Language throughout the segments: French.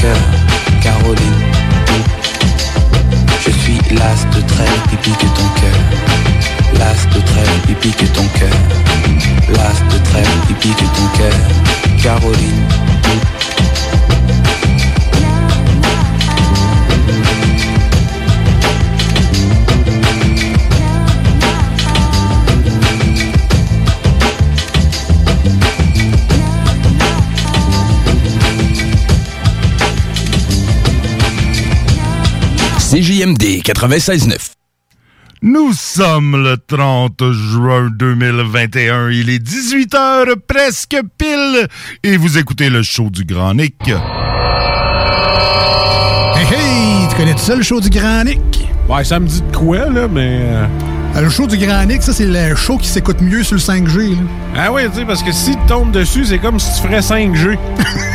Caroline. Je suis l'as de trêve qui pique ton cœur. L'as de trêve qui pique ton cœur. L'as de trêve qui pique ton cœur. Caroline. CJMD 96.9. Nous sommes le 30 juin 2021. Il est 18h presque pile et vous écoutez le show du Grand Nick. Hey, hey! Tu connais ça, le show du Grand Nick? Ouais, ça me dit de quoi, là, mais. Euh, Le show du Grand Nick, ça, c'est le show qui s'écoute mieux sur le 5G. là. Ah oui, tu sais, parce que si tu tombes dessus, c'est comme si tu ferais 5G.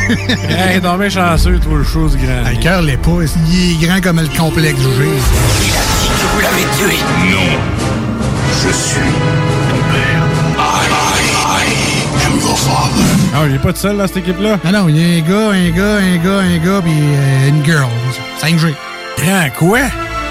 hey, t'es bien chanceux, toi, le show du grand. Ah, Le cœur l'est pas. Il est grand comme le complexe G. Vous l'avez tué. Non. Je suis ton père. I, I, I am your father. Ah, il est pas tout seul dans cette équipe-là? Non, non, il y a un gars, un gars, un gars, un gars, puis euh, une girl. 5G. Grand quoi?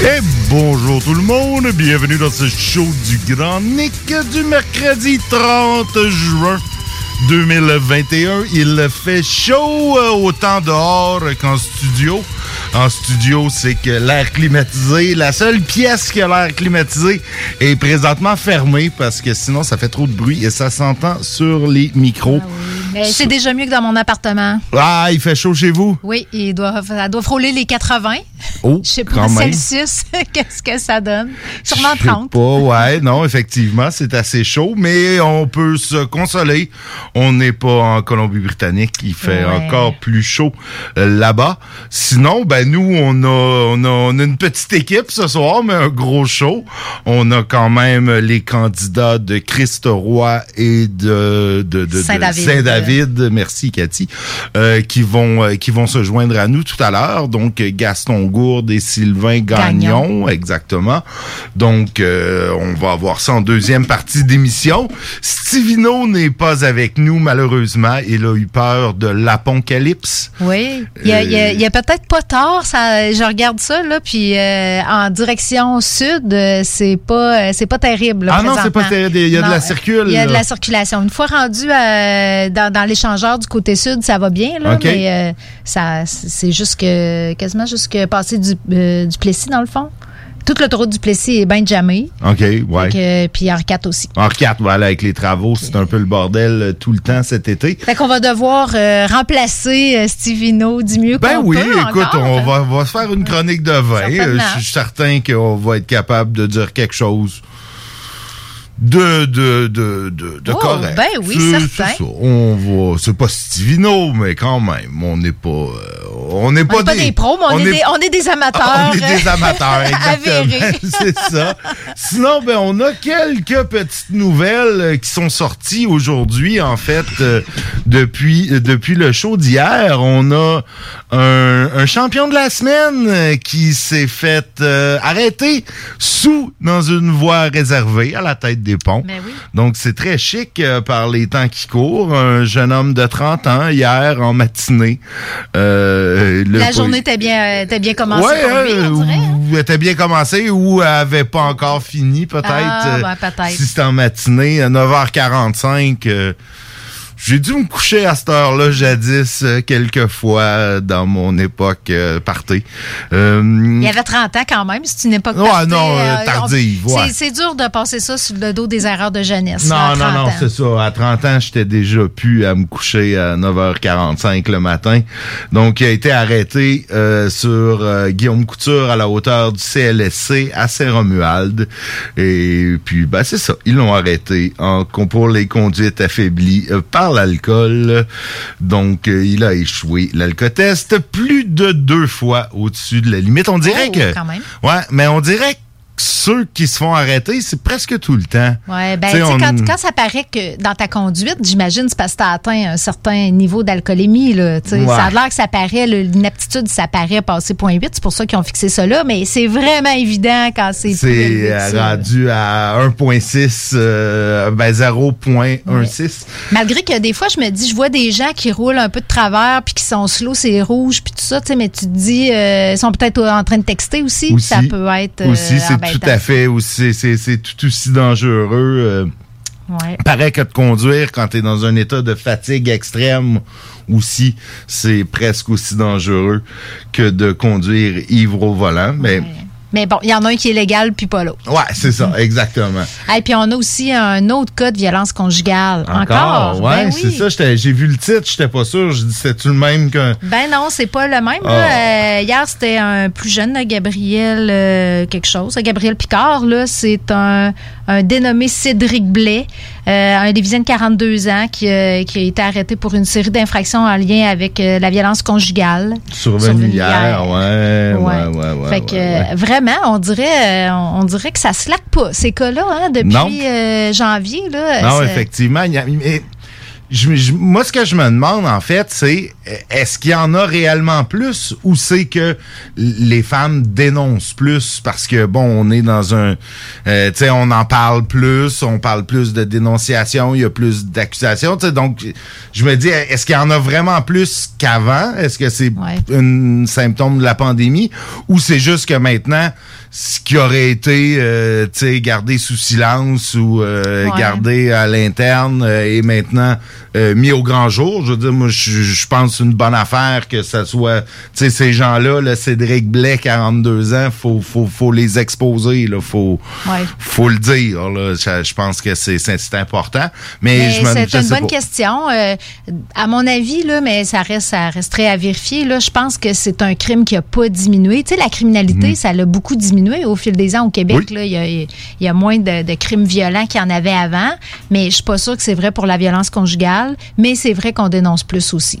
Et bonjour tout le monde, bienvenue dans ce show du Grand Nick du mercredi 30 juin 2021. Il fait chaud euh, autant dehors qu'en studio. En studio, c'est que l'air climatisé, la seule pièce qui a l'air climatisé est présentement fermée parce que sinon ça fait trop de bruit et ça s'entend sur les micros. Mais c'est déjà mieux que dans mon appartement. Ah, il fait chaud chez vous? Oui, il doit, ça doit frôler les 80. Oh, Je sais pas. Celsius, qu'est-ce que ça donne? Sûrement Je sais 30. pas, ouais, non, effectivement, c'est assez chaud, mais on peut se consoler. On n'est pas en Colombie-Britannique, il fait Ouais. encore plus chaud euh, là-bas. Sinon, ben nous, on a, on a, on a une petite équipe ce soir, mais un gros show. On a quand même les candidats de Christ Roy et de, de, de- de Saint-David. Merci, Cathy, euh, qui vont, euh, qui vont se joindre à nous tout à l'heure. Donc, Gaston Gourde et Sylvain Gagnon. Gagnon. Exactement. Donc, euh, on va avoir ça en deuxième partie d'émission. Stivino n'est pas avec nous, malheureusement. Il a eu peur de l'apocalypse. Oui. Il y a, peut-être pas tard, ça, je regarde ça, là, puis en direction sud, c'est pas, c'est pas terrible. là, Ah non, c'est pas terrible. Il y a de la circule, Il y a de la circulation. Une fois rendu euh, dans, dans l'échangeur du côté sud, ça va bien, là, mais euh, ça, c'est juste que, quasiment jusque passer du, euh, du Plessis, dans le fond. Toute l'autoroute du Plessis est bien jammée. OK, ouais. Que- puis R4 aussi. En 4, voilà, avec les travaux, c'est un peu le bordel euh, tout le temps cet été. Fait qu'on va devoir euh, remplacer euh, Stevino du mieux Ben qu'on oui, peut écoute, encore. on va, va se faire une chronique de vin. Euh, Je suis certain qu'on va être capable de dire quelque chose de, de, de, de, de Oh, correct. ben oui, C'est- certain. ça. On va, c'est pas Stivino, mais quand même, on n'est pas, euh, on n'est On pas, n'est pas des pros, mais on, est, des, on est des amateurs. on est des amateurs, exactement. C'est ça. Sinon, ben, on a quelques petites nouvelles euh, qui sont sorties aujourd'hui, en fait, euh, depuis, euh, depuis le show d'hier. On a un, un champion de la semaine qui s'est fait euh, arrêter sous dans une voie réservée à la tête des ponts. Ben oui. Donc, c'est très chic euh, par les temps qui courent. Un jeune homme de 30 ans, hier, en matinée. Euh, le La journée était bien, était bien commencée Ouais, pour lui, euh, on dirait. hein? ou était bien commencé ou avait pas encore fini, peut-être. Ah, euh, ben, peut-être. Si c'était en matinée, à 9h45. J'ai dû me coucher à cette heure-là jadis, euh, quelques fois euh, dans mon époque euh, party. Euh, Il y avait 30 ans quand même, c'est une époque Ouais, partée, non, euh, on- tardive, ouais. c'est- dur de passer ça sur le dos des erreurs de jeunesse. là, Non, à non, 30 non, c'est ça. À 30 ans, j'étais déjà pu à me coucher à 9h45 le matin. Donc, il a été arrêté euh, sur euh, Guillaume Couture à la hauteur du CLSC à Saint-Romuald. Et puis, ben, c'est ça. Ils l'ont arrêté en, pour les conduites affaiblies euh, par l'alcool. Donc, euh, il a échoué l'alcotest plus de deux fois au-dessus de la limite. On dirait Oh, que... quand même. Ouais, mais on dirait que ceux qui se font arrêter, c'est presque tout le temps. Ouais, ben, on- quand, quand ça paraît que dans ta conduite, j'imagine, c'est parce que tu as atteint un certain niveau d'alcoolémie. là. Ouais. Ça a l'air que ça paraît, l'inaptitude, ça paraît passer 0.8. C'est pour ça qu'ils ont fixé ça là, mais c'est vraiment évident quand c'est C'est euh, rendu à 1.6, euh, ben 0.16. Malgré que des fois, je me dis, je vois des gens qui roulent un peu de travers puis qui sont slow, c'est rouge puis tout ça, mais tu te dis, euh, ils sont peut-être en train de texter aussi. Aussi. ça peut être. euh, aussi, c'est tout à fait, aussi, c'est c'est tout aussi dangereux. euh, Ouais. Pareil que de conduire quand tu es dans un état de fatigue extrême aussi, c'est presque aussi dangereux que de conduire ivre au volant. Mais Mais bon, il y en a un qui est légal puis pas l'autre. ouais, c'est ça, exactement. Et puis on a aussi un autre cas de violence conjugale. Encore? ouais, Ben c'est oui. ça. j'étais- J'ai vu le titre, j'étais pas sûr. Je dis, c'est-tu le même qu'un? Ben non, c'est pas le même. là. Ah. Euh, hier, c'était un plus jeune, là, Gabriel euh, quelque chose. Gabriel Picard, là, c'est un, un dénommé Cédric Blais, un Lévisien de 42 ans qui, euh, qui a été arrêté pour une série d'infractions en lien avec euh, la violence conjugale. Survenu Survenu hier, ouais, ouais, Ouais. ouais, ouais. fait que euh, vraiment, on dirait, euh, on, dirait que ça slack pas ces cas-là hein, depuis euh, janvier là. Non, effectivement. il y a- mais je- je- moi, ce que je me demande, en fait, c'est est-ce qu'il y en a réellement plus ou c'est que les femmes dénoncent plus parce que, bon, on est dans un... euh, tu sais, on en parle plus, on parle plus de dénonciation, il y a plus d'accusations. tu sais, Donc, je me dis, est-ce qu'il y en a vraiment plus qu'avant? Est-ce que c'est un symptôme de la pandémie ou c'est juste que maintenant, ce qui aurait été, euh, tu sais, gardé sous silence ou euh, Ouais. gardé à l'interne euh, est maintenant euh, mis au grand jour. Je veux dire, moi, je, je pense une bonne affaire que ça soit, tu sais, ces gens-là, là, Cédric Blais, 42 ans, faut, faut, faut les exposer, là, faut, Ouais. faut le dire, là. Je, je pense que c'est, c'est, important. Mais, Mais je me, c'est une bonne pas. question. Euh, à mon avis, là, mais ça reste, ça resterait à vérifier. Là, je pense que c'est un crime qui a pas diminué. Tu sais, la criminalité, Mhm. ça l'a beaucoup diminué au fil des ans au Québec. Là, il y a, il y a moins de, de crimes violents qu'il y en avait avant. Mais je suis pas sûre que c'est vrai pour la violence conjugale. Mais c'est vrai qu'on dénonce plus aussi.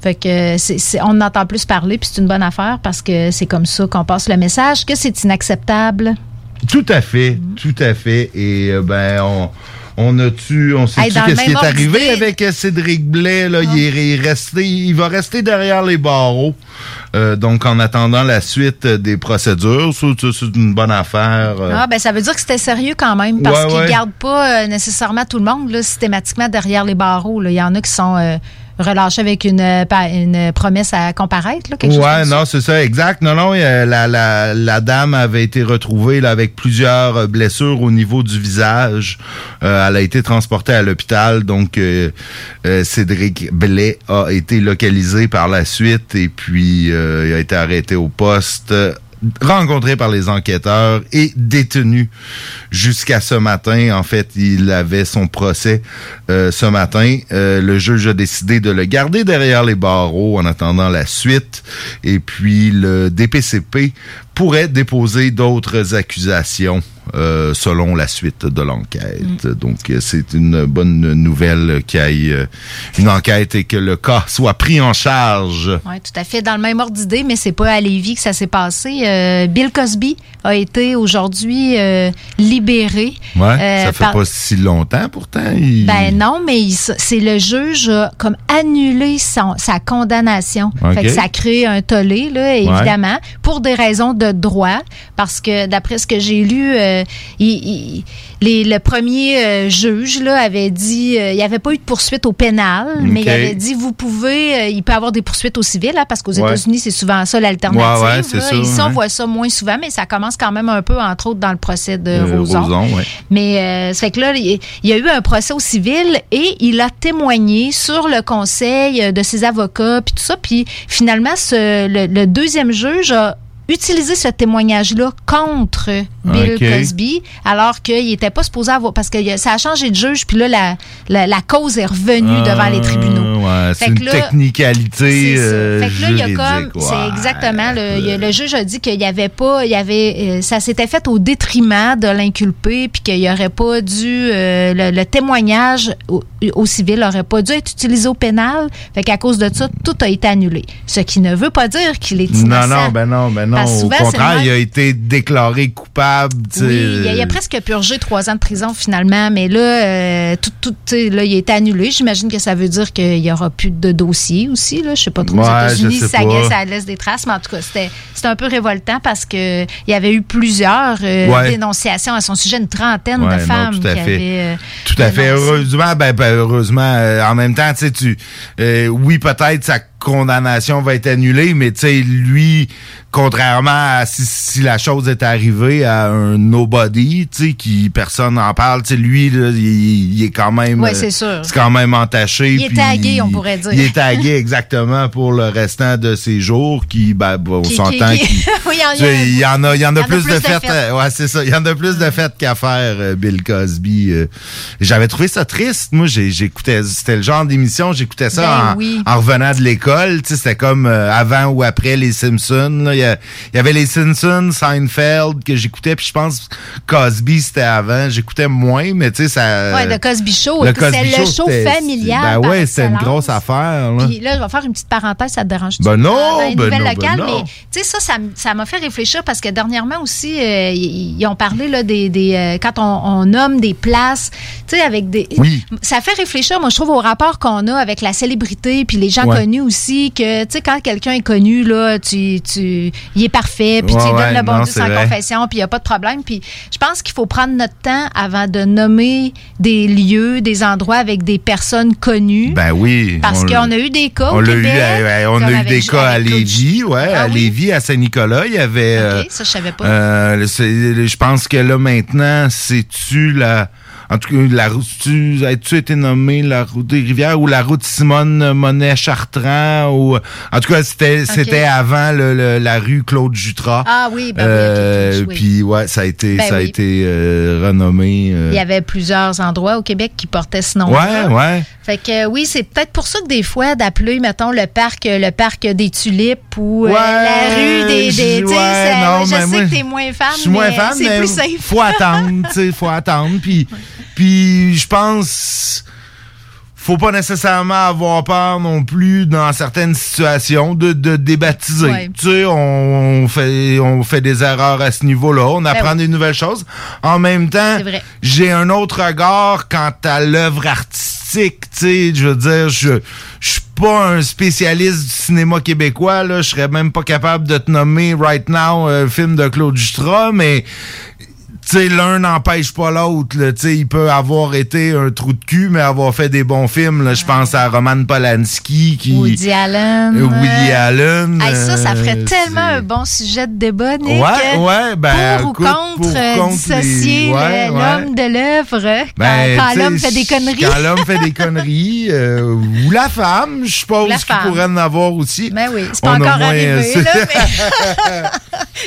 Fait que c'est, on en entend plus parler, puis c'est une bonne affaire parce que c'est comme ça qu'on passe le message que c'est inacceptable. Tout à fait, tout à fait. Et euh, ben on on a-tu, on sait Hey, dans le qu'est-ce qui est arrivé avec euh, Cédric Blais là, il, est, il est resté, il va rester derrière les barreaux. Euh, donc en attendant la suite euh, des procédures, c'est une bonne affaire. euh. Ah, ben ça veut dire que c'était sérieux quand même, parce Ouais, qu'ils ouais. gardent pas euh, nécessairement tout le monde là, systématiquement derrière les barreaux. là. Il y en a qui sont euh, relâchés avec une, euh, une promesse à comparaître. Là, quelque chose Ouais, comme ça? non, c'est ça, exact. Non, non, euh, la, la, la dame avait été retrouvée là, avec plusieurs euh, blessures au niveau du visage. Euh, elle a été transportée à l'hôpital, donc euh, euh, Cédric Blais a été localisé par la suite et puis euh, il a été arrêté au poste. Rencontré par les enquêteurs et détenu jusqu'à ce matin. En fait, il avait son procès euh, ce matin. Euh, le juge a décidé de le garder derrière les barreaux en attendant la suite. Et puis, le DPCP pourrait déposer d'autres accusations euh, selon la suite de l'enquête. Donc, euh, c'est une bonne nouvelle qu'il y ait euh, une enquête et que le cas soit pris en charge. Oui, tout à fait. Dans le même ordre d'idée, mais c'est pas à Lévis que ça s'est passé. Euh, Bill Cosby a été aujourd'hui euh, libéré. Euh, ça fait par- pas si longtemps pourtant. il- Ben non, mais c'est le juge a comme annulé son- sa condamnation. OK. Fait que ça crée un tollé, là, évidemment, pour des raisons de droit. Parce que d'après ce que j'ai lu, euh, il- il- les- le premier euh, juge là, avait dit euh, il n'y avait pas eu de poursuite au pénal, mais il avait dit vous pouvez, euh, il peut avoir des poursuites au civil, hein, parce qu'aux Ouais. États-Unis, c'est souvent ça l'alternative. Ouais, ouais, c'est là. ça, Ici, on ouais. voit ça moins souvent, mais ça commence quand même un peu, entre autres, dans le procès de Euh, Roson. Mais euh, ça fait que là, il il y a eu un procès au civil et il a témoigné sur le conseil euh, de ses avocats puis tout ça. Puis finalement, ce, le, le deuxième juge a utilisé ce témoignage-là contre Bill. Cosby, alors qu'il n'était pas supposé avoir... Parce que ça a changé de juge, puis là, la, la, la cause est revenue devant les tribunaux. Ouais, Fait c'est une là, technicalité euh, Fait que là, il y a comme, c'est exactement, le, il y a- le juge a dit qu'il y avait pas, il y avait, euh, ça s'était fait au détriment de l'inculpé, puis qu'il y aurait pas dû, euh, le, le témoignage au, au civil aurait pas dû être utilisé au pénal. Fait qu'à cause de ça, tout a été annulé. Ce qui ne veut pas dire qu'il est innocent. Non, non, ben non, ben non. Au contraire, il a été déclaré coupable. Oui, il a, il a presque purgé trois ans de prison finalement, mais là, euh, tout, tout, là, il a été annulé. J'imagine que ça veut dire qu'il y aura plus de dossier aussi. Là. Je sais pas trop Ouais, je sais ça, pas. ça laisse des traces, mais en tout cas, c'était un peu révoltant parce que il y avait eu plusieurs euh, Ouais. dénonciations à son sujet, une trentaine Ouais, de non, femmes tout à qui fait. avaient. euh, Tout à fait. Heureusement, ben, ben, heureusement, en même temps, tu sais, tu, oui, peut-être sa condamnation va être annulée, mais tu sais, lui, contrairement à si, si la chose est arrivée à un nobody, tu sais, qui personne n'en parle, tu sais, lui, là, il, il est quand même, Ouais, euh, c'est sûr. c'est quand même entaché. Il est tagué, on pourrait dire. Il est tagué exactement pour le restant de ses jours, qui, ben, on s'entend qui- qui- qu'il Oui, il y en a- il y en a, plus, de fêtes. ouais, c'est ça. Il y en a plus de fêtes qu'à faire, euh, Bill Cosby. euh. J'avais trouvé ça triste. Moi, j'écoutais, c'était le genre d'émission, j'écoutais ça Ben en, oui. en revenant de l'école. C'était comme euh, avant ou après les Simpsons. Il y, avait les Simpsons, Seinfeld que j'écoutais, puis je pense Cosby c'était avant. J'écoutais moins, mais tu sais ça. Ouais, le Cosby Show. Cosby le show c'était- familial. Ben ouais, c'était une grosse affaire. Là. Puis là, je vais faire une petite parenthèse, ça te dérange Ben non, ben non, ben locales, non. mais tu sais, ça, ça, m'a fait réfléchir parce que dernièrement aussi, euh, ils ils ont parlé là, des. des euh, quand on, on nomme des places, tu sais, avec des. Oui. Ça fait réfléchir, moi, je trouve, au rapport qu'on a avec la célébrité, puis les gens Ouais. connus aussi, que, tu sais, quand quelqu'un est connu, là, tu, tu, il est parfait, puis Ouais, tu lui ouais, donnes le bon non, Dieu sans vrai. confession, puis il n'y a pas de problème. Puis je pense qu'il faut prendre notre temps avant de nommer des lieux, des endroits avec des personnes connues. Ben oui. Parce on- qu'on a eu des cas On au eu, Québec. euh, on comme a eu des cas à Lévis, ouais, Ah à oui? Lévis, à Saint-Nicolas, il y avait. euh, OK, ça, je savais pas. euh, je pense que là maintenant, c'est-tu la. En tout cas, la route, tu, as-tu été nommé la route des rivières ou la route Simone Monet Chartrand ou en tout cas c'était c'était avant le, le- la rue Claude Jutras. Ah oui, ben oui, Euh, oui. Puis ouais, ça a été Ben ça a oui. été euh, renommé. euh. Il y avait plusieurs endroits au Québec qui portaient ce nom. Ouais, ouais. Fait que oui, c'est peut-être pour ça que des fois d'appeler, mettons, le parc, le parc des tulipes ou euh, Ouais, la rue des. des je- tu sais, ouais, ça- non, je sais moi, que t'es moins fan, Je suis moins mais c'est plus safe. faut attendre, tu sais, faut attendre. Puis, puis je pense, faut pas nécessairement avoir peur non plus dans certaines situations de, de débaptiser. Ouais. Tu sais, on, on fait, on fait des erreurs à ce niveau-là, on apprend Ben oui. des nouvelles choses. En même temps, j'ai un autre regard quant à l'œuvre artistique. Tu sais, je veux dire, je, je suis pas un spécialiste du cinéma québécois. Là, je serais même pas capable de te nommer right now un film de Claude Jutras, mais sais, l'un n'empêche pas l'autre. il peut avoir été un trou de cul, mais avoir fait des bons films. Je pense à Roman Polanski, qui Woody Allen. Euh, Woody Allen. Hey, ça, ça ferait euh, tellement un bon sujet de débat, Nick. Ouais, ouais, ben, Pour ou contre, pour euh, contre dissocier ouais, l'homme de l'œuvre quand, Ben, quand l'homme fait des conneries. Quand l'homme fait des conneries, euh, ou la femme, je suppose qu'il pourrait en avoir aussi. Ben oui, c'est pas On encore arrivé, là, mais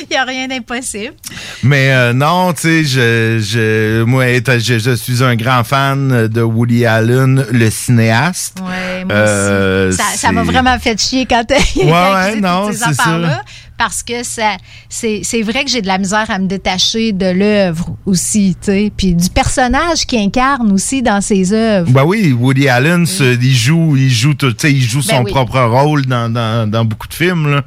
il n'y a rien d'impossible. Mais euh, non, tu sais, je, je, moi, je, je suis un grand fan de Woody Allen, le cinéaste. Ouais, moi Euh, aussi. Ça, ça m'a vraiment fait chier quand il Ouais, a ouais, non, ces affaires-là. Parce que ça, c'est, c'est vrai que j'ai de la misère à me détacher de l'œuvre aussi, tu sais, puis du personnage qui incarne aussi dans ses œuvres. Ben oui, Woody Allen, se- il joue, il joue, tout- tu sais, il joue Ben son oui. propre rôle dans, dans, dans beaucoup de films. Là.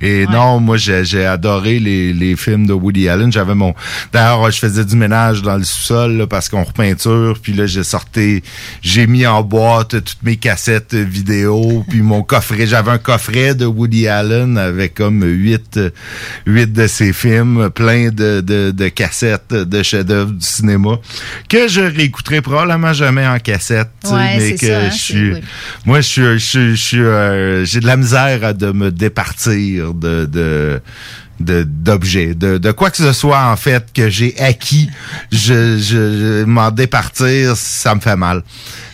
Et non, moi j'ai j'ai adoré les, les films de Woody Allen. J'avais mon, d'ailleurs, je faisais du ménage dans le sous-sol là, parce qu'on repeinture. Puis là, j'ai sorti, j'ai mis en boîte toutes mes cassettes vidéo, puis mon coffret. J'avais un coffret de Woody Allen avec comme huit, euh, huit de ses films, plein de, de, de cassettes de chefs-d'œuvre du cinéma que je réécouterai probablement jamais en cassette, Ouais, mais que ça, hein, je suis, moi je suis, je je euh, j'ai de la misère à de me départir de de de- d'objets, de, de quoi que ce soit en fait que j'ai acquis, je, je, je- m'en départir, ça me fait mal.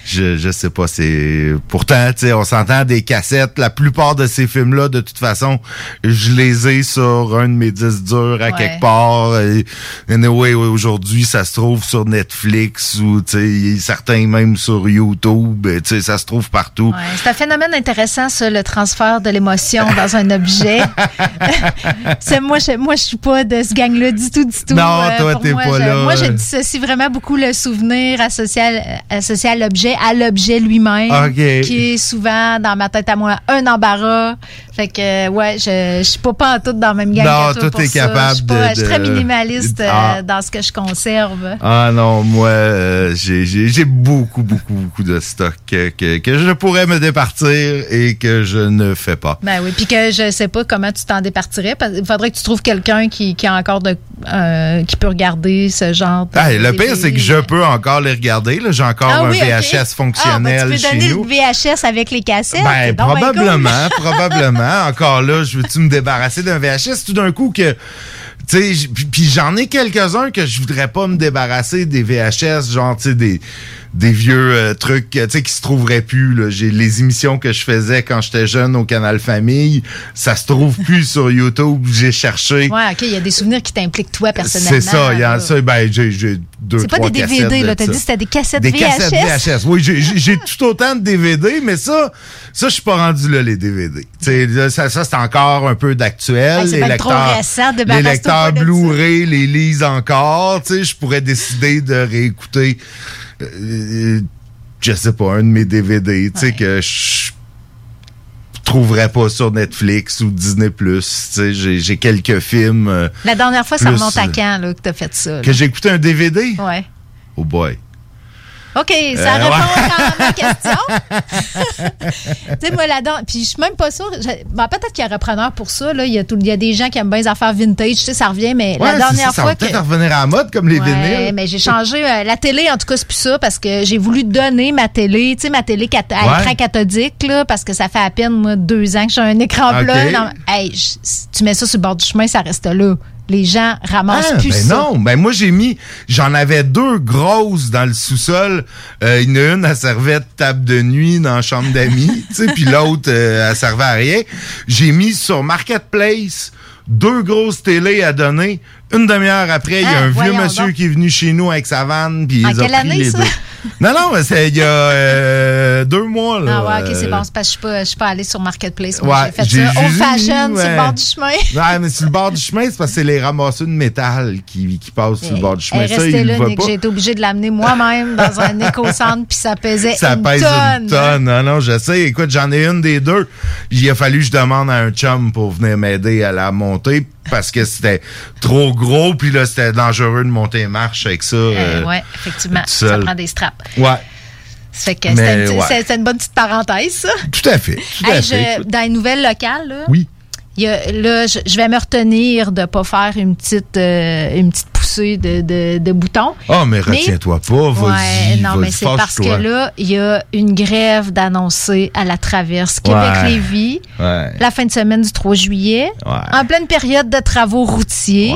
Je, je sais pas, c'est pourtant, tu sais, on s'entend des cassettes. La plupart de ces films-là, de toute façon, je les ai sur un de mes disques durs à Ouais. quelque part. Et, anyway, aujourd'hui, ça se trouve sur Netflix ou tu sais, certains même sur YouTube. Tu sais, ça se trouve partout. Ouais, c'est un phénomène intéressant, ça, le transfert de l'émotion dans un objet. C'est- moi, je, moi, je suis pas de ce gang-là du tout, du tout. Euh, Non, toi, pour t'es pas je- là. Moi, je dissocie vraiment beaucoup le souvenir associé à, associé à l'objet, à l'objet lui-même, qui est souvent, dans ma tête à moi, un embarras. Fait que, ouais, je, je suis pas pas en tout dans la même gang Non, que toi t'es ça. capable je suis pas- de- Je suis très minimaliste euh, Ah. dans ce que je conserve. Ah non, moi, euh, j'ai- beaucoup, beaucoup, beaucoup de stock que, que, que je pourrais me départir et que je ne fais pas. Ben oui, puis que je sais pas comment tu t'en départirais. parce- Il faudrait que tu trouves quelqu'un qui, qui a encore de euh, qui peut regarder ce genre. de Ah, le pire, c'est que je peux encore les regarder. J'ai encore Ah un oui. VHS fonctionnel Ah, ben, tu peux chez donner nous. le VHS avec les cassettes. Ben, Donc, ben, cool. probablement, probablement. Encore là, je veux-tu me débarrasser d'un VHS tout d'un coup que. Puis j'en ai quelques-uns que je voudrais pas me débarrasser des VHS, genre, tu sais, des, des vieux euh, trucs, euh, tu sais, qui se trouveraient plus, là. J'ai les émissions que je faisais quand j'étais jeune au Canal Famille, ça se trouve plus sur YouTube. J'ai cherché. Ouais, OK, il y a des souvenirs qui t'impliquent toi personnellement. C'est ça, il y a ça, ben, j'ai, j'ai deux, C'est pas des DVD, là. T'as dit c'était des cassettes Des VHS. cassettes VHS. Oui, j'ai- j'ai j'ai tout autant de DVD, mais ça, ça, je suis pas rendu là, les DVD. Tu sais, là, ça, ça c'est encore un peu d'actuel. C'est les lecteurs, récent, les lecteurs. Blu-ray les lisent encore. Tu sais, je pourrais décider de réécouter, euh, je sais pas, un de mes DVD, tu sais, que je trouverais pas sur Netflix ou Disney+. Tu sais, j'ai j'ai quelques films euh, La dernière fois, ça Plus, remonte à quand, là, que t'as fait ça? là? que j'ai écouté un DVD. Ouais. Oh boy. OK, ça Euh, répond ouais. à ma question. tu sais, moi, là-dedans, puis je suis même pas sûre. je- ben, peut-être qu'il y a un repreneur pour ça. Là. Il, y a tout- il y a des gens qui aiment bien les affaires vintage. Tu sais, ça revient, mais Ouais, la dernière ça, ça fois va que. peut-être revenir à la mode comme les Ouais, vinyles. mais j'ai changé euh, la télé, en tout cas, c'est plus ça, parce que j'ai voulu donner ma télé, tu sais, ma télé cat- à écran cathodique, là, parce que ça fait à peine, moi, deux ans que j'ai un écran Ok. plat. Non, hey, je- si tu mets ça sur le bord du chemin, ça reste là. Les gens ramassent Ah, plus ben ça. non, ben moi j'ai mis, j'en avais deux grosses dans le sous-sol. Euh, il a une, elle servait de table de nuit dans la chambre d'amis, tu sais, puis l'autre, euh, elle servait à rien. J'ai mis sur Marketplace deux grosses télés à donner. Une demi-heure après, il y a Ah, un vieux monsieur donc. qui est venu chez nous avec sa vanne, puis ont quelle pris année, les ça? deux. Non, non, mais c'est il y a euh, deux mois. Là, Ah ouais, ok, c'est Euh, bon. C'est parce que je suis pas, je suis pas allée sur Marketplace. Moi, Ouais, j'ai fait ça old fashion sur le bord du chemin. Ouais, mais sur le bord du chemin, c'est parce que c'est les ramasseurs de métal qui, qui passent sur le bord du chemin. Elle Ça, restait il là, Nick. J'ai été obligée de l'amener moi-même dans un éco-centre, puis ça pesait Ça une pèse tonne. une tonne. Non, non, je sais. Écoute, j'en ai une des deux. Il a fallu que je demande à un chum pour venir m'aider à la monter parce que c'était trop gros. Puis là, c'était dangereux de monter les marches avec ça. Euh, euh, ouais, effectivement. Ça prend des straps. Ouais, Ça fait que Mais c'était une, ouais. c'est- c'est une bonne petite parenthèse, ça. tout à fait. Tout à Hey, fait. je- dans les nouvelles locales, là, Oui. il y a- là, je, je vais me retenir de pas faire une petite, euh, une petite poussée de, de, de boutons. Ah, mais retiens-toi pas. Ouais, Vas-y. non, mais c'est parce que là, il y a une grève d'annoncer à la traverse Ouais. Québec-Lévis Ouais. la fin de semaine du 3 juillet, Ouais. en pleine période de travaux routiers.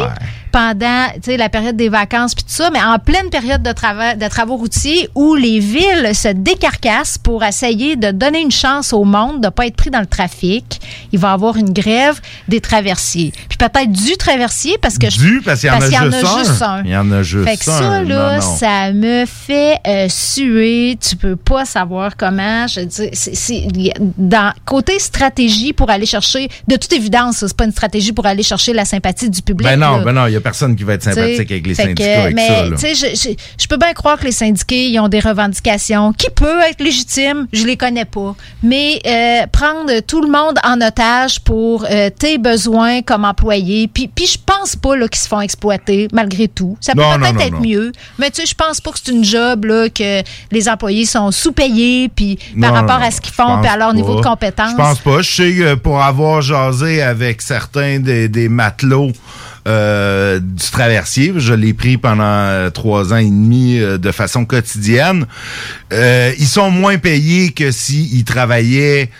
Pendant tu sais, la période des vacances puis tout ça, mais en pleine période de, trava- de travaux routiers où les villes se décarcassent pour essayer de donner une chance au monde de ne pas être pris dans le trafic, il va y avoir une grève des traversiers. Puis peut-être du traversier parce que je- Du, parce qu'il y en a qu'il juste un. Il y en a juste fait que ça, un. là, Non, non. ça me fait euh, suer. Tu peux pas savoir comment. Je dis, c'est, y a- dans côté stratégie pour aller chercher, de toute évidence, ça, c'est pas une stratégie pour aller chercher la sympathie du public. Ben non, là. ben non, il y a personne qui va être sympathique avec les syndicats que, mais, tu sais, je, je, je peux bien croire que les syndiqués, ils ont des revendications qui peuvent être légitimes, je les connais pas. Mais euh, prendre tout le monde en otage pour euh, tes besoins comme employé, puis, puis je pense pas là, qu'ils se font exploiter malgré tout. Ça peut peut-être être non. mieux, mais tu sais, je pense pas que c'est une job là, que les employés sont sous-payés, puis par Non, rapport non, à ce qu'ils font, puis à leur niveau de compétence. Je pense pas. Je sais que pour avoir jasé avec certains des, des matelots euh, du traversier, je l'ai pris pendant euh, trois ans et demi euh, de façon quotidienne, ils sont moins payés que s'ils travaillaient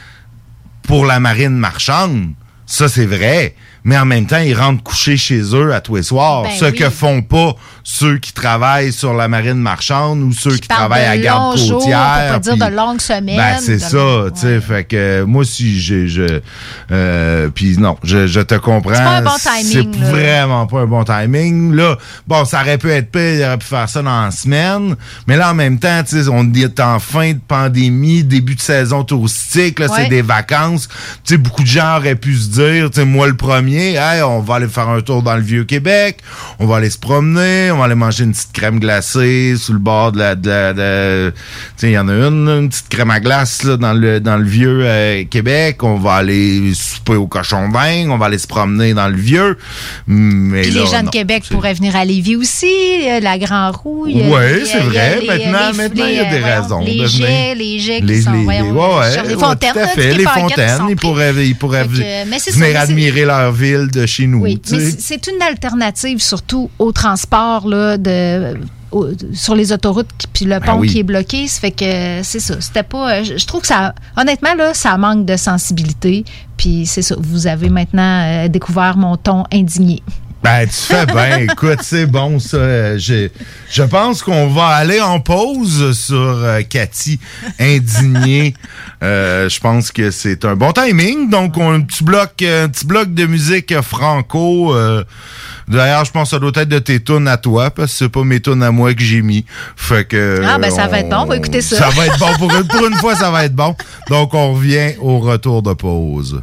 pour la marine marchande. Ça, c'est vrai. Mais en même temps, ils rentrent coucher chez eux à tous les soirs. Ben ce oui. que font pas ceux qui travaillent sur la marine marchande ou ceux qui, travaillent à de garde jours, côtière. pour pas dire de longues semaines. ben, c'est ça, tu sais. Fait que moi, si j'ai. Je, euh, Puis non, je, je te comprends. C'est pas un bon timing, C'est vraiment pas un bon timing. Là, bon, ça aurait pu être pire, il aurait pu faire ça dans la semaine. Mais là, en même temps, tu sais, on est en fin de pandémie, début de saison touristique, là, Ouais. c'est des vacances. Tu sais, beaucoup de gens auraient pu se dire, tu sais, moi le premier, hey, on va aller faire un tour dans le Vieux-Québec, on va aller se promener, on va aller manger une petite crème glacée sous le bord de la... De la- il y en a une, une petite crème à glace là, dans le dans le Vieux-Québec, on va aller souper au cochon d'Inde, on va aller se promener dans le Vieux. Mais là, les gens non, de Québec pourraient venir à Lévis aussi, euh, la Grand Roue. il y a- Oui, c'est vrai. les- Maintenant- les- maintenant, il y a des euh, voyons, raisons Les de venir. jets, les jets qui les, sont, les, voyons, les- ouais, ouais, sur les ouais, fontaines. tout à fait. Les fontaines, ils pourraient, ils pourraient venir admirer leur ville de chez nous. Oui, mais c'est- une alternative surtout au transport là, de, au- sur les autoroutes puis le pont Ben oui. qui est bloqué. Ça fait que c'est ça. C'était pas. euh, Je, je trouve que ça. Honnêtement, là, ça manque de sensibilité. Puis c'est ça. Vous avez maintenant euh, découvert mon ton indigné. Ben, tu fais bien. Écoute, c'est bon, ça. Euh, j'ai- Je pense qu'on va aller en pause sur euh, Cathy indignée. Euh, je pense que c'est un bon timing. Donc, on a un petit bloc, euh, un petit bloc de musique franco. euh, D'ailleurs, je pense que ça doit être de tes tunes à toi, parce que c'est pas mes tunes à moi que j'ai mis. Fait que. Ah, ben, ça va être bon. On va écouter ça. Ça va être bon. Pour une, pour une fois, ça va être bon. Donc, on revient au retour de pause.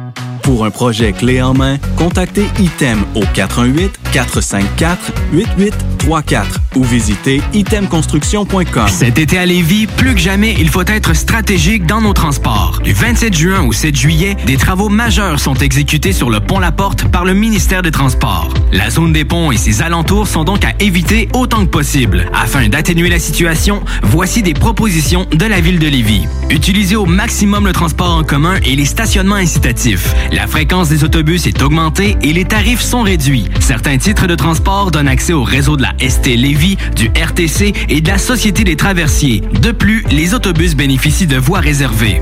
Pour un projet clé en main, contactez ITEM au 418-454-8834 ou visitez itemconstruction.com. Cet été à Lévis, plus que jamais, il faut être stratégique dans nos transports. Du 27 juin au 7 juillet, des travaux majeurs sont exécutés sur le pont La Porte par le ministère des Transports. La zone des ponts et ses alentours sont donc à éviter autant que possible. Afin d'atténuer la situation, voici des propositions de la ville de Lévis. Utilisez au maximum le transport en commun et les stationnements incitatifs. La fréquence des autobus est augmentée et les tarifs sont réduits. Certains titres de transport donnent accès au réseau de la ST Lévis, du RTC et de la Société des traversiers. De plus, les autobus bénéficient de voies réservées.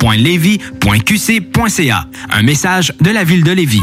ville.levy.qc.ca. Un message de la ville de Lévis.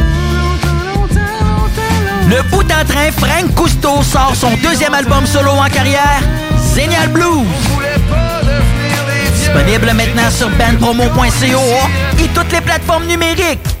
Le bout en train, Frank Cousteau sort son deuxième album solo en carrière, Zénial Blues. Disponible maintenant sur bandpromo.co et toutes les plateformes numériques.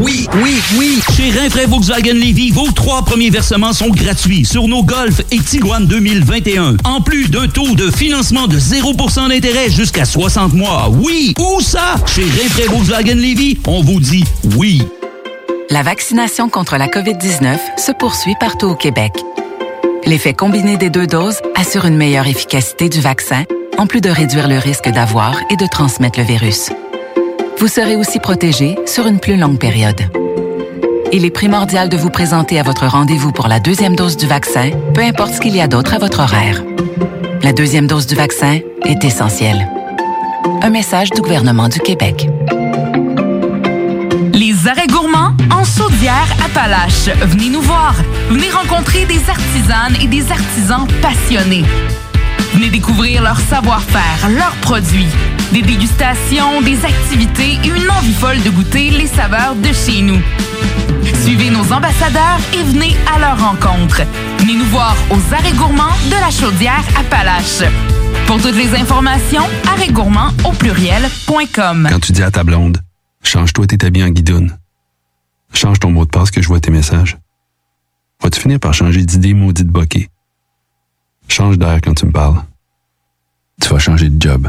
Oui, oui, oui. Chez Rinfraie Volkswagen Levy, vos trois premiers versements sont gratuits sur nos Golf et Tiguan 2021. En plus d'un taux de financement de 0% d'intérêt jusqu'à 60 mois. Oui, où ça? Chez Rinfraie Volkswagen Levy, on vous dit oui. La vaccination contre la COVID-19 se poursuit partout au Québec. L'effet combiné des deux doses assure une meilleure efficacité du vaccin, en plus de réduire le risque d'avoir et de transmettre le virus. Vous serez aussi protégé sur une plus longue période. Il est primordial de vous présenter à votre rendez-vous pour la deuxième dose du vaccin, peu importe ce qu'il y a d'autre à votre horaire. La deuxième dose du vaccin est essentielle. Un message du gouvernement du Québec. Les arrêts gourmands en Saudière Appalaches. Venez nous voir. Venez rencontrer des artisanes et des artisans passionnés. Venez découvrir leur savoir-faire, leurs produits, des dégustations, des activités et une envie folle de goûter les saveurs de chez nous. Suivez nos ambassadeurs et venez à leur rencontre. Venez nous voir aux arrêts gourmands de la chaudière Appalaches. Pour toutes les informations, arrêtgourmands au pluriel.com. Quand tu dis à ta blonde, change-toi tes habits en guidoune. Change ton mot de passe que je vois tes messages. Vas-tu finir par changer d'idée maudite bokeh? Change d'air quand tu me parles. Tu vas changer de job.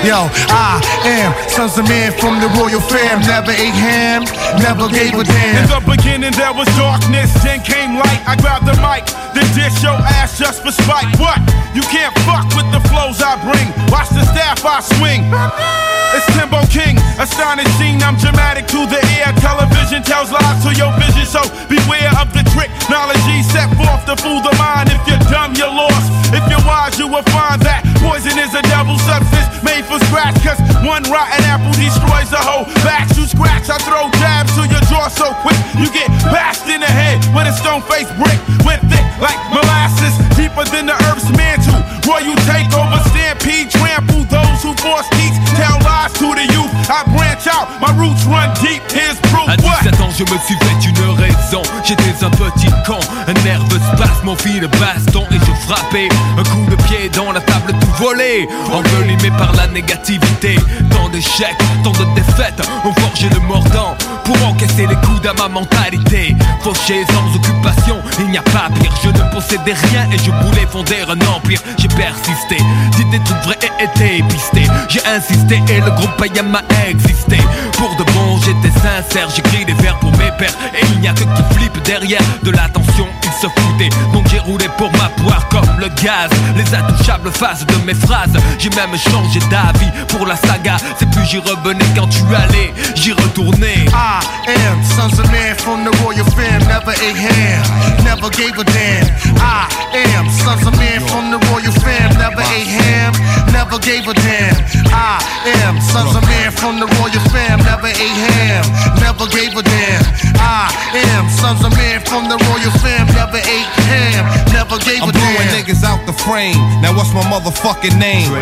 Yo, I am sons of man from the royal fam. Never ate ham, never gave a damn. In the beginning there was darkness, then came light. I grabbed the mic, then dish your ass just for spite. What? You can't fuck with the flows I bring. Watch the staff I swing. It's Timbo King, astonishing. I'm dramatic to the ear. Television tells lies to your vision, so beware of the trick. Knowledge set forth to fool the mind. If you're dumb, you're lost. If you're wise, you will find that poison is a double substance made for scratch. Cause one rotten apple destroys the whole batch. You scratch, I throw jabs to your jaw so quick. You get bashed in the head with a stone faced brick. Went thick like molasses, deeper than the earth's mantle. Royal takeover, stampede, trample those who force teach. Tell lies to the youth. I branch out, my roots run deep. Here's proof. À 17 ans, je me suis fait une raison. J'étais un petit con, un nerveux spasme, mon fil de baston et je frappais. Un coup de pied dans la table, tout volé. Envelimé par la négativité. Tant d'échecs, tant de défaites ont forgé le mordant pour encaisser les coups à ma mentalité. Fauché sans occupation, il n'y a pas pire. Je ne possédais rien et je voulais fonder un empire. J'ai persisté, dit des trucs vrais et été pisté. J'ai insisté et le groupe païen m'a existé. Pour de bon, j'étais sincère, j'écris des vers pour mes pères. Et il n'y a que qui flippe derrière de l'attention, ils se foutaient. Donc j'ai roulé pour ma poire comme le gaz. Les intouchables faces de mes phrases. J'ai même changé d'avis pour la saga. C'est plus j'y revenais quand tu allais, j'y retournais. I am sons of man from the royal fam. Never ate ham, never gave a damn. I am sons of man from the royal fam. Never ate ham, never gave a damn. Sons of man from the royal fam. Never ate ham, never gave a damn. I am sons of man from the royal fam, never ate ham, never gave I'm a blowing damn. niggas out the frame. Now what's my motherfucking name?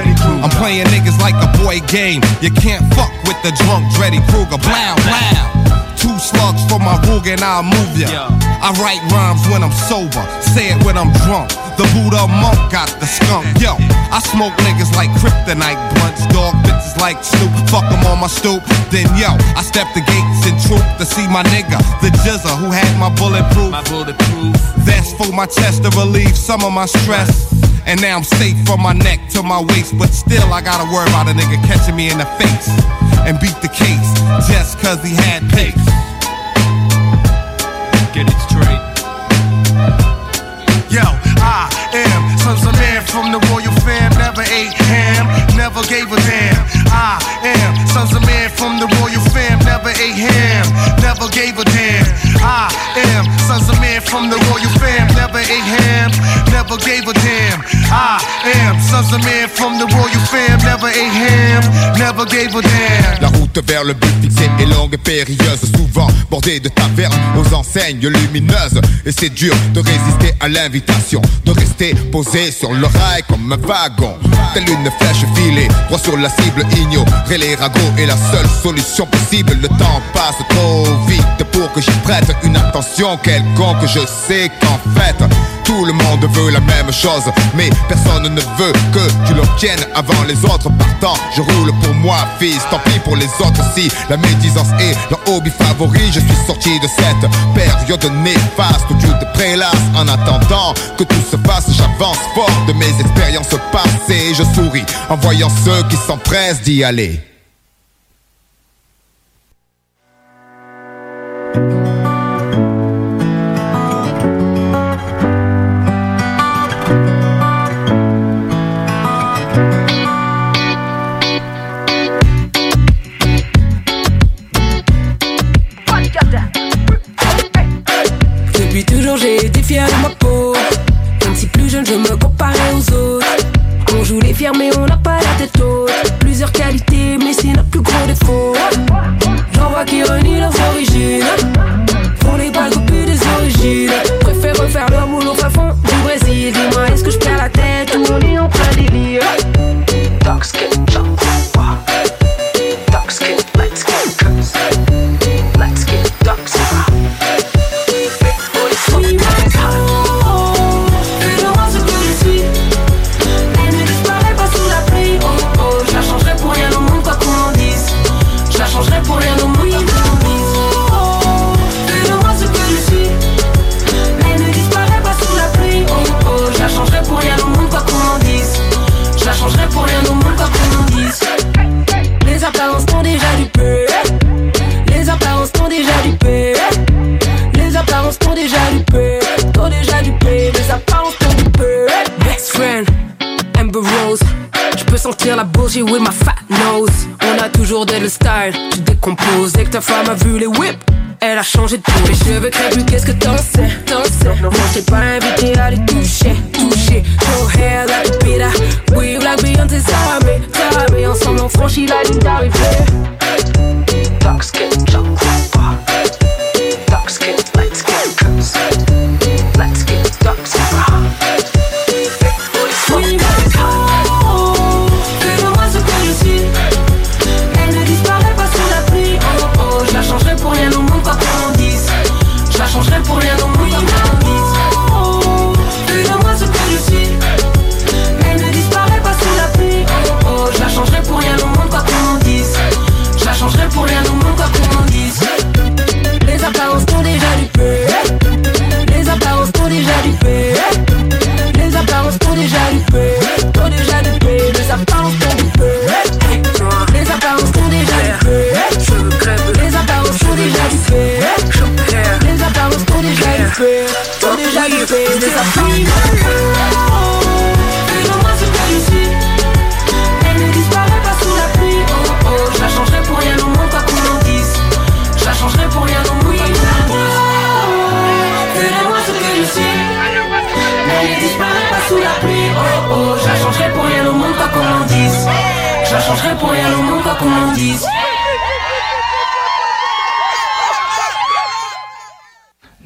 I'm playing niggas like a boy game. You can't fuck with the drunk Dreddy Kruger. Blow, blow. Two slugs for my Ruger and I'll move ya. I write rhymes when I'm sober, say it when I'm drunk. The Buddha monk got the skunk. Yo, I smoke niggas like kryptonite blunts, dog bitches like Snoop. Fuck 'em on my stoop. Then yo, I step the gates in troop to see my nigga, the Jizza, who had my bulletproof. My bulletproof. That's for my chest to relieve some of my stress. And now I'm safe from my neck to my waist, but still I gotta worry about a nigga catching me in the face and beat the case just cause he had pace. Get it straight. Yo, I am sons of man from the royal fam, never ate ham, never gave a damn. I am sons of man from the royal fam, never ate ham, never gave a damn. I am sons of man from the royal fam, never ate ham, never gave a damn. I am sons of man from the royal fam, never ate ham, never gave a damn. La route vers le but fixé est longue et périlleuse, souvent bordée de tavernes aux enseignes lumineuses. Et c'est dur de résister à l'invitation, de rester posé sur le rail comme un wagon. Telle une flèche filée, droit sur la cible, ignorer les est la seule solution possible. Le temps passe trop vite pour que j'y prête une attention quelconque. Je sais qu'en fait, tout le monde veut la même chose, mais personne ne veut que tu l'obtiennes avant les autres. Partant, je roule pour moi, fils. Tant pis pour les autres si la médisance est leur hobby favori. Je suis sorti de cette période néfaste où Dieu te prélasse. En attendant que tout se passe, j'avance fort de mes expériences passées. Je souris en voyant ceux qui s'empressent d'y aller.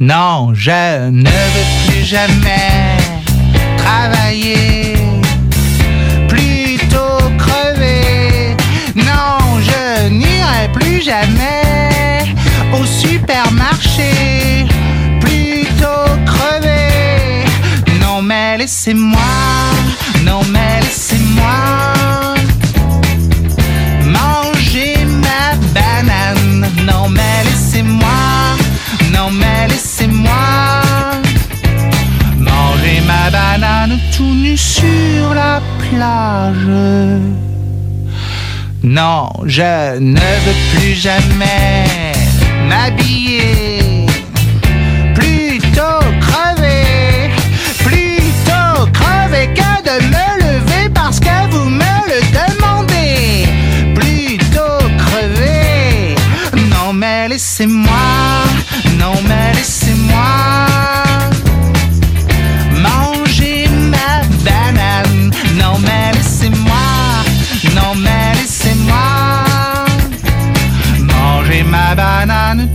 Non, je ne veux plus jamais travailler, plutôt crever. Non, je n'irai plus jamais au supermarché, plutôt crever. Non, mais laissez-moi, non, mais laissez-moi manger ma banane. Non, mais laissez-moi, non, mais laissez-moi ma banane tout nu sur la plage. Non, je ne veux plus jamais m'habiller.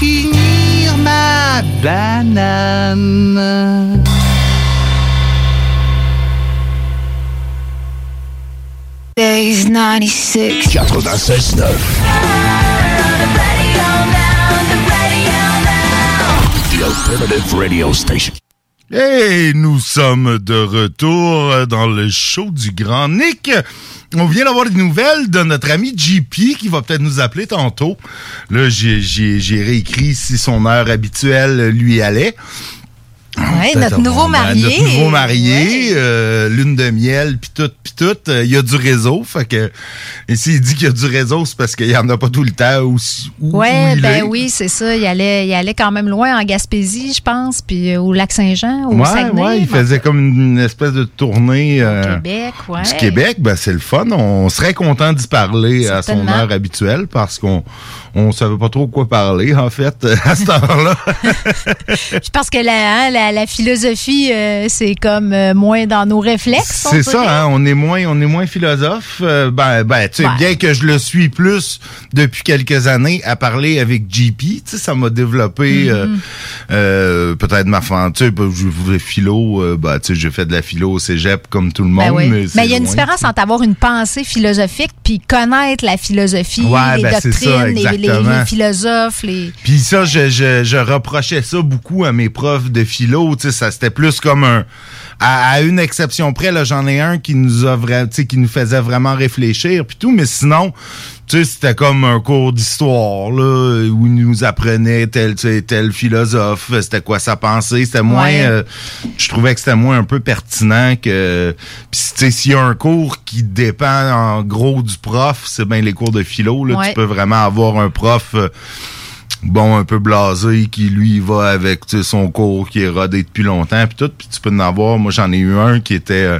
Finir ma banane. Days 96. 96.9. The Alternative Radio Station. Et nous sommes de retour dans le show du Grand Nick. On vient d'avoir des nouvelles de notre ami JP qui va peut-être nous appeler tantôt. Là, j'ai- réécrit si son heure habituelle lui allait. Ouais, Peut-être notre nouveau marié. Notre nouveau marié, euh, lune de miel, puis tout, puis tout. euh, Il y a du réseau, fait que... Et s'il dit qu'il y a du réseau, c'est parce qu'il y en a pas tout le temps où, où- Ouais, où ben est. oui, c'est ça. Il allait, il allait quand même loin en Gaspésie, je pense, puis euh, au Lac-Saint-Jean, au Ouais, Saguenay. ouais, il faisait comme une espèce de tournée euh, Québec, ouais. du Québec. Ben, c'est le fun. On serait content d'y parler à son heure habituelle parce qu'on on savait pas trop quoi parler, en fait, à cette heure-là. Puis parce que la, hein, la, la philosophie, euh, c'est comme euh, moins dans nos réflexes. C'est ça, hein, on est moins, on est moins philosophe. Euh, ben, ben, tu sais, Ouais. bien que je le suis plus depuis quelques années à parler avec JP, tu sais, ça m'a développé euh, peut-être ma fan. Tu sais, philo, ben, tu sais, j'ai fait de la philo au cégep comme tout le monde, Ben oui. mais il y a une loin. différence entre avoir une pensée philosophique puis connaître la philosophie, Ouais, les ben, ça, doctrines, les- les, exactement. les philosophes, les. Puis ça, je, je, je reprochais ça beaucoup à mes profs de philo. Ça c'était plus comme un. À, à une exception près, là, j'en ai un qui nous a vra- qui nous faisait vraiment réfléchir puis tout, mais sinon, tu sais, c'était comme un cours d'histoire là où il nous apprenait tel, tel philosophe, c'était quoi sa pensée, c'était moins. Ouais. euh, je trouvais que c'était moins un peu pertinent que. Puis tu s'il y a un cours qui dépend en gros du prof, c'est bien les cours de philo. Là, Ouais. tu peux vraiment avoir un prof. euh, bon, un peu blasé, qui lui va avec son cours qui est rodé depuis longtemps, puis tout, puis tu peux en avoir. Moi, j'en ai eu un qui était, euh,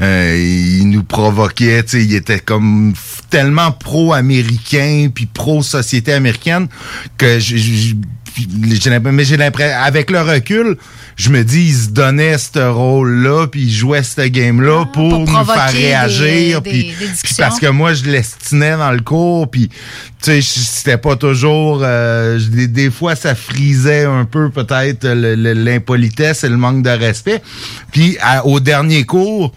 euh, il nous provoquait, tu sais, il était comme tellement pro-américain, puis pro-société américaine, que l'impression- mais j'ai l'impression, avec le recul, je me dis, il se donnait ce rôle-là, puis il jouait ce game-là pour, nous faire réagir, des- puis des puis discussions. parce que moi, je l'estinais dans le cours, puis tu sais, c'était pas toujours... euh, des, fois, ça frisait un peu peut-être l'impolitesse et le manque de respect. Puis à- au dernier cours,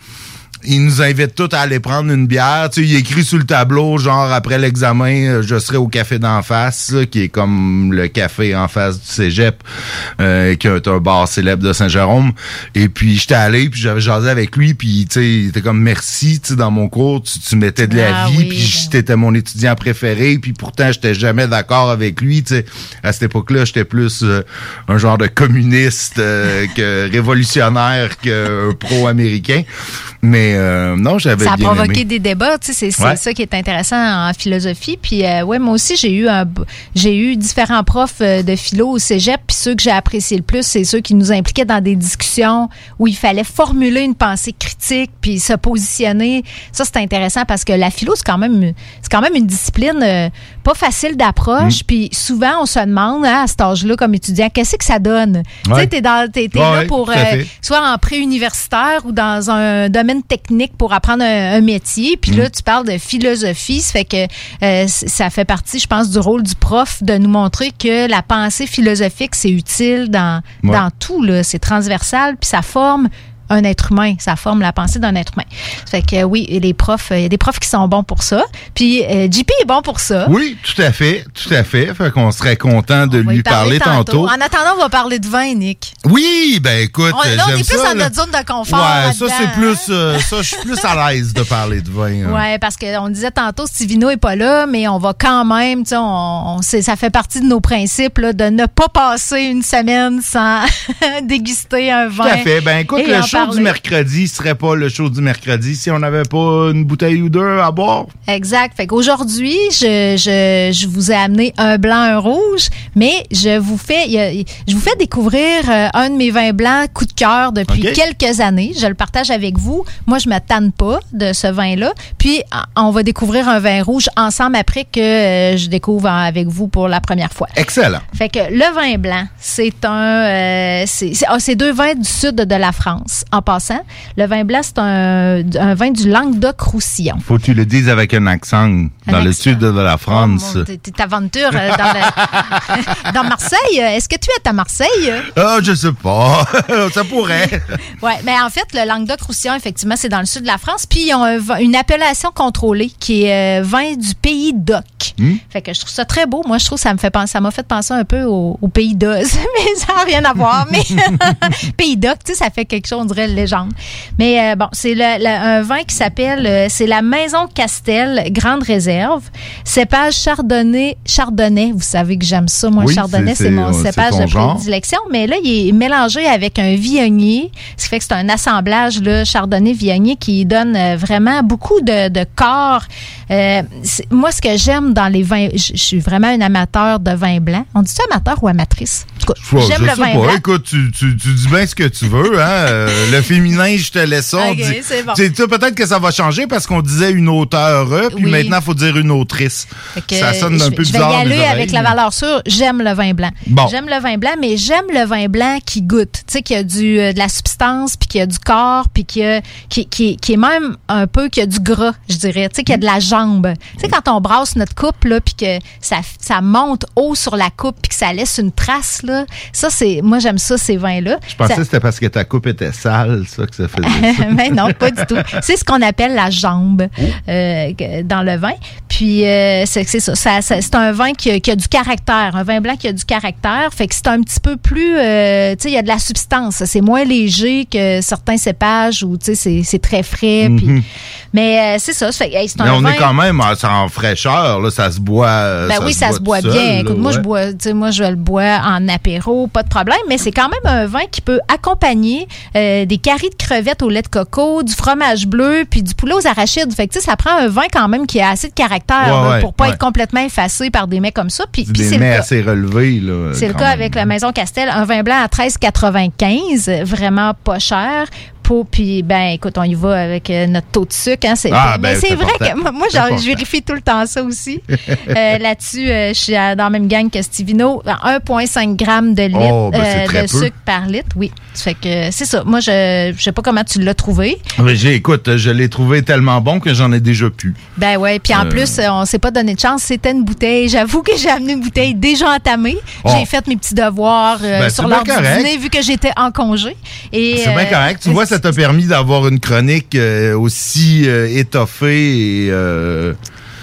il nous invite tous à aller prendre une bière. Tu sais, il écrit sur le tableau, genre, après l'examen, euh, je serai au café d'en face, là, qui est comme le café en face du cégep, euh, qui est un bar célèbre de Saint-Jérôme. Et puis, j'étais allé, puis j'avais jasé avec lui, puis, tu sais, il était comme, merci, tu sais, dans mon cours, tu, tu mettais de la Ah vie, oui, puis t'étais mon étudiant préféré, puis pourtant, j'étais jamais d'accord avec lui, tu sais. À cette époque-là, j'étais plus euh, un genre de communiste euh, que révolutionnaire que pro-américain. Mais euh, non, j'avais Ça a bien provoqué aimé. des débats, tu sais, c'est Ouais. ça qui est intéressant en philosophie. Puis euh, ouais, moi aussi j'ai eu un, j'ai eu différents profs euh, de philo au cégep, puis ceux que j'ai apprécié le plus, c'est ceux qui nous impliquaient dans des discussions où il fallait formuler une pensée critique puis se positionner. Ça c'est intéressant parce que la philo c'est quand même c'est quand même une discipline euh, pas facile d'approche, Mm. puis souvent on se demande hein, à cet âge-là comme étudiant qu'est-ce que ça donne? Tu sais t'es dans t'es, t'es Ouais, là pour euh, soit en pré-universitaire ou dans un domaine technique pour apprendre un, un métier. Puis Mm. là, tu parles de philosophie. Ça fait que euh, ça fait partie, je pense, du rôle du prof de nous montrer que la pensée philosophique, c'est utile dans, Ouais. dans tout. là. C'est transversal, puis ça forme un être humain. Ça forme la pensée d'un être humain. Ça fait que oui, et les profs, euh, il y a des profs qui sont bons pour ça. Puis euh, JP est bon pour ça. Oui, tout à fait, tout à fait. Fait qu'on serait content de On lui parler tantôt. En attendant, on va parler de vin, Nick. Oui, ben écoute, On, là, on est plus ça, dans notre zone de confort. Ouais, ça c'est hein. plus, euh, ça je suis plus à l'aise de parler de vin. hein. Ouais, parce qu'on disait tantôt, Stivino est pas là, mais on va quand même, tu sais, on, on- c'est- ça fait partie de nos principes là, de ne pas passer une semaine sans déguster un Tout vin. à fait. Ben écoute, le show parler. du mercredi serait pas le show du mercredi si on n'avait pas une bouteille ou deux à boire. Exact. Fait qu'aujourd'hui, je, je, je vous ai amené un blanc, un rouge, mais je vous fais, je vous fais découvrir euh, un de mes vins blancs coup de cœur depuis quelques années. Je le partage avec vous. Moi, je me tanne pas de ce vin-là. Puis, en- on va découvrir un vin rouge ensemble après que euh, je découvre avec vous pour la première fois. Excellent. Fait que le vin blanc, c'est un, euh, c'est c'est- ah, c'est deux vins du sud de la France. En passant, le vin blanc, c'est un, un vin du Languedoc-Roussillon. Faut que tu le dises avec un accent dans le accent. sud de la France. Mon- T'es aventure euh, dans, le- dans Marseille. Est-ce que tu es à Marseille? Ah, je sais pas. Ça pourrait. Oui, mais en fait, le Languedoc-Roussillon, effectivement, c'est dans le sud de la France. Puis, ils ont un une appellation contrôlée qui est euh, vin du pays d'Oc. Hmm? Fait que je trouve ça très beau. Moi, je trouve que ça me fait penser, ça m'a fait penser un peu au, au pays d'Oz, mais ça n'a rien à voir. Mais pays d'Oc, tu sais, ça fait quelque chose, légende. Mais euh, bon, c'est un vin qui s'appelle, euh, c'est la Maison Castel Grande Réserve, cépage chardonnay, chardonnay. Vous savez que j'aime ça, moi, Oui, chardonnay, c'est- mon c'est cépage de prédilection. Mais là, il est mélangé avec un viognier, ce qui fait que c'est un assemblage là, chardonnay-viognier qui donne euh, vraiment beaucoup de, de corps. Euh, moi, ce que j'aime dans les vins, je suis vraiment un amateur de vin blanc. On dit-tu amateur ou amatrice? En tout cas, Ouais, j'aime le vin pas. blanc. Écoute, tu, tu, tu dis bien ce que tu veux. Hein? Euh, le féminin, je te laisse ça. On Ok, dit- c'est bon. Tu sais, Peut-être que ça va changer parce qu'on disait une auteure, puis Oui. maintenant, il faut dire une autrice. Ça sonne un je, peu je bizarre. vais y dans aller avec la valeur sûre. J'aime le vin blanc. Bon. J'aime le vin blanc, mais j'aime le vin blanc qui goûte. Tu sais, qui a du, euh, de la substance, puis qui a du corps, puis qui, a- qui, qui, qui est même un peu, qui a du gras, je dirais. Tu sais, qui a de la jambe. Tu sais, quand on brasse notre coupe, là, puis que ça, ça monte haut sur la coupe, puis que ça laisse une trace, là. Ça, c'est, moi, j'aime ça, ces vins-là. Je pensais Ça- que c'était parce que ta coupe était sale, ça, que ça faisait mais non, pas du tout. C'est ce qu'on appelle la jambe euh, que- dans le vin. Puis euh, c'est ça. Ça- ça- c'est un vin qui a, qui a du caractère, un vin blanc qui a du caractère. Fait que c'est un petit peu plus, euh, tu sais, il y a de la substance. C'est moins léger que certains cépages où tu sais c'est- très frais. puis- Mhm. mais euh, c'est ça. fait hey, c'est Mais un on vin. est quand même en, fraîcheur, là, ça se boit. euh, Ben oui, ça se boit bien. seul, Écoute, là, moi, je bois, moi, je le bois en apéro, pas de problème, mais c'est quand même un vin qui peut accompagner euh, des caries de crevettes au lait de coco, du fromage bleu, puis du poulet aux arachides. Fait que, ça prend un vin quand même qui a assez de caractère Ouais, là, pour pas ouais. être complètement effacé par des mets comme ça. Puis, C'est puis des c'est le cas. assez relevés, là. C'est le cas même. avec la Maison Castel, un vin blanc à 13,95, vraiment pas cher. Puis, ben, écoute, on y va avec euh, notre taux de sucre. Hein, c'est, Ah, ben, c'est c'est vrai important. que moi, genre, je vérifie tout le temps ça aussi. Euh, là-dessus, euh, je suis dans la même gang que Stivino. 1,5 g de litre Oh, ben, euh, de sucre par litre. Oui. Ça fait que c'est ça. Moi, je je sais pas comment tu l'as trouvé. Mais j'ai, écoute, je l'ai trouvé tellement bon que j'en ai déjà pu. Ben ouais, puis en plus, on s'est pas donné de chance. C'était une bouteille. J'avoue que j'ai amené une bouteille déjà entamée. Oh. J'ai fait mes petits devoirs Ben, sur l'heure du dîner vu que j'étais en congé. C'est bien correct. Tu vois, ça ça t'a permis d'avoir une chronique euh, aussi euh, étoffée et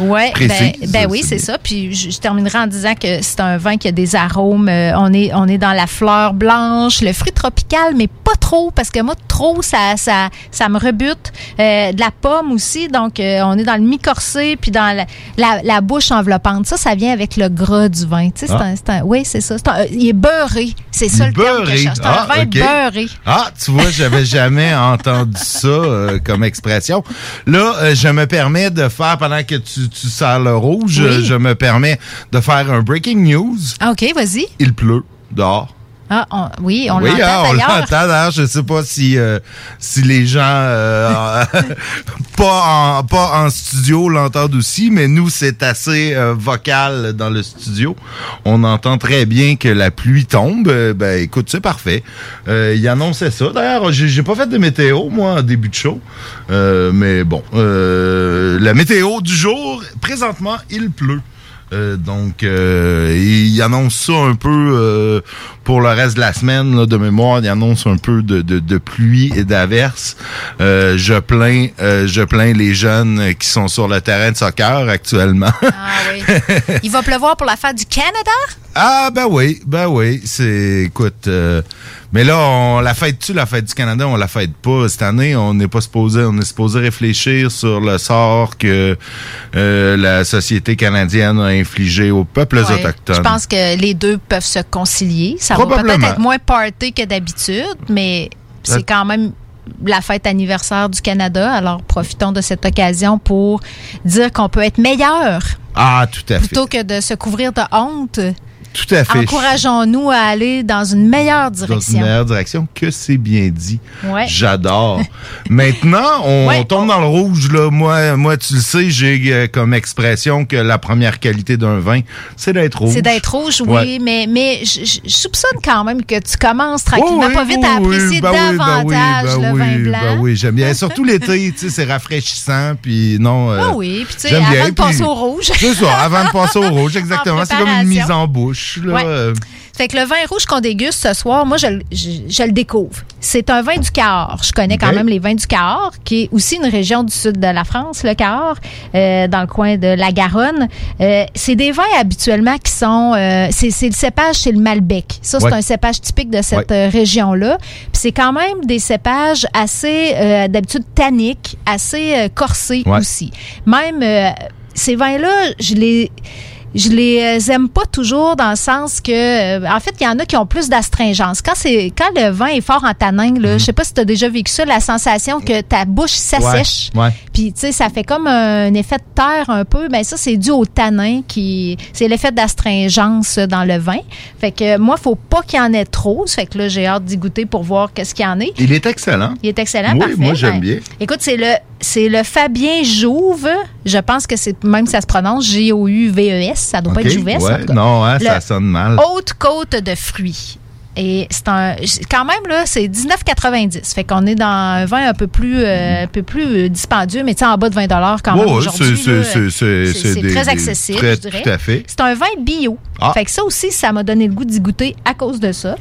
Ouais, ben, ben oui, c'est ça. Puis je, je terminerai en disant que c'est un vin qui a des arômes. euh, on, est, on est dans la fleur blanche, le fruit tropical, mais pas trop, parce que moi, trop, ça, ça, ça me rebute. Euh, de la pomme aussi, donc euh, on est dans le mi-corsé, puis dans la, la, la bouche enveloppante. Ça, ça vient avec le gras du vin. Tu sais, c'est Ah. un, c'est un- oui, c'est ça. Un- il est beurré. C'est ça le terme que je Beurré. cherche. C'est un Ah, vin beurré. Ah, tu vois, j'avais jamais entendu ça comme expression. Là, je me permets de faire, pendant que tu, tu sers le rouge, Oui. euh, je me permets de faire un breaking news. Ah, OK, vas-y. Il pleut dehors. Ah, on- oui, on oui, l'entend hein, on d'ailleurs. l'entend d'ailleurs. Je sais pas si euh, si les gens euh, pas en pas en studio l'entendent aussi, mais nous c'est assez euh, vocal dans le studio. On entend très bien que la pluie tombe. Ben écoute, c'est parfait. Il annonçait ça. D'ailleurs, j'ai pas fait de météo moi en début de show, mais bon, la météo du jour présentement il pleut. Euh, donc, euh, il annonce ça un peu euh, pour le reste de la semaine, là, de mémoire. Il annonce un peu de, de, de pluie et d'averse. Euh, je plains, euh, je plains les jeunes qui sont sur le terrain de soccer actuellement. Il va pleuvoir pour la fête du Canada? Ah ben oui, ben oui, c'est écoute euh, mais là on la fête tu la fête du Canada, on la fête pas cette année, on n'est pas supposé on est supposé réfléchir sur le sort que euh, la société canadienne a infligé aux peuples Ouais. autochtones. Je pense que les deux peuvent se concilier. Ça va peut-être être moins party que d'habitude, mais c'est quand même la fête anniversaire du Canada. Alors profitons de cette occasion pour dire qu'on peut être meilleur Ah, tout à fait. plutôt que de se couvrir de honte. Tout à fait. Encourageons-nous à aller dans une meilleure dans une direction. meilleure direction. Que c'est bien dit. Ouais. J'adore. Maintenant, on Ouais. tombe dans le rouge. Là. Moi, moi, tu le sais, j'ai euh, comme expression que la première qualité d'un vin, c'est d'être rouge. C'est d'être rouge, oui, Ouais. mais, mais je, soupçonne quand même que tu commences tranquillement, Oui, pas vite, à apprécier ben oui, ben davantage oui, ben le oui, vin blanc. ben oui, j'aime bien. Surtout l'été, tu sais, c'est rafraîchissant, puis non. euh, Ah oui, puis tu sais, avant bien, de passer puis- au rouge. C'est ça, avant de passer au rouge, exactement. En C'est comme une mise en bouche. Là. Ouais. euh, Fait que le vin rouge qu'on déguste ce soir, moi, je, le- je, je le découvre. C'est un vin du Cahors. Je connais quand même les vins du Cahors, qui est aussi une région du sud de la France, le Cahors, euh, dans le coin de la Garonne. Euh, c'est des vins habituellement qui sont... c'est le cépage, c'est le Malbec. Ça, c'est Ouais. un cépage typique de cette Ouais. région-là. Puis c'est quand même des cépages assez, d'habitude, tanniques, assez corsés aussi. Même ces vins-là, je les je les euh, aime pas toujours dans le sens que euh, en fait il y en a qui ont plus d'astringence quand c'est quand le vin est fort en tanin là je sais pas si tu as déjà vécu ça la sensation que ta bouche s'assèche Ouais, ouais. puis tu sais ça fait comme un effet de terre un peu mais ça c'est dû au tanin qui c'est l'effet d'astringence dans le vin fait que moi faut pas qu'il y en ait trop fait que là j'ai hâte d'y goûter pour voir qu'est-ce qu'il y en est Il est excellent. il est excellent, Oui, parfait. moi, j'aime Ben, bien. Écoute, c'est le c'est le Fabien Jouve. Je pense que c'est même ça se prononce G O U V E S. Ça doit pas être Jouvès. ouais, non, hein, ça sonne mal. Haute côte de fruits. Et c'est un quand même là, c'est 19,90. Fait qu'on est dans un vin un peu plus euh, un peu plus euh, dispendieux, mais en bas de 20 dollars quand Ouais, même c'est- très accessible, je dirais. tout à fait. C'est un vin bio. Ah. Fait que ça aussi, ça m'a donné le goût d'y goûter à cause de ça.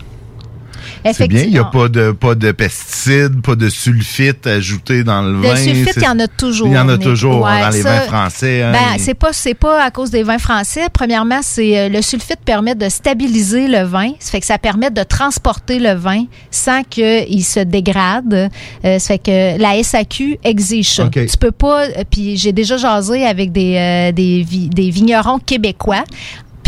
C'est bien, il n'y a pas de, pas de pesticides, pas de sulfite ajouté dans le Le vin. sulfite, c'est- il y en a toujours. Il y en a toujours Ouais, dans les ça, vins français. hein. Ben, c'est pas c'est pas à cause des vins français. Premièrement, c'est euh, le sulfite permet de stabiliser le vin. Ça fait que ça permet de transporter le vin sans qu'il se dégrade. Euh, ça fait que la SAQ exige ça. OK. Tu peux pas. euh, Puis j'ai déjà jasé avec des euh, des, vi- des vignerons québécois.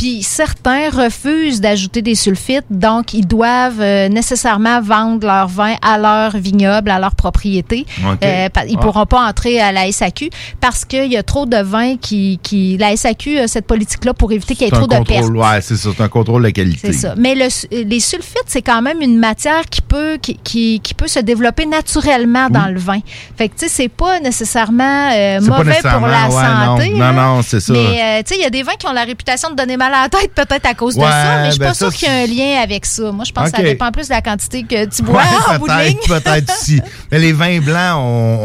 Puis certains refusent d'ajouter des sulfites, donc ils doivent euh, nécessairement vendre leur vin à leur vignoble, à leur propriété. Euh, ils Ah. pourront pas entrer à la SAQ parce qu'il y a trop de vins qui, qui la SAQ a cette politique-là pour éviter qu'il y ait trop de pertes. ouais, c'est ça, c'est un contrôle de qualité. C'est ça. Mais le, les sulfites, c'est quand même une matière qui peut, qui, qui, qui peut se développer naturellement dans le vin. Fait que, tu sais, c'est pas nécessairement euh, pas mauvais pour la ouais, santé. non. là. Non, non, c'est ça. Mais, euh, tu sais, il y a des vins qui ont la réputation de donner mal mal à la tête peut-être à cause de ça, mais je suis ben pas sûre qu'il y a un lien avec ça. Moi, je pense que ça dépend plus de la quantité que tu bois Ouais, en bout de ligne. peut-être, aussi. Mais les vins blancs ont,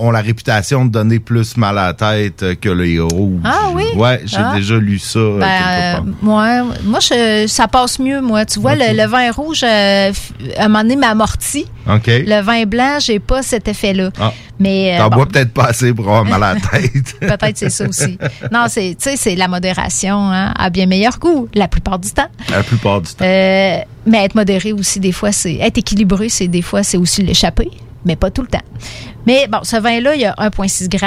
ont- ont la réputation de donner plus mal à la tête que les rouges. Ah oui? Ouais, j'ai Ah. déjà lu ça. euh, Ben, euh, ouais, moi, je- ça passe mieux, moi. Tu vois, le, le vin rouge, euh, à un moment donné, m'amortit. Le vin blanc, j'ai pas cet effet-là. Ah. Mais euh, T'en bon, bois peut-être pas assez pour avoir mal à la tête. peut-être c'est ça aussi. Non, c'est, tu sais, c'est la modération hein, à bien meilleur goût, la plupart du temps. La plupart du temps. Euh, mais être modéré aussi, des fois, c'est être équilibré, c'est des fois, c'est aussi l'échapper, mais pas tout le temps. Mais bon, ce vin-là, il y a 1,6 g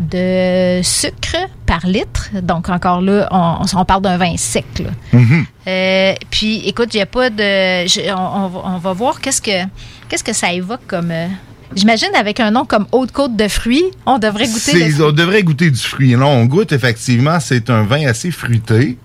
de sucre par litre. Donc, encore là, on, on parle d'un vin sec. là. Mhm. Euh, puis, écoute, il n'y a pas de. je- on, on va- on va voir qu'est-ce que, qu'est-ce que ça évoque comme. J'imagine avec un nom comme Haute Côte de fruits, on devrait goûter le C'est- On devrait goûter du fruit. Non, on goûte effectivement, c'est un vin assez fruité.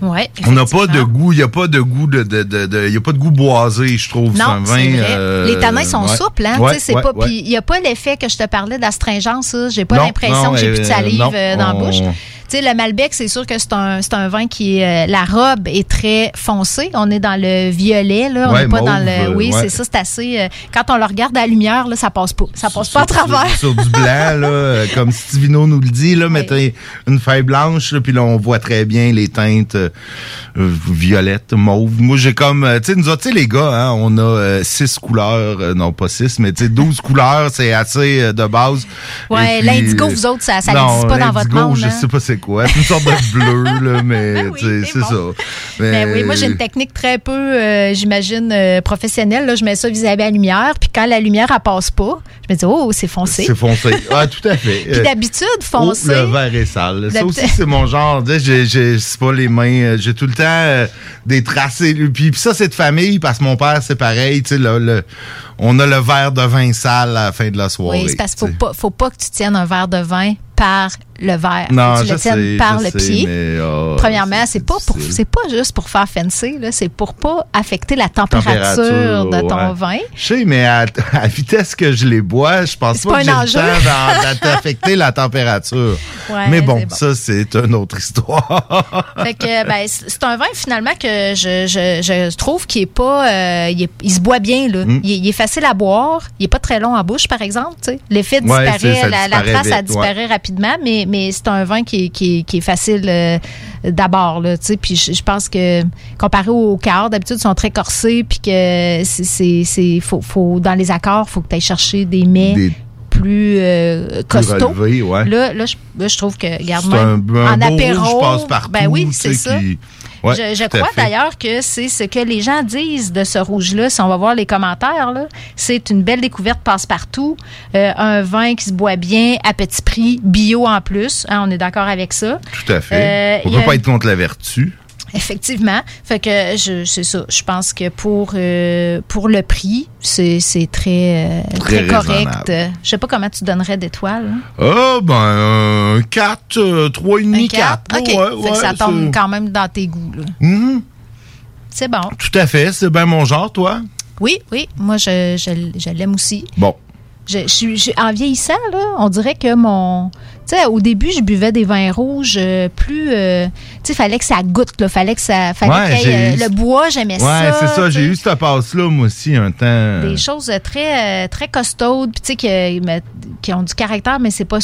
Ouais, On n'a pas de goût, il n'y a pas de goût de, de, de- de- il y a pas de goût boisé, je trouve. Non, c'est vrai. euh, les tanins sont ouais. souples, hein. Ouais, c'est pas. Puis il n'y a pas l'effet que je te parlais d'astringence. J'ai pas l'impression que j'ai plus de euh, salive non, euh, dans la bouche. Tu sais, le Malbec, c'est sûr que c'est un, c'est un vin qui est. euh, la robe est très foncée. On est dans le violet, là. On Ouais, n'est pas dans mauve, le. euh, Oui, ouais. c'est ça, c'est assez. euh, quand on le regarde à la lumière, là, ça passe pas. Ça passe pas à travers. Sur, sur du blanc, là, euh, comme Stivino nous le dit, là, mettez une feuille blanche, là, puis là, on voit très bien les teintes euh, violettes, mauves. Moi, j'ai comme, tu sais, nous autres, tu sais, les gars, hein, on a euh, six couleurs, non pas six, mais tu sais, douze couleurs, c'est assez de base. Ouais, l'indigo, vous autres, ça- n'existe pas dans votre monde, Je hein? sais pas c'est quoi. C'est une sorte de bleu, là, mais tu sais, c'est ça. Mais, Ben oui, moi j'ai une technique très peu, euh, j'imagine, euh, professionnelle. Là, je mets ça vis-à-vis à la lumière, puis quand la lumière elle passe pas, je me dis oh c'est foncé. C'est foncé. Ah, tout à fait. Puis d'habitude Oh, foncé. le verre est sale. Ça aussi, c'est mon genre. J'ai, pas les mains. euh, J'ai tout le temps euh, des tracés. Puis, puis ça, c'est de famille parce que mon père, c'est pareil. Tu sais, le, le- on a le verre de vin sale à la fin de la soirée. oui, c'est parce qu'il faut pas, faut pas que tu tiennes un verre de vin par le verre. Non, Faut que tu je le tiennes sais, par je le sais, pied. mais, ah, Premièrement, c'est pas pour, c'est pas juste pour faire fancy, là, c'est pour pas affecter la température, Température, de ton ouais. vin. Je sais, mais à, la vitesse que je les bois, je pense pas, pas que j'ai le temps d'affecter la température. Ouais, mais bon, ça, c'est une autre histoire. Fait que ben, c'est un vin finalement que je, je, je trouve qu'il est pas euh, il, est- il se boit bien là. Mm. Il, est, il est facile à boire, il est pas très long en bouche par exemple. L'effet Ouais, disparaît, la, trace vite, elle disparaît rapidement, mais, mais c'est un vin qui est, facile euh, d'abord. Puis je, pense que comparé au cœur, d'habitude ils sont très corsés, puis que c'est dans les accords, faut que tu ailles chercher des mets plus euh, ouais. Là, là, je, là, je trouve que, regarde, C'est un, un en apéro, rouge passe-partout. ben oui, tu c'est sais, ça. qui- Ouais, je crois d'ailleurs que c'est ce que les gens disent de ce rouge-là. Si on va voir les commentaires, c'est une belle découverte passe-partout. Euh, un vin qui se boit bien, à petit prix, bio en plus. Hein, on est d'accord avec ça. Tout à fait. Euh, on y peut a- pas être contre la vertu. Effectivement. Fait que je c'est ça. Je pense que pour euh, pour le prix, c'est c'est très, euh, Très très, correct. Je sais pas comment tu donnerais d'étoiles. hein. Ah, ben, un 4, euh, 3,5, 4. OK. fait que ça tombe quand même dans tes goûts. là. Mhm. C'est bon. Tout à fait, c'est bien mon genre, toi. Oui, oui. Moi, je, je, je l'aime aussi. Bon. Je, je suis- je- en vieillissant, là, on dirait que mon. Tu sais, au début, je buvais des vins rouges euh, plus. euh, tu sais, fallait que ça goûte, là. Fallait que ça. Fallait Ouais, ait, euh, eu- le bois, j'aimais Ouais, ça. c'est ça, j'ai eu cette passe-là, moi aussi, un temps. Des choses très, euh, très costaudes, puis tu sais, qui, qui ont du caractère, mais c'est pas.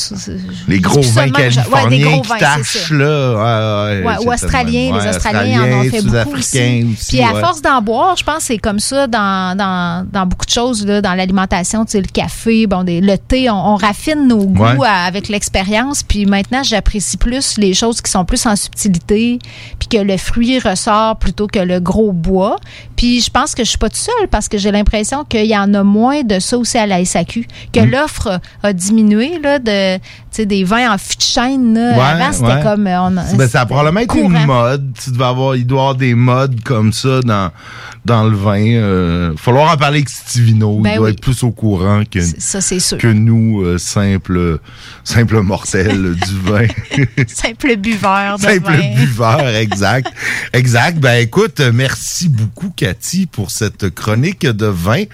Les gros vins je- ouais, californiens des gros qui vins, c'est ça. là. Ouais, ouais, Ouais, ou australiens, les ouais, Australiens en ont fait beaucoup aussi. aussi. Puis à ouais. force d'en boire, je pense que c'est comme ça dans, dans, dans beaucoup de choses, là, dans l'alimentation, tu sais, le café, bon, des, le thé, on, on raffine nos goûts Ouais. à- avec l'expérience. Puis maintenant, j'apprécie plus les choses qui sont plus en subtilité, puis que le fruit ressort plutôt que le gros bois. Puis je pense que je suis pas toute seule parce que j'ai l'impression qu'il y en a moins de ça aussi à la SAQ, que Mm. l'offre a diminué là, de, des vins en fût de chêne. là. Ouais, Avant, c'était ouais. comme... euh, Ben, ça a probablement été courant. une mode. Tu devais avoir, il doit y avoir des modes comme ça dans, dans le vin. Euh, falloir en parler avec Stivino. Ben il doit oui. être plus au courant que, Ça, c'est sûr. que nous, euh, simples mortels du vin. Simple buveur de Simple vin. buveur, exact. Exact. Ben écoute, merci beaucoup Cathy pour cette chronique de vin.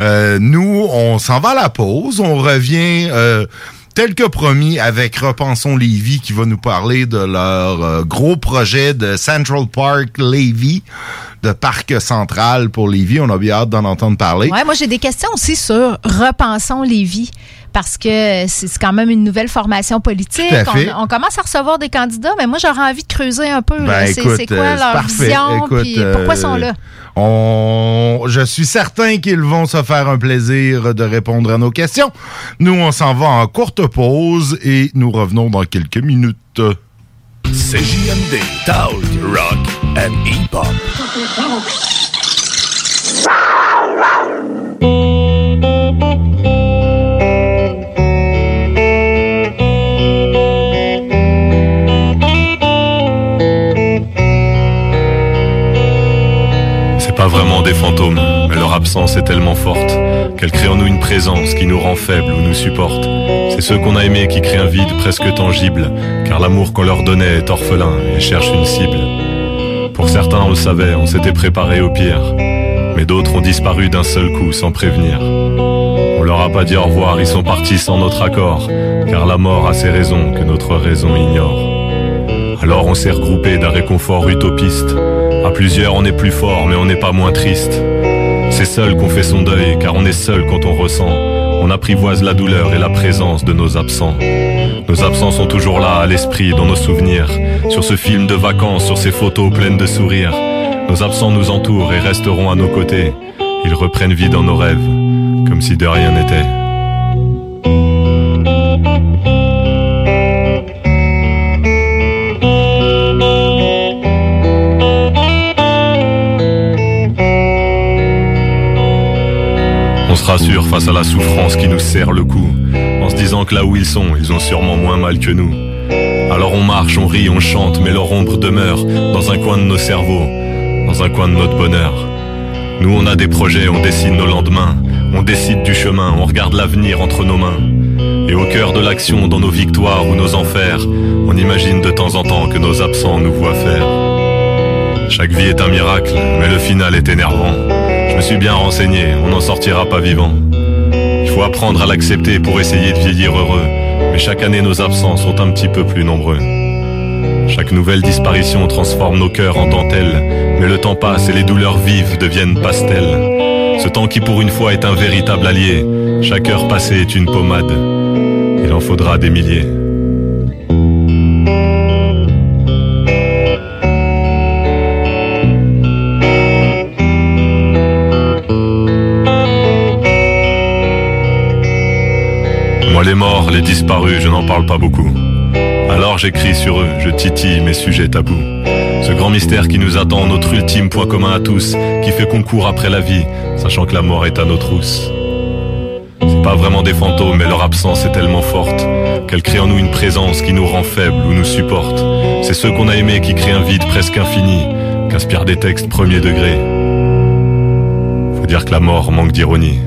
Euh, nous, on s'en va à la pause. On revient euh, tel que promis, avec Repensons Lévis qui va nous parler de leur euh, gros projet de Central Park Lévis, de parc central pour Lévis. On a bien hâte d'en entendre parler. Ouais, moi j'ai des questions aussi sur Repensons Lévis parce que c'est quand même une nouvelle formation politique. Tout à fait. On, on commence à recevoir des candidats, mais moi j'aurais envie de creuser un peu. Ben, c'est quoi euh, leur parfait. vision, Écoute, puis pourquoi ils sont euh, là? On, je suis certain qu'ils vont se faire un plaisir de répondre à nos questions. Nous, on s'en va en courte pause et nous revenons dans quelques minutes. CJMD, Talk, Rock and Hip-Hop. Mais leur absence est tellement forte qu'elle crée en nous une présence qui nous rend faibles ou nous supporte. C'est ceux qu'on a aimés qui créent un vide presque tangible, car l'amour qu'on leur donnait est orphelin et cherche une cible. Pour certains, on le savait, on s'était préparé au pire, mais d'autres ont disparu d'un seul coup sans prévenir. On leur a pas dit au revoir, ils sont partis sans notre accord, car la mort a ses raisons que notre raison ignore. Alors on s'est regroupé d'un réconfort utopiste. À plusieurs, on est plus fort, mais on n'est pas moins triste. C'est seul qu'on fait son deuil, car on est seul quand on ressent. On apprivoise la douleur et la présence de nos absents. Nos absents sont toujours là, à l'esprit, dans nos souvenirs. Sur ce film de vacances, sur ces photos pleines de sourires. Nos absents nous entourent et resteront à nos côtés. Ils reprennent vie dans nos rêves, comme si de rien n'était. Se rassure face à la souffrance qui nous serre le cou, en se disant que là où ils sont, ils ont sûrement moins mal que nous. Alors on marche, on rit, on chante, mais leur ombre demeure dans un coin de nos cerveaux, dans un coin de notre bonheur. Nous on a des projets, on dessine nos lendemains, on décide du chemin, on regarde l'avenir entre nos mains. Et au cœur de l'action, dans nos victoires ou nos enfers, on imagine de temps en temps que nos absents nous voient faire. Chaque vie est un miracle, mais le final est énervant. Je me suis bien renseigné, on n'en sortira pas vivant. Il faut apprendre à l'accepter pour essayer de vieillir heureux, mais chaque année nos absents sont un petit peu plus nombreux. Chaque nouvelle disparition transforme nos cœurs en dentelle, mais le temps passe et les douleurs vives deviennent pastels. Ce temps qui pour une fois est un véritable allié, chaque heure passée est une pommade. Il en faudra des milliers. Les morts, les disparus, je n'en parle pas beaucoup. Alors j'écris sur eux, je titille mes sujets tabous. Ce grand mystère qui nous attend, notre ultime point commun à tous, qui fait qu'on court après la vie, sachant que la mort est à nos trousses. C'est pas vraiment des fantômes, mais leur absence est tellement forte qu'elle crée en nous une présence qui nous rend faibles ou nous supporte. C'est ceux qu'on a aimés qui créent un vide presque infini, qu'inspirent des textes premier degré. Faut dire que la mort manque d'ironie.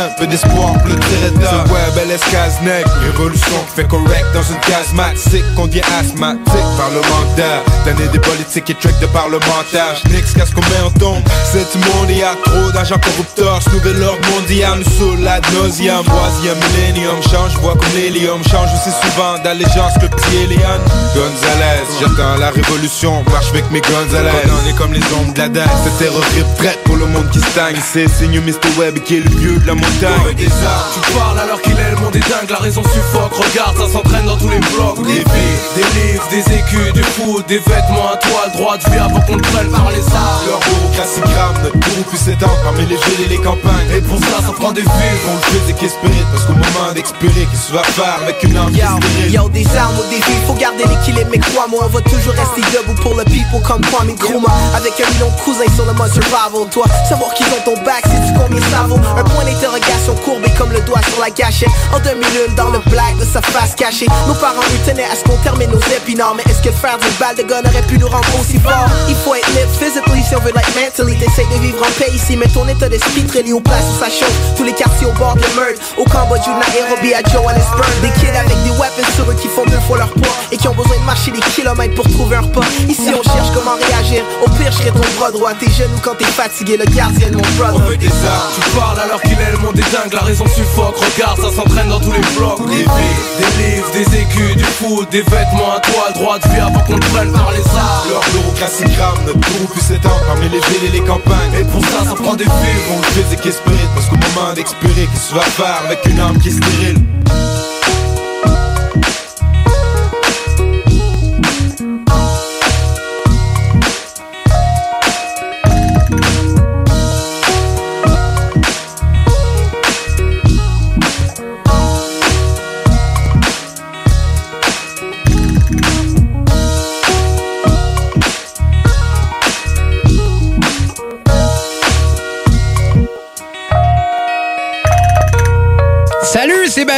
Simple, peu d'espoir pour le ouais, belle escase nègre, révolution qui fait correct dans une case. Sick qu'on devient asthmatique par le manque d'air. D'années des politiques et tricks de parlementaires, j'nix qu'à ce qu'on met en tombe. C'est du monde, y a trop d'agents corrupteurs, ce nouvel ordre mondial nous saoule la nauseam. Troisième millénium, change, voix comme l'hélium, change aussi souvent d'allégeance que petit Eliane. Gonzalez, j'attends la révolution, marche avec mes Gonzalez. On est comme les ombres de la dague, cette terreur prête pour le monde qui stagne. C'est signe Mr. Web qui est le vieux de la montagne. des. Tu parles alors qu'il est le monde est dingue, la raison suffoque. Regarde, ça s'entraîne dans tous les blocs. Des vies, des livres, des écus, du foot, des vêtements à toile, droit de vie avant qu'on te prenne par les armes. Leur bureaucratie grave, notre bourreau puisse s'étendre parmi les villes et les campagnes. Et pour ça, ça prend des villes. On le faisait qu'espérer, parce qu'au moment d'expirer, tu vas faire avec une arme Yo, des armes ou des vies, faut garder l'équilibre, mais crois-moi, on va toujours rester debout pour le people comme Kwame Nkrumah. Avec un million de cousins sur le mode survival, toi, savoir qu'ils ont ton back, sais-tu combien ça vaut? Un point d'interrogation courbé comme le doigt sur la gâchette. En 2001, dans le black de sa face cachée, nos parents nous tenaient à ce qu'on termine nos épinards. Mais que faire d'une balle de gun aurait pu nous rendre aussi fort? Il faut être libre physically si on veut like mentally. T'essayes de vivre en paix ici, mais ton état d'esprit très lié aux places où ça chauffe. Tous les quartiers au bord de meurtre, au Cambodge ou Nairobi à Johannesburg. Des kids avec des weapons sur eux qui font deux fois leur poids et qui ont besoin de marcher des kilomètres pour trouver un repas. Ici on cherche comment réagir. Au pire, je serai ton bras droit. T'es ou quand t'es fatigué, le gardien de mon brother. On veut des armes. Tu parles alors qu'il est le monde est dingue, la raison suffoque. Regarde, ça s'entraîne dans tous les blocs. Des vies, des livres, des écus, du foot, des vêtements à toile, droit de avant qu'on prenne par les armes. Leur bureaucratie grave, notre bourreau puisse s'étendre parmi les villes et les campagnes. Et pour ça, ça prend des villes. On le faisait qu'espérer, parce qu'au moment d'expirer, qu'est-ce que faire avec une arme qui est stérile?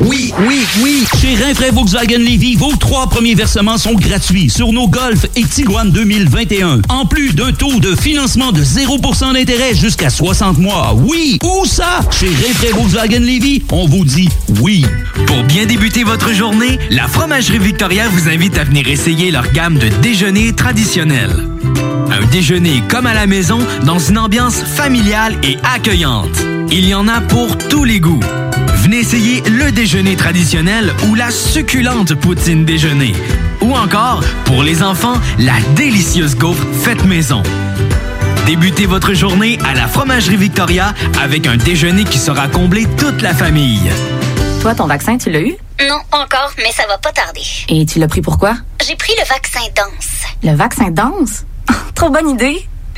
Oui, oui, oui. Chez Rinfraie Volkswagen Levy, vos trois premiers versements sont gratuits sur nos Golf et Tiguan 2021. En plus d'un taux de financement de 0% d'intérêt jusqu'à 60 mois. Oui, où ça? Chez Rinfraie Volkswagen Levy, on vous dit oui. Pour bien débuter votre journée, la Fromagerie Victoria vous invite à venir essayer leur gamme de déjeuners traditionnels. Un déjeuner comme à la maison dans une ambiance familiale et accueillante. Il y en a pour tous les goûts. Venez essayer le déjeuner traditionnel ou la succulente poutine déjeuner. Ou encore, pour les enfants, la délicieuse gaufre faite maison. Débutez votre journée à la Fromagerie Victoria avec un déjeuner qui sera combler toute la famille. Toi, ton vaccin, tu l'as eu? Non, encore, mais ça va pas tarder. Et tu l'as pris pourquoi? J'ai pris le vaccin danse. Le vaccin danse? Trop bonne idée!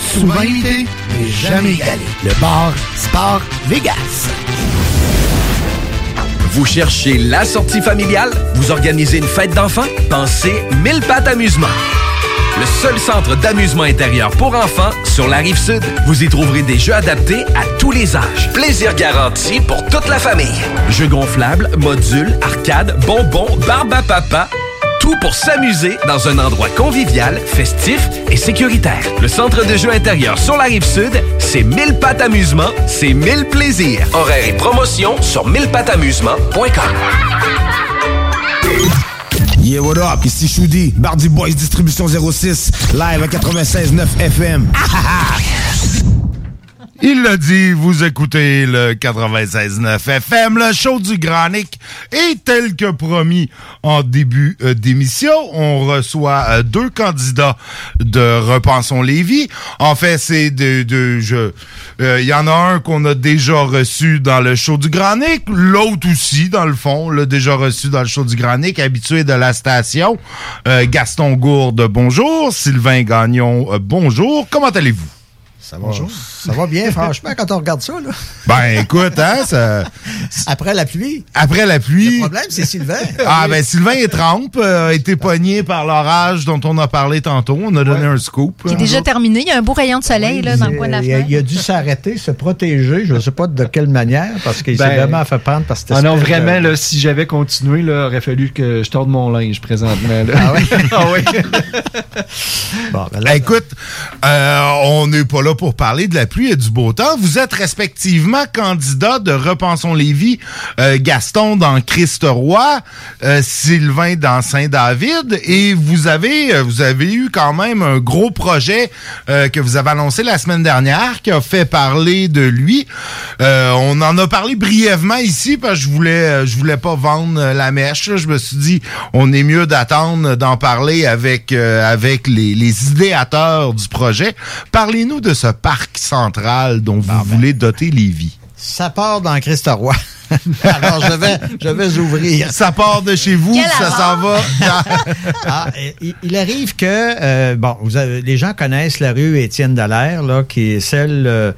Souvent imité, mais jamais égalé. Le bar Sport Vegas. Vous cherchez la sortie familiale? Vous organisez une fête d'enfants? Pensez Mille Pattes Amusement. Le seul centre d'amusement intérieur pour enfants sur la rive sud. Vous y trouverez des jeux adaptés à tous les âges. Plaisir garanti pour toute la famille. Jeux gonflables, modules, arcades, bonbons, barbe à papa. Pour s'amuser dans un endroit convivial, festif et sécuritaire. Le centre de jeux intérieur sur la rive sud, c'est 1000 pattes amusement, c'est 1000 plaisirs. Horaires et promotions sur 1000pattamusement.com. Yeah, what up? Ici Choudi, Bardi Boys Distribution 06, live à 96.9 FM. Il l'a dit, vous écoutez le 96.9 FM, le show du Granic. Et tel que promis en début euh, d'émission, on reçoit euh, deux candidats de Repensons Lévis. En fait, c'est de... de je, euh, il y en a un qu'on a déjà reçu dans le show du Granic, l'autre aussi, dans le fond, l'a déjà reçu dans le show du Granic, habitué de la station. Gaston Gourde, bonjour. Sylvain Gagnon, bonjour. Comment allez-vous? Ça va, ça va bien, franchement, quand on regarde ça. Là. Ben, écoute, hein, ça... Après la pluie. Après la pluie. Le problème, c'est Sylvain. Ah, ben, Sylvain et Trempe euh, a été pogné par l'orage dont on a parlé tantôt. On a donné un scoop. Qui est déjà terminé. Il y a un beau rayon de soleil là, dans le coin de la il, a, fenêtre. il a dû s'arrêter, se protéger, je ne sais pas de quelle manière, parce qu'il s'est Ben, vraiment fait prendre par cette Ah non, de- vraiment, là, si j'avais continué, là, il aurait fallu que je torde mon linge présentement. là. Ah ouais? Ah ouais. ben Écoute, euh, on n'est pas là pour parler de la pluie et du beau temps. Vous êtes respectivement candidats de Repensons Lévis, euh, Gaston dans Christ-Roi, euh, Sylvain dans Saint-David, et vous avez euh, vous avez eu quand même un gros projet euh, que vous avez annoncé la semaine dernière qui a fait parler de lui. On en a parlé brièvement ici parce que je voulais je voulais pas vendre la mèche. Je me suis dit on est mieux d'attendre d'en parler avec avec les, les idéateurs du projet. Parlez-nous de ce parc central dont vous voulez doter Lévis. Ça part dans Christ-Roi. Alors, je vais, je vais ouvrir. Ça part de chez vous, ça s'en va. Ah, il, il arrive que, euh, bon, vous avez, les gens connaissent la rue Étienne Dallaire, là, qui est celle, euh,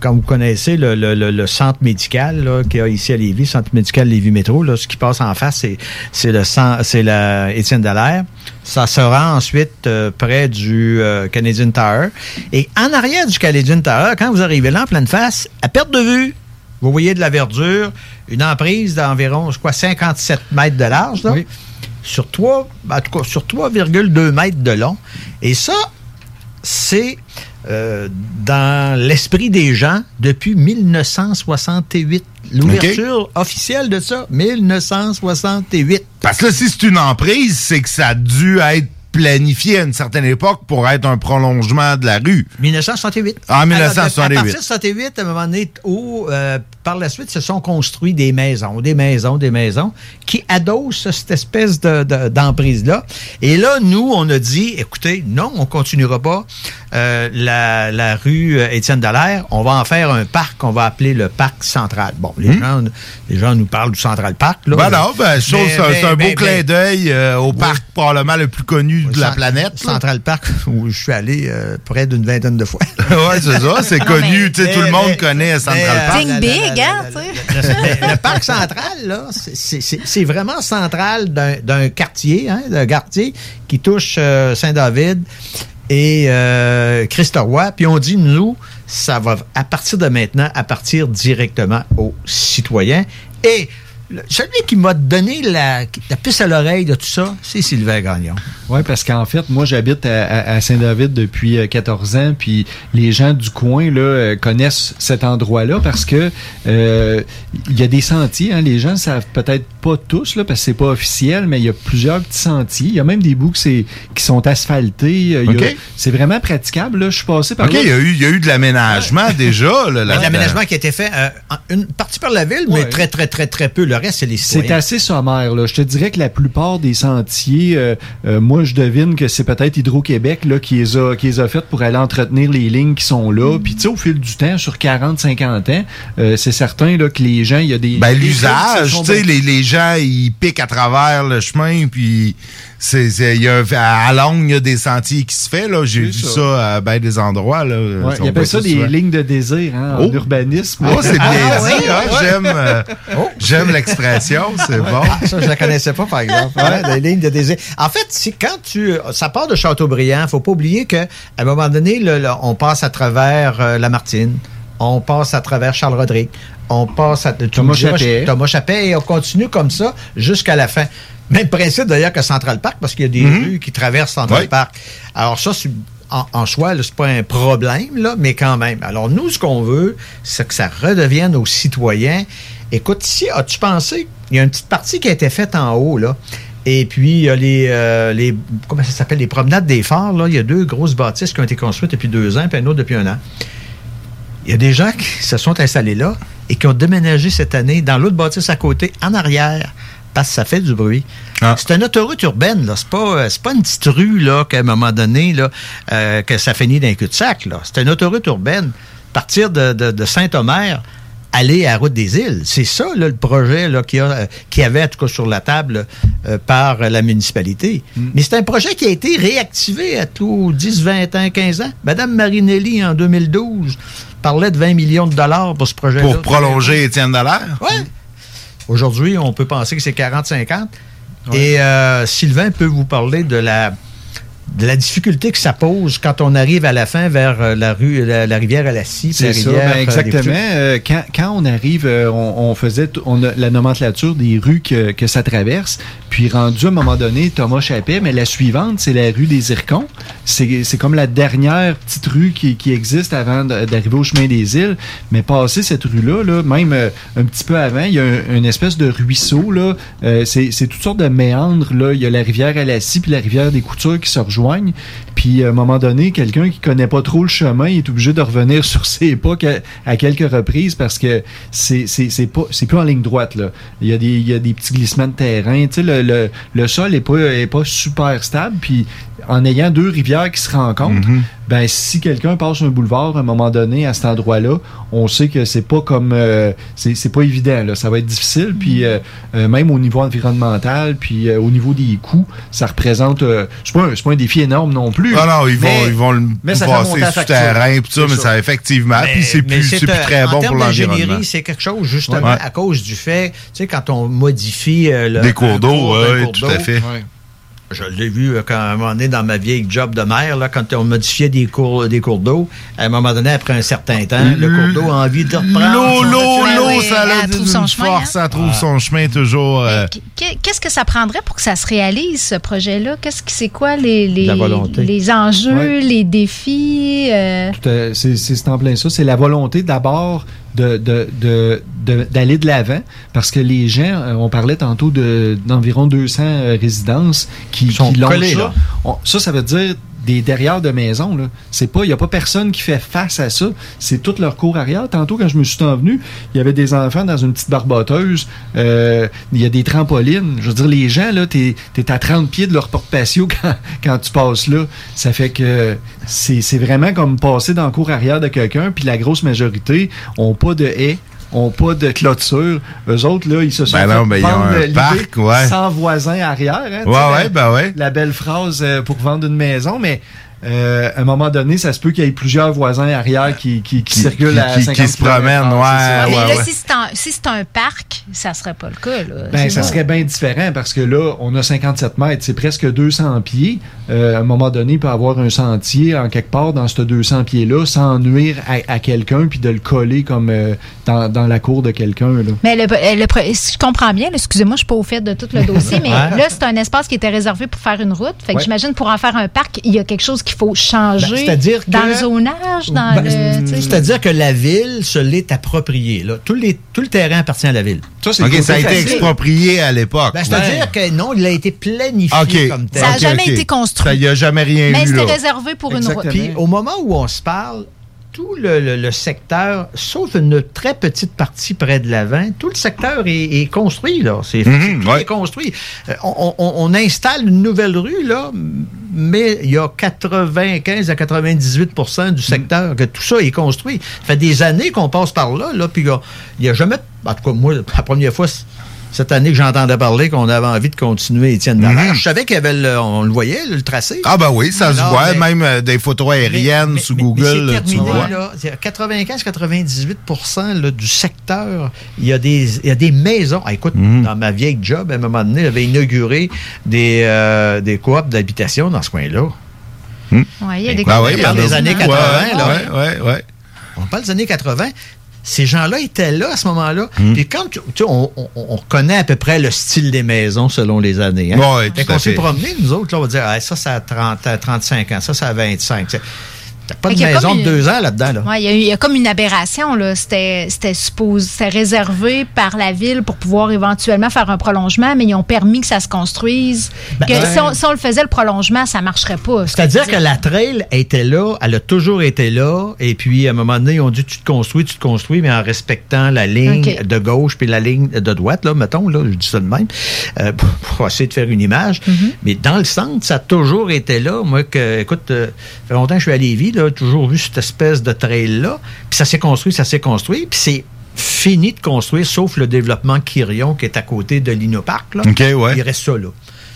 comme vous connaissez, le, le- le- le centre médical qu'il y a ici à Lévis, centre médical Lévis Métro. Là, ce qui passe en face, c'est, c'est le c'est la Étienne Dallaire. Ça se rend ensuite euh, près du euh, Canadian Tower. Et en arrière du Canadian Tower, quand vous arrivez là en pleine face, à perte de vue, Vous voyez de la verdure, une emprise d'environ, je crois, 57 mètres de large, là, sur 3, en tout cas, sur 3,2 mètres de long. Et ça, c'est euh, dans l'esprit des gens depuis 1968. L'ouverture officielle de ça, 1968. Parce que là, si c'est une emprise, c'est que ça a dû être planifié à une certaine époque pour être un prolongement de la rue. 1968. Ah, Alors, 1968. à partir de 68, à un moment donné, où, euh, par la suite, se sont construits des maisons, des maisons, des maisons, qui adossent cette espèce de- de- d'emprise-là. Et là, nous, on a dit, écoutez, non, on continuera pas euh, la, la rue euh, Étienne Dallaire. On va en faire un parc qu'on va appeler le parc central. Bon, les, gens, les gens nous parlent du Central Park. Là. Ben non, ben, c'est un- beau clin d'œil euh, au parc probablement le plus connu de la planète. Central Park, où je suis allé euh, près d'une vingtaine de fois. ouais, c'est ça, c'est connu. Tout le monde mais- connaît Central mais, euh, Park. Think big, hein, le, parc central, là, c'est- vraiment central d'un d'un quartier, hein, d'un quartier qui touche euh, Saint-David et euh, Christ-Roi. Puis on dit, nous, ça va, à partir de maintenant, à partir directement aux citoyens. Et celui qui m'a donné la, puce à l'oreille de tout ça, c'est Sylvain Gagnon. Oui, parce qu'en fait, moi, j'habite à, Saint-David depuis euh, 14 ans, puis les gens du coin là euh, connaissent cet endroit-là parce que euh, il y a des sentiers. Hein, les gens savent peut-être pas tous là, parce que c'est pas officiel, mais il y a plusieurs petits sentiers. Il y a même des bouts c'est- qui sont asphaltés. C'est vraiment praticable. Là. Je suis passé par OK, il y, a eu, il y a eu de l'aménagement déjà. Là, Il y a de là-dedans. l'aménagement qui a été fait, euh, une partie par la ville, mais très, très, très, très peu. Le reste, c'est les C'est citoyens. assez sommaire. Là. Je te dirais que la plupart des sentiers, euh, euh, moi, je devine que c'est peut-être Hydro-Québec là, qui, les a, qui les a faites pour aller entretenir les lignes qui sont là. Puis, tu sais, au fil du temps, sur 40, 50 ans, euh, c'est certain là, que les gens, il y a des. Ben, l'usage, tu sais, les, les gens, ils piquent à travers le chemin, puis c'est, c'est- il y a, à Longue, il y a des sentiers qui se fait, là. J'ai vu ça. ça. à ben des endroits, là. Ouais, ils appellent ça des souvent. lignes de désir hein, en Oh. urbanisme. Oh, c'est bien Ah, dit, oui, hein? ouais. J'aime, euh, j'aime l'expression, c'est bon. Ah, ça, je la connaissais pas, par exemple. Ouais, les lignes de désir. En fait, c'est quand tu. Ça part de Châteaubriand. faut pas oublier qu'à un moment donné, on passe à travers euh, Lamartine, on passe à travers Charles Rodrigue, on passe à. Thomas Chappet. Thomas Chappet, et on continue comme ça jusqu'à la fin. Même principe d'ailleurs que Central Park, parce qu'il y a des Mhm. rues qui traversent Central Oui. Park. Alors, ça, c'est. En, en soi, c'est pas un problème, là, mais quand même. Alors, nous, ce qu'on veut, c'est que ça redevienne aux citoyens. Écoute, ici, as-tu pensé, il y a une petite partie qui a été faite en haut, là. Et puis, il y a les, euh, les comment ça s'appelle, les promenades des phares, là. Il y a deux grosses bâtisses qui ont été construites depuis deux ans, puis une autre depuis un an. Il y a des gens qui se sont installés là et qui ont déménagé cette année dans l'autre bâtisse à côté, en arrière, parce que ça fait du bruit. C'est une autoroute urbaine, là. C'est pas, euh, pas une petite rue, là, qu'à un moment donné, là, euh, que ça finit d'un cul-de-sac, là. C'est une autoroute urbaine. Partir de, de- de Saint-Omer, aller à la route des îles. C'est ça, là, le projet, là, qu'il y, a, euh, qu'il y avait, en tout cas, sur la table euh, par la municipalité. Mais c'est un projet qui a été réactivé à tous 10, 20 ans, 15 ans. Madame Marinelli, en 2012, parlait de 20 millions de dollars pour ce projet Pour prolonger Étienne Dallaire? Ouais. Aujourd'hui, on peut penser que c'est 40-50. Et euh, Sylvain peut vous parler de la, de la difficulté que ça pose quand on arrive à la fin vers euh, la rue, la, la rivière à la scie, C'est ça, ben, euh, exactement. Euh, quand, quand on arrive, euh, on, on faisait on a la nomenclature des rues que, que ça traverse. Puis rendu à un moment donné, Thomas Chappet, mais la suivante, c'est la rue des Zircons. C'est c'est comme la dernière petite rue qui, qui existe avant d'arriver au chemin des îles. Mais passer cette rue-là, là, même euh, un petit peu avant, il y a un- une espèce de ruisseau. là. Euh, c'est c'est toutes sortes de méandres. Là. Il y a la rivière à la scie puis la rivière des Coutures qui se rejoignent. Puis à un moment donné, quelqu'un qui connaît pas trop le chemin est obligé de revenir sur ses pas à quelques reprises parce que c'est pas plus en ligne droite. Il y a des il petits glissements de terrain. Tu le, sol est pas est pas super stable. Puis en ayant deux rivières qui se rencontrent, ben si quelqu'un passe un boulevard à un moment donné à cet endroit-là, on sait que c'est pas comme euh, c'est c'est pas évident là. Ça va être difficile. Puis euh, euh, même au niveau environnemental, puis euh, au niveau des coûts, ça représente euh, c'est pas pas un défi énorme non plus. Ah non, ils vont, Mais- ils vont le mais ça passer sous facture. terrain, pis ça, C'est mais ça, effectivement. Mais- Puis c'est plus, c'est plus très bon pour l'environnement. C'est quelque chose, justement, Ouais. à cause du fait, tu sais, quand on modifie euh, le, Des cours d'eau, ouais, tout à fait. Je l'ai vu euh, quand à un moment donné dans ma vieille job de maire, là, quand on modifiait des cours, des cours d'eau, à un moment donné, après un certain temps, le cours d'eau a envie de reprendre. L'eau, son- l'eau, l'eau, ça elle a trouve son chemin, force, hein? ça trouve son chemin toujours. euh, Qu'est- Qu'est-ce que ça prendrait pour que ça se réalise, ce projet-là? Qu'est-ce que c'est quoi les, les, enjeux, Ouais. les défis? euh, C'est en plein ça. C'est la volonté d'abord de- de- de- de- d'aller de l'avant parce que les gens, euh, on parlait tantôt de- d'environ 200 euh, résidences qui, sont qui l'ont là. Ça, ça veut dire des derrière de maison. C'est pas, il y a pas personne qui fait face à ça. C'est toute leur cour arrière. Tantôt, quand je me suis envenu, il y avait des enfants dans une petite barboteuse. Euh, il y a des trampolines. Je veux dire, les gens là, t'es es à 30 pieds de leur porte-patio quand, quand tu passes là. Ça fait que c'est c'est vraiment comme passer dans la cour arrière de quelqu'un. Puis la grosse majorité ont pas de haies ont pas de clôture. Eux autres, là, ils se sont Ben non, ben, ils ont un parc, ouais. sans voisin arrière. hein, Ouais, sais, la- ouais, ben ouais. La belle phrase euh, pour vendre une maison, mais euh, à un moment donné, ça se peut qu'il y ait plusieurs voisins arrière qui, qui, qui circulent qui- à qui- 50 qui se promènent, ouais, mais ouais, là, ouais. si c'est un, si c'est un parc, ça serait pas le cas. Là. Ben, ça serait bien différent parce que là, on a 57 mètres, c'est presque 200 pieds. Euh, à un moment donné, il peut y avoir un sentier en quelque part dans ce 200 pieds-là sans nuire à, à quelqu'un puis de le coller comme euh, dans, dans la cour de quelqu'un. là. Mais le, si je comprends bien, excusez-moi, je suis pas au fait de tout le dossier, mais Ouais. là, c'est un espace qui était réservé pour faire une route. Fait que Ouais. j'imagine pour en faire un parc, il y a quelque chose qu'il faut changer Ben, c'est-à-dire que- dans le zonage, dans Ben, le. C'est-à-dire que la ville se l'est appropriée. Là. Tout, les, tout le terrain appartient à la ville. Ça, c'est OK, le ça a été facile. exproprié à l'époque. Ben, C'est-à-dire que non, il a été planifié comme tel. Ça n'a jamais été construit. Ça y a jamais rien mais eu, c'était réservé pour une route. Puis au moment où on se parle, tout le, le- le secteur, sauf une très petite partie près de l'avant, tout le secteur est, est construit. là. C'est Mhm, ouais. construit. Euh, On, on- on installe une nouvelle rue, là, mais il y a 95 à 98% du secteur, que tout ça est construit. Ça fait des années qu'on passe par là, là puis il y a- il n'y a, jamais... En tout cas, moi, la première fois... Cette année que j'entendais parler qu'on avait envie de continuer Étienne Dallaire, je savais qu'il y avait le, on le voyait, le tracé. Ah ben oui, ça se voit, mais- même euh, des photos aériennes sous mais Google, c'est tu terminé, vois. là. C'est 95-98 là, du secteur, il y, a des, il y a des maisons. Ah, écoute, Mhm. dans ma vieille job, à un moment donné, j'avais inauguré des, euh, des coops d'habitation dans ce coin-là. Ouais, il y a des Ben oui, constructions. il y en a des années 80, Ouais, là. ouais, ouais, ouais. On parle des années 80. Ces gens-là étaient là à ce moment-là. Hmm. Puis quand tu sais, on, on, on connaît à peu près le style des maisons selon les années. Hein? Ouais, Fait qu'on s'est fait. promené, nous autres, là, on va dire ah, ça, ça a 30, à 35 ans, ça, ça a 25. C'est- T'as pas Fait de a maison de une- deux ans là-dedans. Là. Ouais, il y, a il y a comme une aberration. là. C'était c'était supposé- c'était réservé par la ville pour pouvoir éventuellement faire un prolongement, mais ils ont permis que ça se construise. Ben, que si, on, si on le faisait, le prolongement, ça marcherait pas. C'est-à-dire que la trail était là, elle a toujours été là, et puis à un moment donné, ils ont dit tu te construis, tu te construis, mais en respectant la ligne de gauche puis la ligne de droite, là, mettons, là, je dis ça de même, euh, pour, pour essayer de faire une image. Mm-hmm. Mais dans le centre, ça a toujours été là. Moi, que, écoute, euh, ça fait longtemps que je suis à Lévis, là, toujours vu cette espèce de trail-là, puis ça s'est construit, ça s'est construit, puis c'est fini de construire, sauf le développement Quirion qui est à côté de l'Innopark. là. OK, ouais. Il reste ça, là.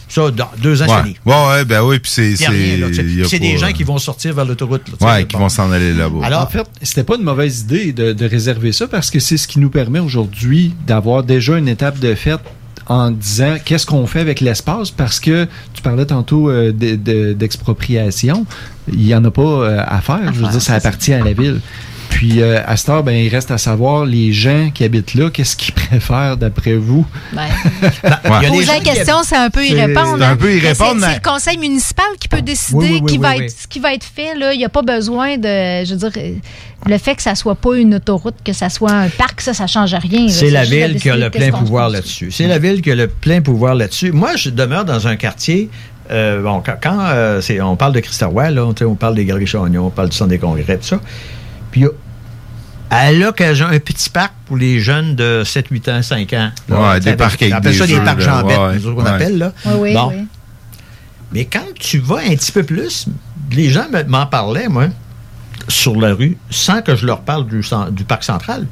Ça, dans deux ans, c'est Ouais. fini. ouais, ouais, ben oui, puis c'est. C'est pas, des gens euh, qui vont sortir vers l'autoroute. Ouais, qui bon. vont s'en aller là-bas. Alors, en fait, c'était pas une mauvaise idée de, de réserver ça parce que c'est ce qui nous permet aujourd'hui d'avoir déjà une étape de fête en disant qu'est-ce qu'on fait avec l'espace parce que tu parlais tantôt euh, de- de- d'expropriation. Il n'y en a pas euh, à faire. Je veux dire, ça appartient à la ville. Puis euh, à cette heure, ben, il reste à savoir les gens qui habitent là, qu'est-ce qu'ils préfèrent d'après vous? Ben, a des Poser gens la question, c'est un peu y répondre. c'est un peu y répondre, C'est le conseil municipal qui peut décider Oui, oui, oui, qui va oui, être, ce qui va être fait. Là. Il n'y a pas besoin de. Je veux dire, le fait que ça soit pas une autoroute, que ça soit un parc, ça, ça change rien. C'est la ville qui a le plein pouvoir là-dessus. C'est la ville qui a le plein pouvoir là-dessus. Moi, je demeure dans un quartier. euh, bon, quand, quand, euh, c'est- on parle de sais, on parle des Galeries Chagnon, on parle du centre des congrès, tout ça. Puis, il y a- à l'occasion, un petit parc pour les jeunes de 7, 8 ans, 5 ans. Ouais, des parcs avec On appelle des ça des parcs. Jean-Bête, Ouais, nous autres, qu'on ouais. appelle, là. Oui, oui, Bon. oui. Mais quand tu vas un petit peu plus, les gens me- m'en parlaient, moi, sur la rue, sans que je leur parle du parc central.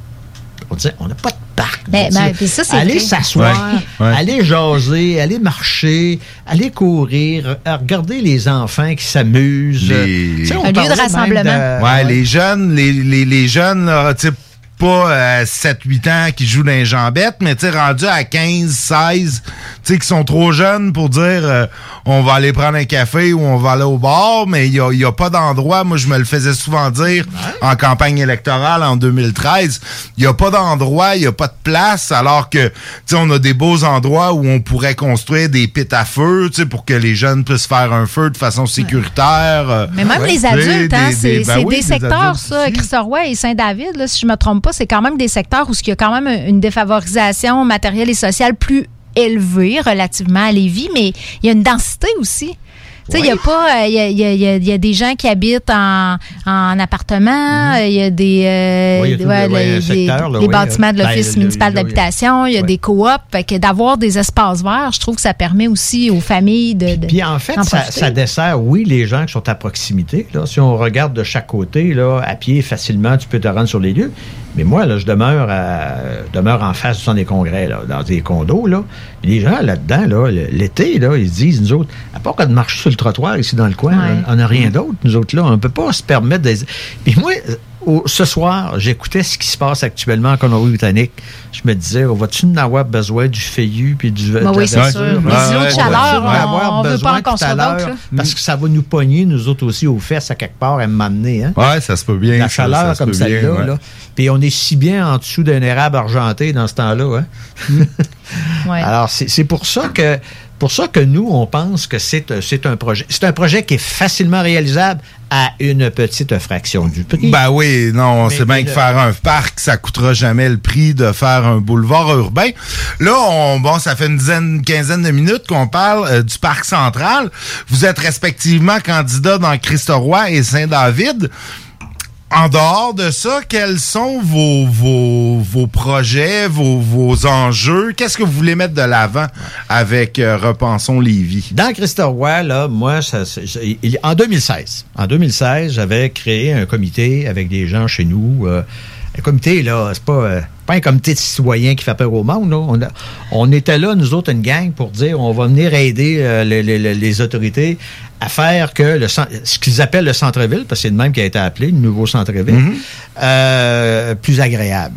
On disait, on n'a pas de parc. Ben, disait, ben, puis ça, c'est allez s'asseoir, Ouais, ouais. allez jaser, allez marcher, allez courir, euh, regarder les enfants qui s'amusent. Les- Un lieu de rassemblement. de- Ouais, les jeunes, les, les, les jeunes, là, tu sais, pas euh, 7-8 ans qui jouent dans jambettes, mais tu sais, rendus à 15, 16, tu sais, qui sont trop jeunes pour dire euh, on va aller prendre un café ou on va aller au bar, mais il y a, y a pas d'endroit. Moi, je me le faisais souvent dire en campagne électorale en 2013. Il y a pas d'endroit, il y a pas de place, alors que, tu sais, on a des beaux endroits où on pourrait construire des pits à feu, tu sais, pour que les jeunes puissent faire un feu de façon sécuritaire. euh, Mais même ouais. les adultes, hein, c'est des- ben oui, secteurs, ça, Christ-Roi et Saint-David, là, si je me trompe pas, c'est quand même des secteurs où il y a quand même une défavorisation matérielle et sociale plus élevée relativement à Lévis, mais il y a une densité aussi. Il y a pas, il y, a, il y a- il y a- il y a des gens qui habitent en, en appartement, il y a des, euh, Mhm. Oui, il y a tout ouais, le- ouais, les- un secteur, là, les oui, bâtiments de l'Office ben, le- municipal d'habitation, il y a des coops, fait que d'avoir des espaces verts, je trouve que ça permet aussi aux familles de, de Puis en fait, ça, dessert, oui, les gens qui sont à proximité. Là. Si on regarde de chaque côté, là, à pied, facilement, tu peux te rendre sur les lieux. Mais moi, là, je demeure, à- je demeure en face du centre des congrès, là, dans des condos. Là. Les gens là-dedans, là, l'été, là, ils se disent, nous autres, à part que de marcher sur le trottoir ici dans le coin, Ouais. on n'a rien d'autre, nous autres, là. On ne peut pas se permettre des. Puis moi, au- ce soir, j'écoutais ce qui se passe actuellement en Colombie-Britannique. Je me disais, on va-tu en avoir besoin du feuillu puis du. Ben de oui, c'est sûr. Les Ouais, îlots de chaleur, on va on- avoir on veut pas besoin en tout à construire l'heure, d'autres, là. Parce que ça va nous pogner, nous autres aussi, aux fesses à quelque part, à m'amener. Hein? Ouais, ça se peut bien. La chaleur ça comme celle-là. ouais. là. Puis on est si bien en dessous d'un érable argenté dans ce temps-là. Hein? Ouais. Alors, c'est pour ça que pour ça que nous, on pense que c'est euh, c'est un projet. C'est un projet qui est facilement réalisable à une petite fraction du prix. Ben oui, non, on sait bien que faire un parc, ça coûtera jamais le prix de faire un boulevard urbain. Là, on, bon, ça fait une dizaine, une quinzaine de minutes qu'on parle euh, du parc central. Vous êtes respectivement candidats dans Christ-Roi et Saint-David. En dehors de ça, quels sont vos, vos, vos projets, vos, vos enjeux? Qu'est-ce que vous voulez mettre de l'avant avec euh, Repensons Lévis? Dans Christ-Roi, là, moi, ça, il- en 2016, en 2016, j'avais créé un comité avec des gens chez nous. euh, un comité, là, c'est pas, euh, pas un comité de citoyens qui fait peur au monde. Là. On, a- on était là, nous autres, une gang, pour dire on va venir aider euh, les, les- les- les autorités à faire que le, ce qu'ils appellent le centre-ville, parce que c'est le même qui a été appelé, le nouveau centre-ville, Mhm. euh, plus agréable.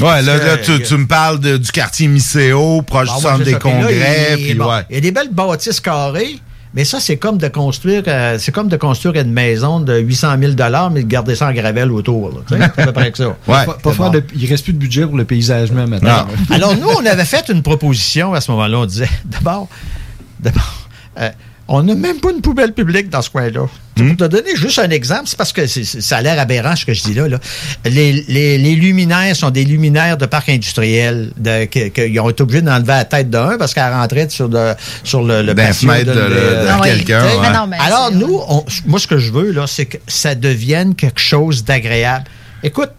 Ouais, là, tu, tu me parles de- du quartier Misséo, proche du centre des ça. Puis là, congrès, il- puis bon, ouais. Il y a des belles bâtisses carrées, mais ça, c'est comme de construire euh, c'est comme de construire une maison de 800 000 mais de garder ça en gravelle autour. C'est à peu près que ça. Pas- pas faire de- il reste plus de budget pour le paysagement maintenant. Alors, nous, on avait fait une proposition à ce moment-là. On disait, d'abord, d'abord, euh, on n'a même pas une poubelle publique dans ce coin-là. Hmm? Pour te donner juste un exemple, c'est parce que ça a l'air aberrant ce que je dis là. là. Les, les- les luminaires sont des luminaires de parc industriel de, que- que- ils ont été obligés d'enlever la tête d'un parce qu'elle rentrait sur le, sur le, le patio de- de- de oui. quelqu'un, ouais. Alors, nous, on- moi, ce que je veux, là, c'est que ça devienne quelque chose d'agréable. Écoute,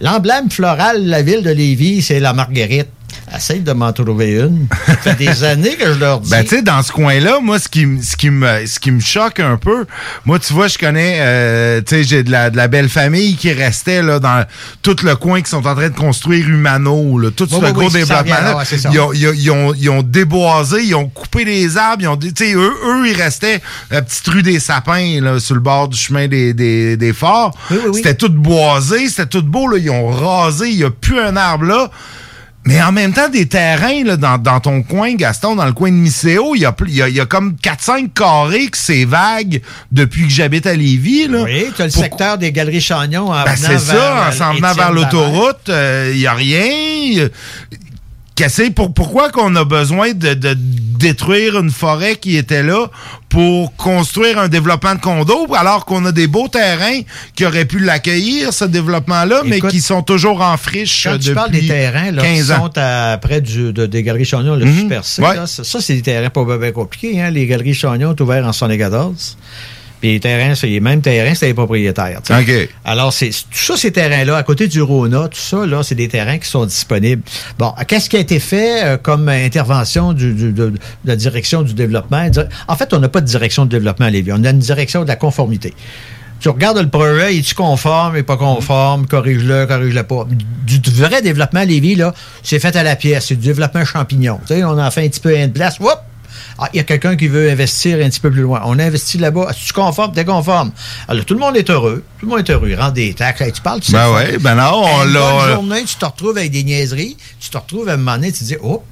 l'emblème floral de la ville de Lévis, c'est la marguerite. Essaye de m'en trouver une. Ça fait des années que je leur dis. Ben, tu sais, dans ce coin-là, moi, ce qui, ce, qui me, ce qui me choque un peu, moi, tu vois, je connais, euh, tu sais, j'ai de la, de la belle famille qui restait là, dans tout le coin qui sont en train de construire Humano, là, tout Oui, ce oui, gros oui, ça développement vient là, ouais, c'est ça. ils, ont, ils, ont, ils, ont, ils ont déboisé, ils ont coupé les arbres, ils ont, tu sais, eux, eux, ils restaient la petite rue des sapins, là, sur le bord du chemin des, des, des forts. C'était tout boisé, c'était tout beau, là, ils ont rasé, il n'y a plus un arbre là. Mais en même temps, des terrains là, dans, dans ton coin, Gaston, dans le coin de Misséo, il y a, plus- il y a, y a comme 4-5 carrés que c'est vague depuis que j'habite à Lévis. Là. Oui, tu as le Pour- secteur des Galeries Chagnon en Ben, venant c'est ça, en s'en euh, venant Étienne vers l'autoroute, il n'y a rien. Pour, pourquoi qu'on a besoin de, de détruire une forêt qui était là pour construire un développement de condos alors qu'on a des beaux terrains qui auraient pu l'accueillir, ce développement-là, mais qui sont toujours en friche Quand depuis tu parles des terrains là, qui 15 ans. sont à, près du, de- des Galeries Chagnon, le Mhm. Super C, Ouais. là, ça, c'est des terrains pas bien compliqués. Hein? Les Galeries Chagnon sont ouverts en 74. Puis les terrains, c'est les mêmes terrains, c'est les propriétaires. tu sais. OK. Alors, c'est tout ça, ces terrains-là, à côté du Rona, tout ça, là, c'est des terrains qui sont disponibles. Bon, qu'est-ce qui a été fait euh, comme intervention du- du- de, de la direction du développement? En fait, on n'a pas de direction de développement à Lévis. On a une direction de la conformité. Tu regardes le projet, est-tu conforme, est pas conforme, corrige-le, corrige-le pas. Du, du vrai développement à Lévis, là, c'est fait à la pièce. C'est du développement champignon. Tu sais, on en fait un petit peu une place, whoop, Ah, il y a quelqu'un qui veut investir un petit peu plus loin. On investit là-bas. Tu conformes? T'es conforme. Alors, tout le monde est heureux. Tout le monde est heureux. Il rend des taxes. Hey, tu parles, tu sais. Ben ouais, ben non, on Une l'a- bonne journée, tu te retrouves avec des niaiseries. Tu te retrouves à un moment donné, tu te dis, oh,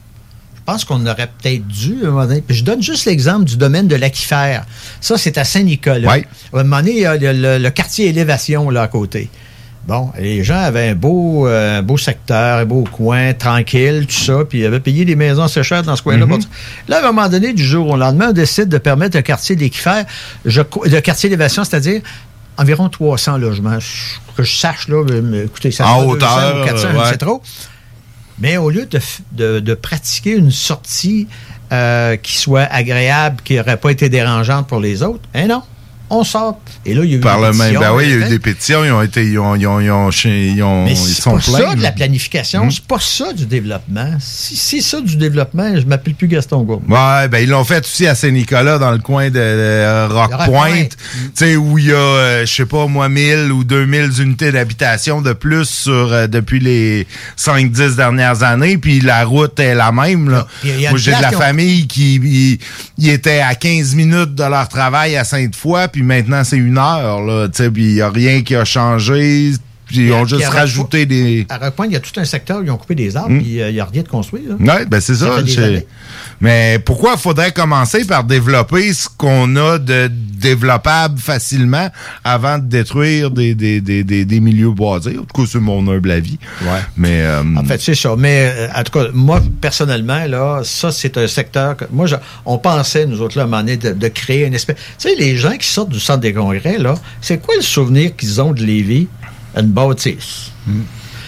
je pense qu'on aurait peut-être dû, à un moment donné. Je donne juste l'exemple du domaine de l'aquifère. Ça, c'est à Saint-Nicolas. À un moment donné, il y a le, le- le quartier élévation là à côté. Bon, les gens avaient un beau, euh, beau secteur, un beau coin, tranquille, tout ça, puis ils avaient payé des maisons assez chères dans ce coin-là. Mhm. Bon, Là, à un moment donné, du jour au lendemain, on décide de permettre un quartier d'équifère, de quartier d'élévation, c'est-à-dire environ 300 logements. Que je sache, là, écoutez, ça En fait 200 hauteur, ou 400, ouais. c'est trop. Mais au lieu de, de- de pratiquer une sortie euh, qui soit agréable, qui n'aurait pas été dérangeante pour les autres, hein non, on sort. Et là, il y a eu Par des le même. pétitions, Ben oui, il y a eu hein. des pétitions, ils ont été. Ils ont. Ils ont, ils ont, ils ont- Mais ils c'est sont pas ça de la planification, Hmm? c'est pas ça du développement. Si c'est ça du développement, je m'appelle plus Gaston Gourde. Ouais, ben ils l'ont fait aussi à Saint-Nicolas, dans le coin de, de Rock Rock Point. Point. Tu sais, où il y a, euh, je sais pas, moi, 1000 ou 2000 unités d'habitation de plus sur euh, depuis les 5-10 dernières années. Puis la route est la même. Là. Y y moi, j'ai de la famille qui ils- ils étaient à 15 minutes de leur travail à Sainte-Foy. Puis maintenant, c'est une heure. Là, tu sais, puis il a rien qui a changé. Puis ils ont juste rajouté des... À Rock Point, il y a tout un secteur où ils ont coupé des arbres, Hmm. puis euh, il n'y a rien de construit. Oui, ben c'est ça. Mais pourquoi faudrait commencer par développer ce qu'on a de développable facilement avant de détruire des, des, des, des, des milieux boisés? En tout cas, c'est mon humble avis. Ouais. Mais euh, En fait, c'est ça. Mais euh, en tout cas, moi, personnellement, là, ça, c'est un secteur que. Moi, je- on pensait, nous autres, là, à un moment donné, de, de créer une espèce. Tu sais, les gens qui sortent du centre des congrès, là, c'est quoi le souvenir qu'ils ont de Lévis? Une bâtisse.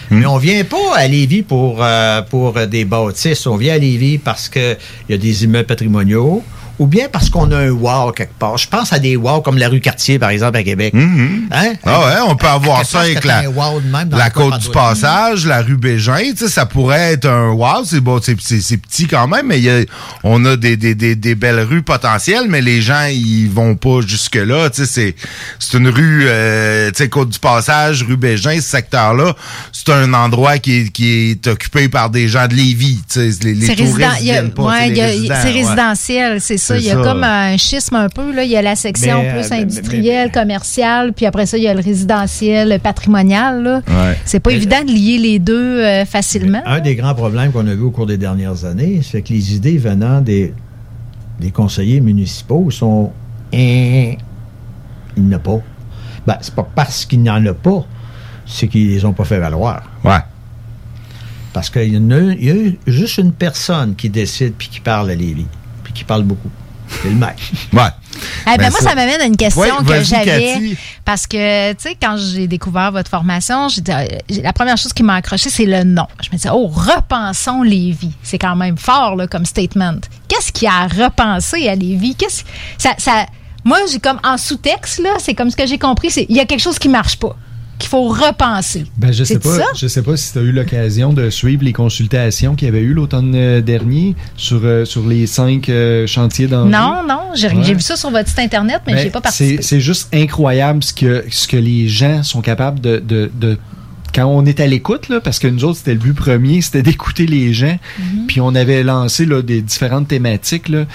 Mais on vient pas à Lévis pour, euh, pour des bâtisses. On vient à Lévis parce qu'il y a des immeubles patrimoniaux ou bien parce qu'on a un wow quelque part. Je pense à des wow comme la rue Cartier, par exemple, à Québec. Hein? Ah ouais, on peut À- à avoir ça avec c'est la, un wow de même dans la côte du passage, la rue Bégin, tu sais, ça pourrait être un wow, c'est bon, c'est, petit quand même, mais il y a- on a des, des, des, des belles rues potentielles, mais les gens, ils vont pas jusque-là, tu sais, c'est, c'est une rue, euh, tu sais, côte du passage, rue Bégin, ce secteur-là, c'est un endroit qui est, qui est occupé par des gens de Lévis, tu sais, les, les C'est touristes viennent pas, ouais, c'est ouais. résidentiel, c'est ça. Il y a ça. comme un schisme un peu. Là. Il y a la section Mais, plus euh, mais- industrielle, commerciale, puis après ça, il y a le résidentiel, le patrimonial. Là. Ouais. C'est pas évident de lier les deux euh, facilement. Un des grands problèmes qu'on a vu au cours des dernières années, c'est que les idées venant des, des conseillers municipaux sont. Il n'y en a pas. Ben, c'est pas parce qu'il n'y en a pas, c'est qu'ils les ont pas fait valoir. Ouais. Parce qu'il y, y a juste une personne qui décide puis qui parle à Lévis, puis qui parle beaucoup. C'est le maire. Ouais. Eh ben, moi, ça m'amène à une question Oui, que j'avais. Parce que, tu sais, quand j'ai découvert votre formation, j'ai dit, euh, la première chose qui m'a accroché, c'est le nom. Je me disais, oh, repensons Lévis. C'est quand même fort, là, comme statement. Qu'est-ce qu'il y a à repenser à Lévis? Qu'est-ce, ça, ça, moi, j'ai comme, en sous-texte, là, c'est comme ce que j'ai compris, c'est, il y a quelque chose qui marche pas, qu'il faut repenser. Ben, je sais pas, ça? je sais pas si tu as eu l'occasion de suivre les consultations qu'il y avait eu l'automne euh, dernier sur, euh, sur les cinq euh, chantiers d'enjeu. Non, non, j'ai, Ouais. vu ça sur votre site Internet, mais Ben, j'ai pas participé. c'est juste incroyable ce que, ce que les gens sont capables de, de- de- quand on est à l'écoute, parce que nous autres, c'était le but premier, c'était d'écouter les gens. Mhm. Puis on avait lancé là, des différentes thématiques. Là,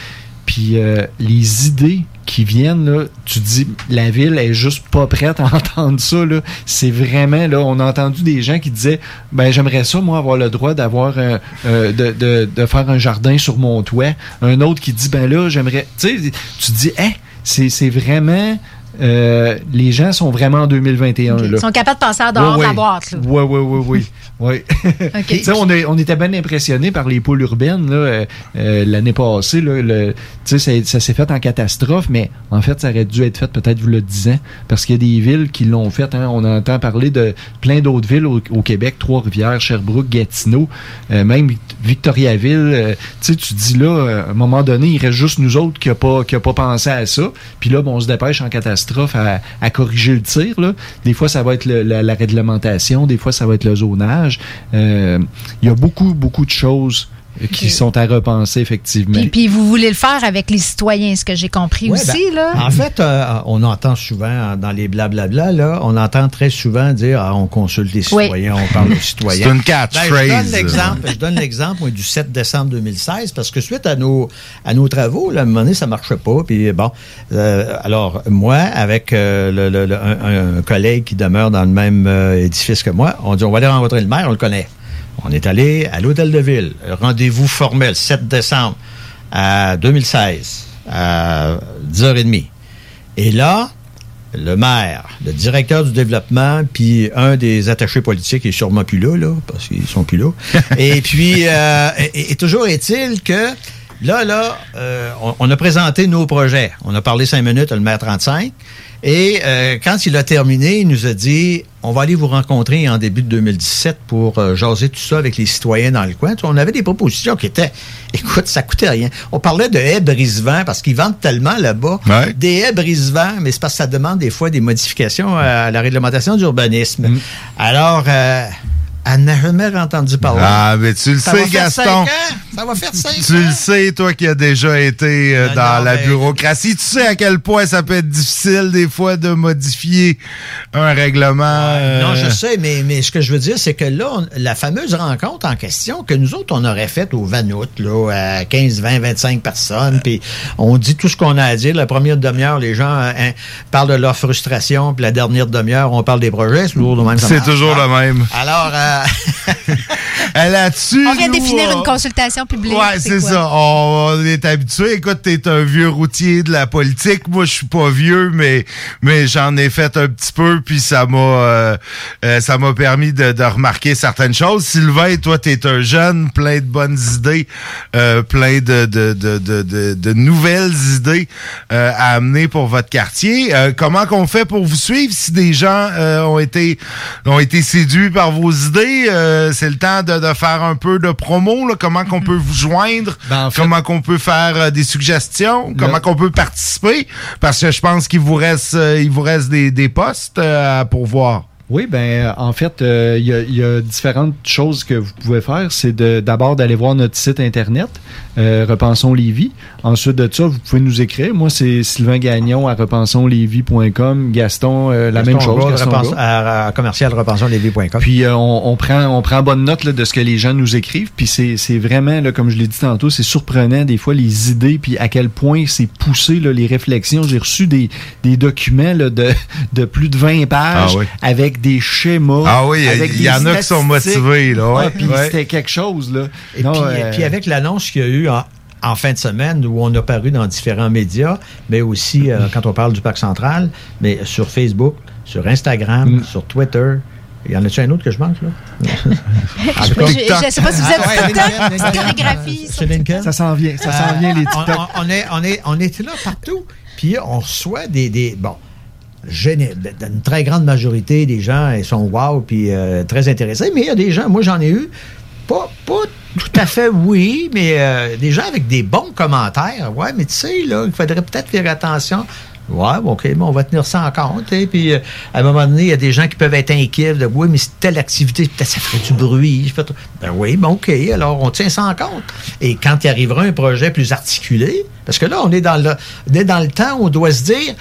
puis euh, les idées qui viennent, là, tu dis, la ville est juste pas prête à entendre ça. C'est vraiment, là, on a entendu des gens qui disaient, ben j'aimerais ça, moi, avoir le droit d'avoir un, euh, de, faire un jardin sur mon toit. Un autre qui dit, ben là, j'aimerais, tu sais, tu dis, hein, c'est vraiment, euh, les gens sont vraiment en 2021. Ils là. sont capables de passer à dehors Ouais, de la ouais. boîte, là. Ouais, ouais, ouais, oui. Ouais. Tu sais, on, était bien impressionnés par les pôles urbaines là, euh, euh, l'année passée. Là, le, ça, ça s'est fait en catastrophe, mais en fait, ça aurait dû être fait peut-être vous le 10 ans, parce qu'il y a des villes qui l'ont fait. hein. On entend parler de plein d'autres villes au, au Québec, Trois-Rivières, Sherbrooke, Gatineau, euh, même Victoriaville. tu dis là, à un moment donné, il reste juste nous autres qui n'ont pas, qui a pas pensé à ça. Puis là, bon, on se dépêche en catastrophe à, à corriger le tir. Là. Des fois, ça va être la, la réglementation, des fois, ça va être le zonage. Euh, Il y a beaucoup, beaucoup de choses qui sont à repenser, effectivement. Puis, puis vous voulez le faire avec les citoyens, ce que j'ai compris Ouais, aussi, ben, là. En fait, euh, on entend souvent dans les blablabla, là, on entend très souvent dire ah, on consulte les Oui. citoyens, on parle aux citoyens. C'est une catchphrase. Ben, je donne l'exemple, je donne l'exemple moi, du 7 décembre 2016 parce que suite à nos à nos travaux, là, à un moment donné, ça marchait pas. Puis bon, euh, alors moi, avec euh, le- le- le- un, un collègue qui demeure dans le même euh, édifice que moi, on dit on va aller rencontrer le maire, on le connaît. On est allé à l'hôtel de ville, rendez-vous formel 7 décembre à 2016 à 10h30. Et là, le maire, le directeur du développement, puis un des attachés politiques est sûrement plus là, là parce qu'ils sont plus là. et puis, euh, et, et toujours est-il que là, là, euh, on, on a présenté nos projets. On a parlé cinq minutes, le maire 35. Et euh, quand il a terminé, il nous a dit on va aller vous rencontrer en début de 2017 pour euh, jaser tout ça avec les citoyens dans le coin. On avait des propositions qui étaient, écoute, ça coûtait rien. On parlait de haies brise-vent parce qu'ils vendent tellement là-bas des haies brise-vent, mais c'est parce que ça demande des fois des modifications à la réglementation d'urbanisme. Alors, euh, elle n'a jamais entendu parler. Ah, mais tu le Ça sais, va faire Gaston. cinq ans. Ça va faire cinq Tu le sais, toi qui as déjà été euh, Non, dans non, la mais- bureaucratie, tu sais à quel point ça peut être difficile des fois de modifier un règlement. euh, Non, je sais, mais, mais ce que je veux dire, c'est que là, on- la fameuse rencontre en question que nous autres, on aurait faite au Vanout, là, à 15, 20, 25 personnes, puis on dit tout ce qu'on a à dire. La première demi-heure, les gens euh, hein, parlent de leur frustration, puis la dernière demi-heure, on parle des projets. C'est toujours le même. C'est toujours le même. Alors, euh, Là-dessus. On vient de définir euh, une consultation publique. Ouais, c'est ça. On, est habitué. Écoute, t'es un vieux routier de la politique. Moi, je suis pas vieux, mais mais j'en ai fait un petit peu, puis ça m'a euh, euh, ça m'a permis de, de remarquer certaines choses. Sylvain, toi, t'es un jeune, plein de bonnes idées, euh, plein de de, de, de, de, nouvelles idées euh, à amener pour votre quartier. Euh, comment qu'on fait pour vous suivre si des gens euh, ont été ont été séduits par vos idées? Euh, c'est le temps de, de faire un peu de promo. Là. Comment qu'on peut vous joindre? comment qu'on peut faire euh, des suggestions? Comment qu'on peut participer? Parce que je pense qu'il vous reste euh, il vous reste des, des postes à pourvoir. Oui, ben euh, en fait, euh, il y, a- il y a différentes choses que vous pouvez faire. C'est de- d'abord d'aller voir notre site internet, euh, Repensons Lévis. Ensuite de ça, vous pouvez nous écrire. Moi, c'est Sylvain Gagnon à repensonslévis.com. Gaston, euh, la Gaston même chose. Gaston repense- Gourde. à, à commercial repensonslévis.com. Puis on, on prend on prend bonne note là, de ce que les gens nous écrivent. Puis c'est c'est vraiment là, comme je l'ai dit tantôt, c'est surprenant des fois les idées puis à quel point c'est poussé là, les réflexions. J'ai reçu des, des documents là, de de plus de 20 pages Ah oui. avec des schémas. Ah oui, avec il y en a qui sont motivés, là, ouais, Ah, puis ouais. c'était quelque chose là. Et, Non, puis, euh, et puis avec l'annonce qu'il y a eu en, en fin de semaine où on a paru dans différents médias, mais aussi euh, quand on parle du parc central, mais sur Facebook, sur Instagram, Mm. sur Twitter. Il y en a-tu un autre que je manque, là? Je- je sais pas si vous êtes Ah, ouais, TikTok, chorégraphie. Ça s'en vient, ça s'en vient les on, TikTok. on- on est, on, est, on était là partout. Puis on reçoit des. des bon, géné- une très grande majorité des gens ils sont wow puis euh, très intéressés. Mais il y a des gens, moi j'en ai eu, pas, pas tout à fait oui, mais euh, des gens avec des bons commentaires. Ouais, mais tu sais, là, il faudrait peut-être faire attention. Ouais, OK, bon, on va tenir ça en compte. Et puis, euh, à un moment donné, il y a des gens qui peuvent être inquiets de oui, mais c'est telle activité, peut-être ça ferait du bruit. Ben oui, bon, OK, alors on tient ça en compte. Et quand il arrivera un projet plus articulé, parce que là, on est dans le, on est dans le temps où on doit se dire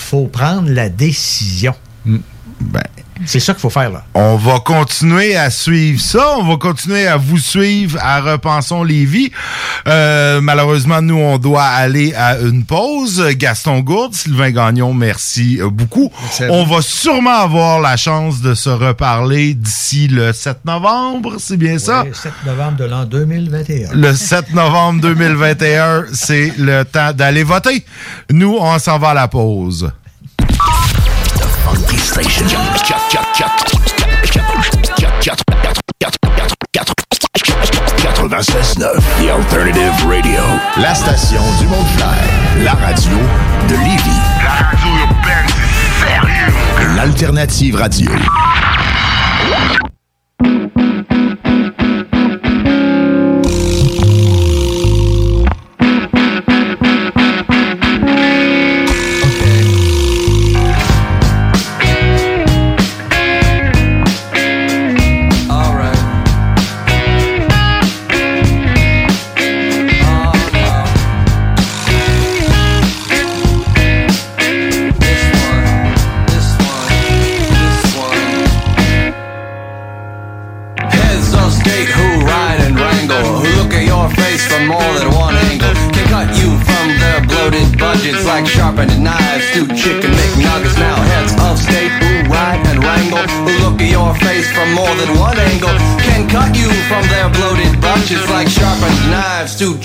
faut prendre la décision. Ben, c'est ça qu'il faut faire, là. On va continuer à suivre ça. On va continuer à vous suivre à Repensons Lévis. Euh, malheureusement, nous, on doit aller à une pause. Gaston Gourde, Sylvain Gagnon, merci beaucoup. On va sûrement avoir la chance de se reparler d'ici le 7 novembre, c'est bien ça? Oui, 7 novembre de l'an 2021. Le 7 novembre 2021, c'est le temps d'aller voter. Nous, on s'en va à la pause. Station. 96.9, The Alternative Radio. La station du Mont-Clair. La radio de Lévis. La radio urbaine, c'est sérieux. L'Alternative Radio.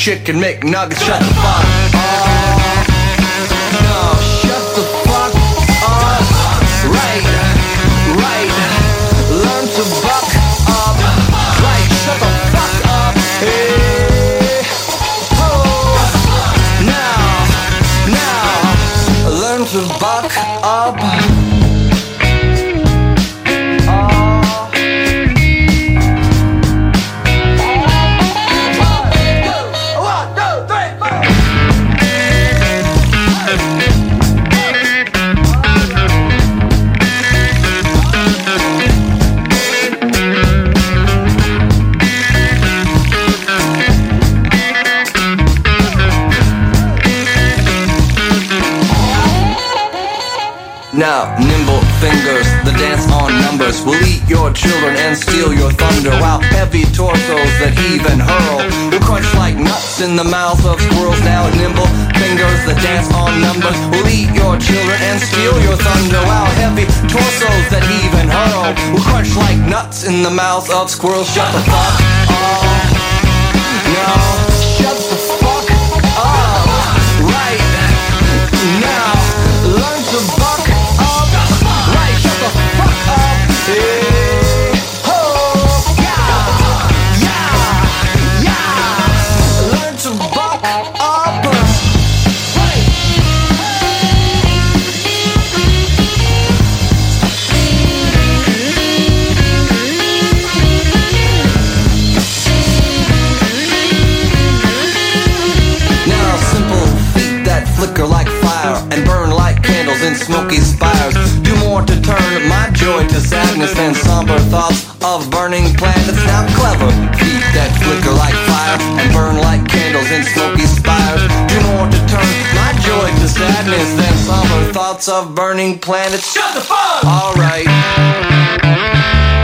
Chicken McNuggets. Shut the fuck up. Will eat your children and steal your thunder. While heavy torsos that heave and hurl will crunch like nuts in the mouth of squirrels. Now, nimble fingers, that dance on numbers will eat your children and steal your thunder. While heavy torsos that heave and hurl will crunch like nuts in the mouth of squirrels. Shut the fuck up. Than somber thoughts of burning planets. Now clever feet that flicker like fire and burn like candles in smoky spires do more to turn my joy to sadness than somber thoughts of burning planets. Shut the fuck! Alright.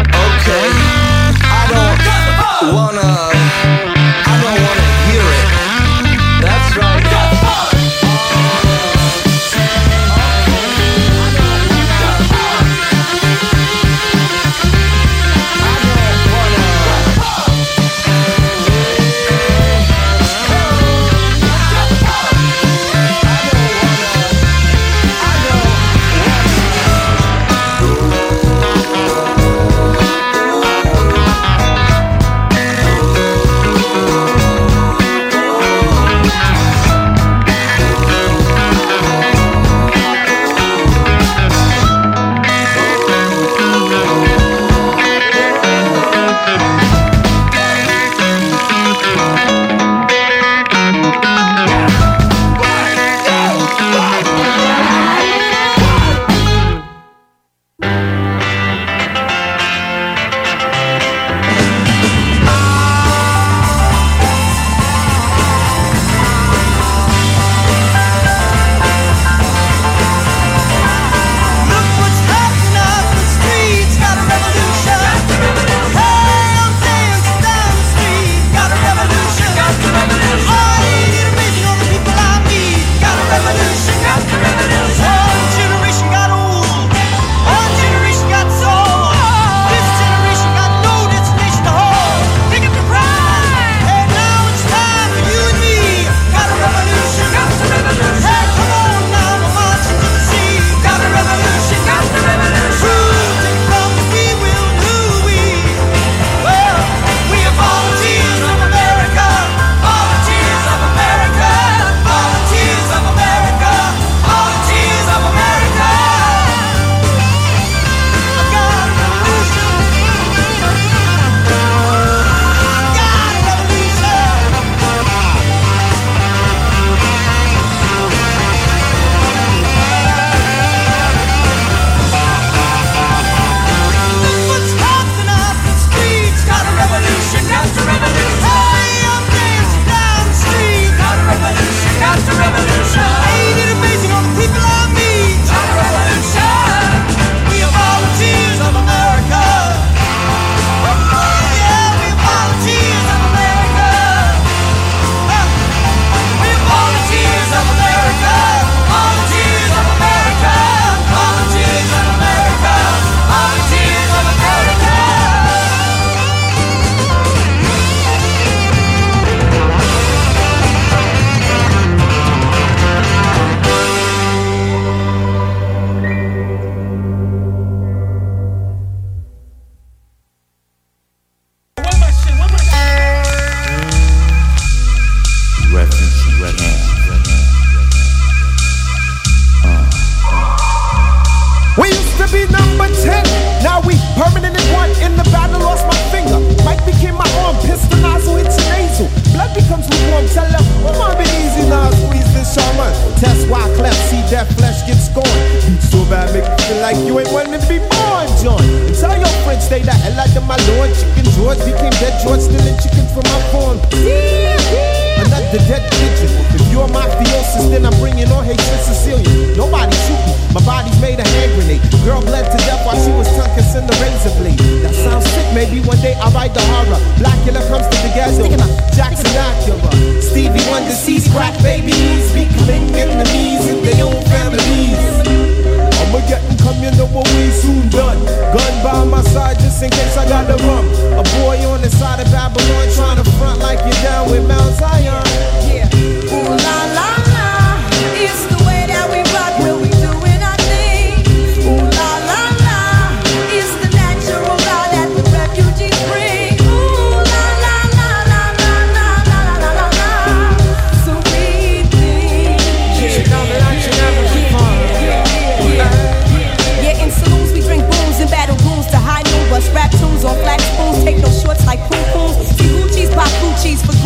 Okay. I don't wanna.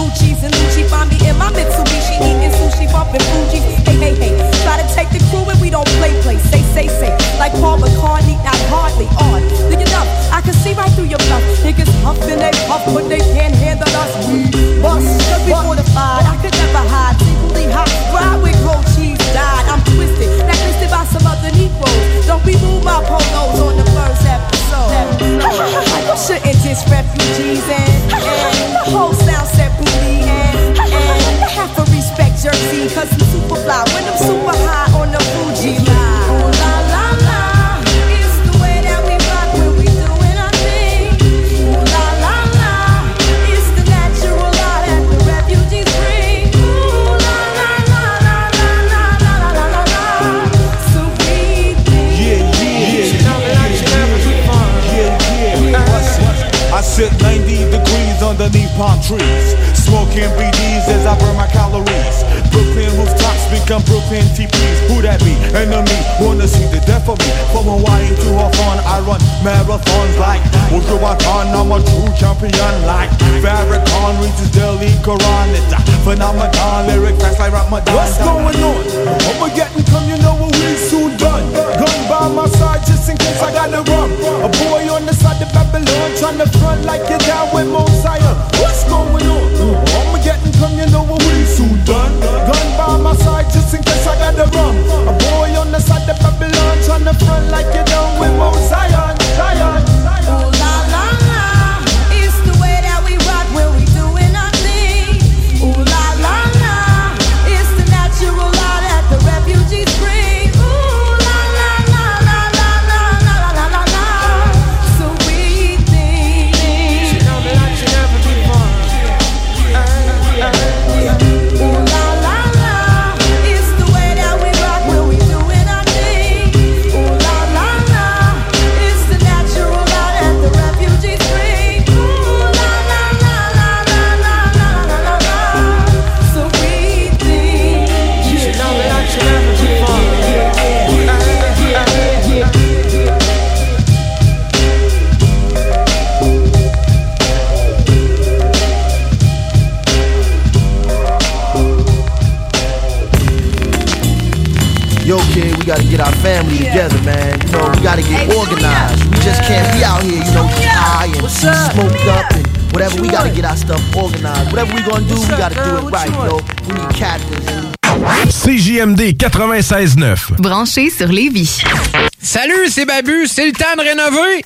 Gucci's and Lucci find me in my Mitsubishi eating sushi, bumping Fuji. Hey hey hey, try to take the crew and we don't play play. Say say say, like Paul McCartney, not hardly on. Look enough, I can see right through your bluff. Niggas huffing they puff, but they can't handle us. We bust, cause we fortified. I could never hide, secretly hot. Ride with gold cheese died. I'm twisted, necklaces by some other Negroes. Don't be move my polos on the first episode. you shouldn't diss refugees and palm trees, smoking BDs as I burn my calories. Brooklyn rooftops become Brooklyn TPs. Who that be? Enemy wanna see the death of me. From Hawaii to Hawthorne, I run marathons like Wujuwatan. I'm a true champion like Farrakhan reads Delhi Quran. It's a phenomenon, lyric fast like Ramadan. What's going on? Get come, you know what we soon done. Gun by my side just in case I got the run. A boy on the side of Babylon trying to front like you're down with. What's going on? I'ma get and come, you know what we soon done. Gun by my side just in case I got the rum. A boy on the side of Babylon trying to front like you're down with Mount gotta get organized. We just can't be out here, you know, high and smoked up and whatever. We gotta get our stuff organized. Whatever we gonna do, we gotta do it right, yo. We need captains and CJMD 96.9. Branché sur Lévis. Salut, c'est Babu, c'est le temps de rénover.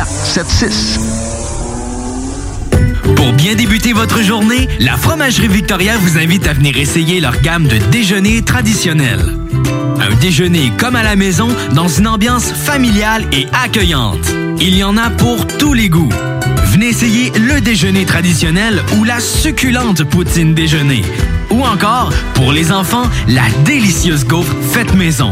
681 4476. Pour bien débuter votre journée, la Fromagerie Victoria vous invite à venir essayer leur gamme de déjeuners traditionnels. Un déjeuner comme à la maison dans une ambiance familiale et accueillante. Il y en a pour tous les goûts. Venez essayer le déjeuner traditionnel ou la succulente poutine déjeuner. Ou encore, pour les enfants, la délicieuse gaufre faite maison.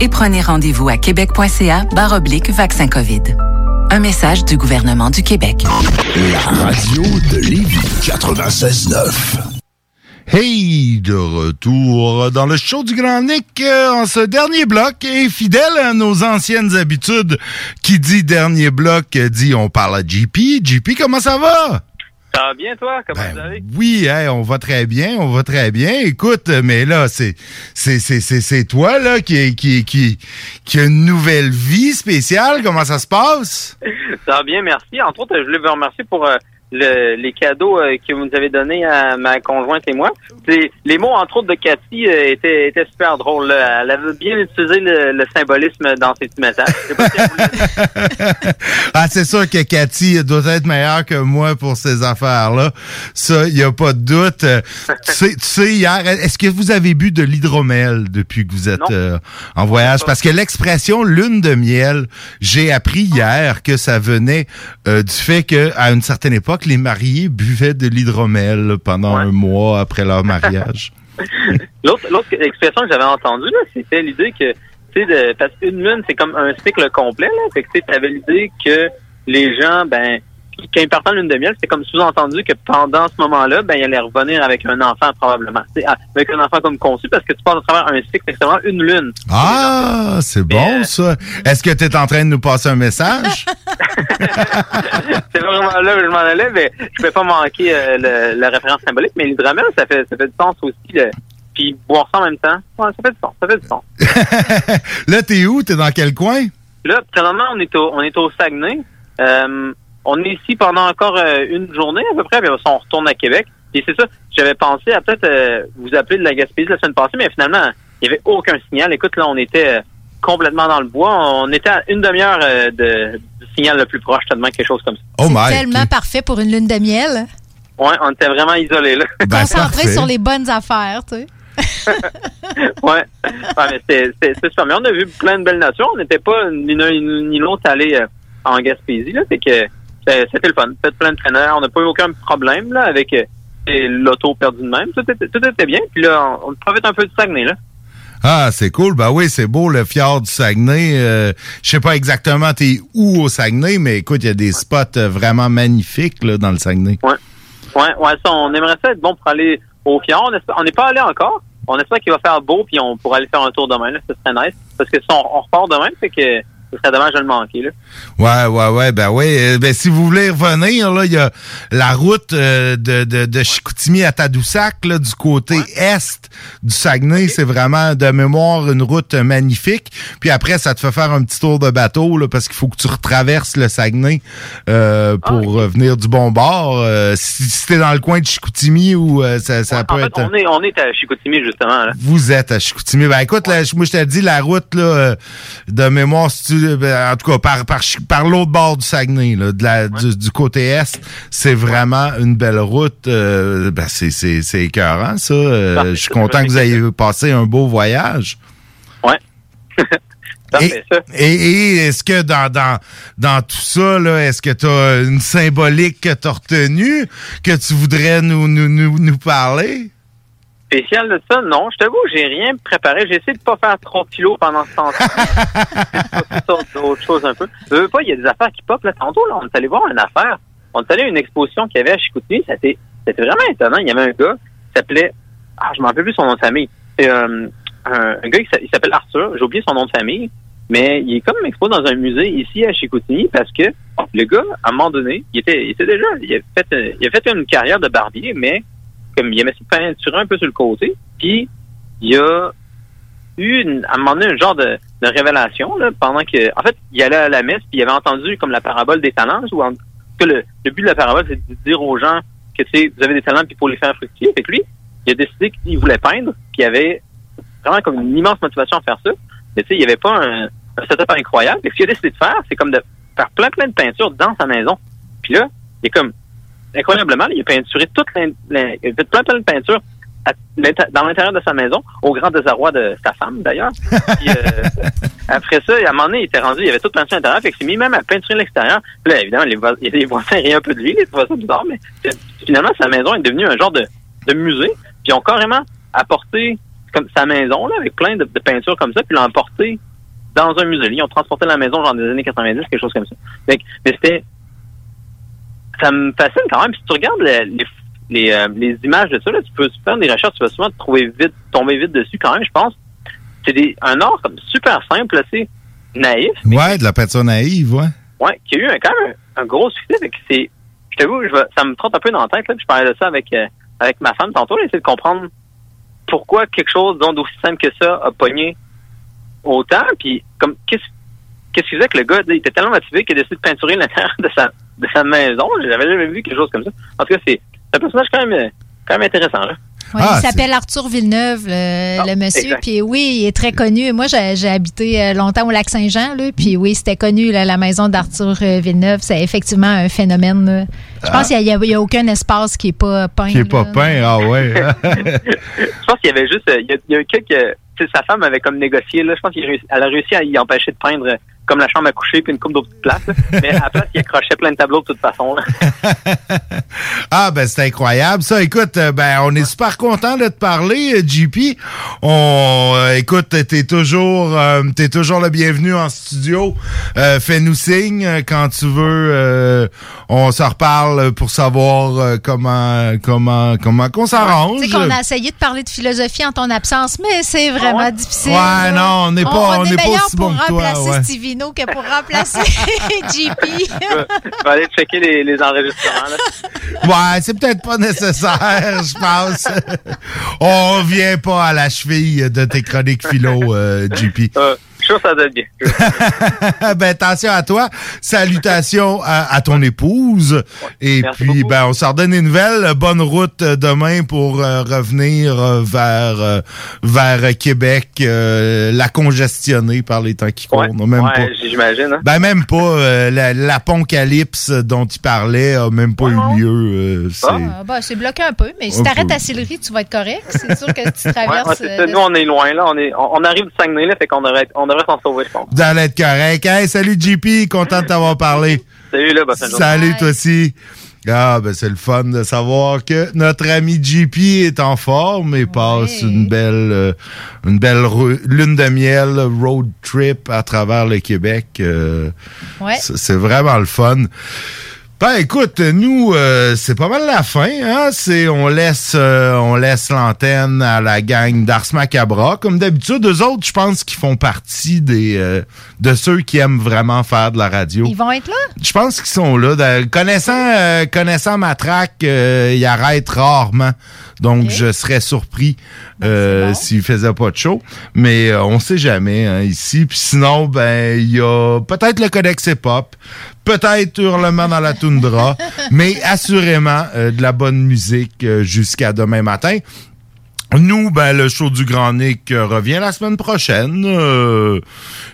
et prenez rendez-vous à québec.ca oblique vaccin COVID. Un message du gouvernement du Québec. La radio de Lévis 96.9. Hey, de retour dans le show du Grand Nick euh, en ce dernier bloc et fidèle à nos anciennes habitudes, qui dit dernier bloc dit on parle à JP. JP, comment ça va? Ça va bien, toi? Comment Ben vous allez? Oui, hey, on va très bien, on va très bien. Écoute, mais là, c'est c'est c'est c'est c'est toi là qui qui qui qui a une nouvelle vie spéciale. Comment ça se passe? Ça va bien, merci. Entre autres, je voulais vous remercier pour euh, le- les cadeaux euh, que vous nous avez donnés à ma conjointe et moi. Les mots, entre autres, de Cathy euh, étaient, étaient super drôles. là. Elle avait bien utilisé le, le symbolisme dans ses petits messages. Ah, c'est sûr que Cathy doit être meilleure que moi pour ces affaires-là. Ça, il y a pas de doute. Tu, sais, tu sais, hier, est-ce que vous avez bu de l'hydromel depuis que vous êtes euh, en voyage? Parce que l'expression lune de miel, j'ai appris hier que ça venait euh, du fait que à une certaine époque, les mariés buvaient de l'hydromel pendant un mois après leur mariage. L'autre, l'autre expression que j'avais entendue, là, c'était l'idée que, tu sais, parce qu'une lune, c'est comme un cycle complet, là. Fait que, tu avais l'idée que les gens, ben, quand ils partent en lune de miel, c'était comme sous-entendu que pendant ce moment-là, ben, ils allaient revenir avec un enfant, probablement. Ah, avec un enfant comme conçu, parce que tu passes à travers un cycle, extrêmement une lune. Ah, c'est bon ça. Est-ce que tu es en train de nous passer un message? c'est vraiment là où je m'en allais, mais je ne vais pas manquer euh, le- la référence symbolique, mais l'hydromel, ça fait, ça fait du sens aussi, puis boire ça en même temps, ouais, ça fait du sens, ça fait du sens. là, t'es où? T'es dans quel coin? Là, présentement, on est au, on est au Saguenay. Euh, on est ici pendant encore euh, une journée à peu près, ça, on retourne à Québec. Et c'est ça, j'avais pensé à peut-être euh, vous appeler de la Gaspésie la semaine passée, mais finalement, il n'y avait aucun signal. Écoute, là, on était euh, complètement dans le bois. On était à une demi-heure euh, de, du signal le plus proche, tellement quelque chose comme ça. Oh Tellement parfait pour une lune de miel. Ouais, on était vraiment isolés, là. Ben, Concentré sur les bonnes affaires, tu sais. ouais. Ouais, mais c'était super. Mais on a vu plein de belles nations. On n'était pas ni l'un ni l'autre allé en Gaspésie. Là. Fait que c'était le fun. Fait plein de traîneurs. On n'a pas eu aucun problème là, avec euh, l'auto perdu de même. Tout était, tout était bien. Puis là, on, on profite un peu du Saguenay. Là. Ah, c'est cool. Ben oui, c'est beau, le fjord du Saguenay. Euh, Je sais pas exactement t'es où au Saguenay, mais écoute, il y a des spots euh, vraiment magnifiques là, dans le Saguenay. Ouais. Ouais, ouais, ça, on aimerait ça être bon pour aller au fjord. On n'est pas allé encore. On espère qu'il va faire beau, puis on pourra aller faire un tour demain. Là. Ce serait nice. Parce que si on, on repart demain, c'est que ce serait dommage de le manquer. Là. Ouais, ouais, ouais, ben oui. Euh, Ben, si vous voulez revenir, là, il y a la route euh, de, de, de Chicoutimi à Tadoussac, là, du côté est du Saguenay. C'est vraiment, de mémoire, une route magnifique. Puis après, ça te fait faire un petit tour de bateau, là, parce qu'il faut que tu retraverses le Saguenay euh, Ah, pour revenir du bon bord. Euh, si si t'es dans le coin de Chicoutimi, ou euh, ça, ça peut En fait, être... on est, on est à Chicoutimi, justement. Là. Vous êtes à Chicoutimi. Ben écoute, là, moi je te dis la route là, de mémoire, si tu- en tout cas par par, par l'autre bord du Saguenay, là, de la, du, du côté est, c'est vraiment une belle route. euh, ben c'est c'est c'est écœurant ça. Euh, je suis content que vous ayez passé un beau voyage. Ouais. Et, et, et est-ce que dans, dans, dans tout ça, là, est-ce que tu as une symbolique que tu as retenue, que tu voudrais nous, nous, nous, nous parler? Spécial de ça, non. Je t'avoue, j'ai rien préparé. J'ai essayé de pas faire trop de kilos pendant ce temps-là. autre chose un peu. Je veux pas, il y a des affaires qui pop. Là, tantôt, là, on est allé voir une affaire. On est allé à une exposition qu'il y avait à Chicoutimi. C'était, c'était vraiment étonnant. Il y avait un gars qui s'appelait, ah, je m'en rappelle plus son nom de famille. C'est euh, un, un gars qui s'appelle Arthur. J'ai oublié son nom de famille. Mais il est comme exposé dans un musée ici à Chicoutimi parce que le gars, à un moment donné, il était, il était déjà, il a fait, il a fait une carrière de barbier, mais comme il aimait se peinturer un peu sur le côté. Puis il a eu une, à un moment donné un genre de, révélation pendant que en fait il allait à la messe puis il avait entendu comme la parabole des talents ou en que le, but de la parabole c'est de dire aux gens que vous avez des talents puis faut les faire fructifier. Fait lui il a décidé qu'il voulait peindre puis il avait vraiment comme une immense motivation à faire ça. Mais tu sais il y avait pas un, un setup incroyable. Et ce qu'il a décidé de faire c'est comme de faire plein plein de peintures dans sa maison. Puis là il est comme incroyablement, il a peinturé toute l'in- l'in- il a fait plein plein de peintures à dans l'intérieur de sa maison, au grand désarroi de sa femme d'ailleurs. Euh, après ça, à un moment donné, il était rendu, il avait tout peinturé à l'intérieur, fait qu'il s'est mis même à peinturer l'extérieur. Puis là, évidemment, les, vo- les voisins riaient un peu de lui, ils trouvaient ça bizarre, mais finalement, sa maison est devenue un genre de, de musée. Puis ils ont carrément apporté comme sa maison là, avec plein de, de peintures comme ça, puis l'ont emporté dans un musée. Ils ont transporté la maison genre des années 90, quelque chose comme ça. Fait mais c'était ça me fascine quand même. Si tu regardes les, les, les, euh, les images de ça, là, tu peux faire des recherches, tu vas souvent te trouver vite, tomber vite dessus quand même, je pense. C'est des, un art comme super simple, c'est naïf, Ouais, de la peinture naïve, ouais. ouais, qui a eu un, quand même un, un gros succès. Fait que c'est, je t'avoue, je ça me trotte un peu dans la tête, là, je parlais de ça avec, euh, avec ma femme tantôt, là, essayer de comprendre pourquoi quelque chose d'aussi simple que ça a pogné autant, puis comme, qu'est-ce qu'est-ce qui faisait que le gars, il était tellement motivé qu'il a décidé de peinturer l'intérieur de sa, de sa maison. J'avais jamais vu quelque chose comme ça. En tout cas, c'est un personnage quand même, euh, quand même intéressant. Là. Ouais, Ah, il s'appelle Arthur Villeneuve, le, le monsieur. Puis oui, il est très connu. Moi, j'ai habité euh, longtemps au lac Saint-Jean, là, puis oui, c'était connu, là, la maison d'Arthur euh, Villeneuve. C'est effectivement un phénomène. là. Je pense qu'il n'y a, il y a aucun espace qui n'est pas peint. Qui est pas peint, ah ouais. Je pense qu'il y avait juste, euh, il y a, il y a eu quelques, sa femme avait comme négocié, là. Je pense qu'elle a réussi à y empêcher de peindre euh, comme la chambre à coucher puis une coupe d'autres petites places. là. Mais à la place, il accrochait plein de tableaux de toute façon. Ah, ben c'est incroyable. Ça, écoute, euh, ben on est super content de te parler, euh, JP. On, euh, écoute, t'es toujours, euh, t'es toujours le bienvenu en studio. Euh, Fais-nous signe quand tu veux. euh, on se reparle pour savoir comment, comment, comment qu'on s'arrange. Tu sais qu'on a essayé de parler de philosophie en ton absence, mais c'est vraiment difficile. Ouais, non, on n'est pas- on est n'est pas aussi bon que toi, remplacer ouais. Que pour remplacer JP. Je vais aller checker les, les enregistrements. Là. Ouais, c'est peut-être pas nécessaire, je pense. On vient pas à la cheville de tes chroniques philo, euh, JP. Euh, sûr que ça doit être bien. ben, attention à toi. Salutations à, à ton épouse. Et puis, ben, on s'en redonne des nouvelles. Bonne route euh, demain pour euh, revenir euh, vers, euh, vers Québec, euh, la congestionner par les temps qui courent. Même ouais, pas. j'imagine. Hein? Ben même pas euh, la- l'apocalypse dont il parlait a même pas eu lieu. euh, c'est- Ah, bah, c'est bloqué un peu, mais si t'arrêtes à Sillery, tu vas être correct. C'est sûr que tu traverses. Nous, on est loin. là. On, est, on, on arrive du Saguenay, là, fait qu'on devrait, on devrait s'en sauver, je pense. Vous allez être correct. Hey, salut JP, content de t'avoir parlé. Salut, là, bonne journée. Salut toi aussi. Ah, ben c'est le fun de savoir que notre ami JP est en forme et passe une belle, euh, une belle lune de miel, road trip à travers le Québec. euh, Ouais. c'est vraiment le fun. Ben écoute, nous, euh, c'est pas mal la fin. Hein? C'est on laisse euh, on laisse l'antenne à la gang d'Ars Macabra. Comme d'habitude, eux autres, je pense qu'ils font partie des euh, de ceux qui aiment vraiment faire de la radio. Ils vont être là? Je pense qu'ils sont là. De- connaissant euh, connaissant ma track, euh, ils arrêtent rarement. Donc je serais surpris euh, s'ils faisaient pas de show. Mais euh, on sait jamais hein, ici. Puis sinon, ben il y a peut-être le Codex Hip Hop, peut-être Hurlement dans la toundra, mais assurément euh, de la bonne musique euh, jusqu'à demain matin. Nous, ben, le show du Grand Nick euh, revient la semaine prochaine. Euh,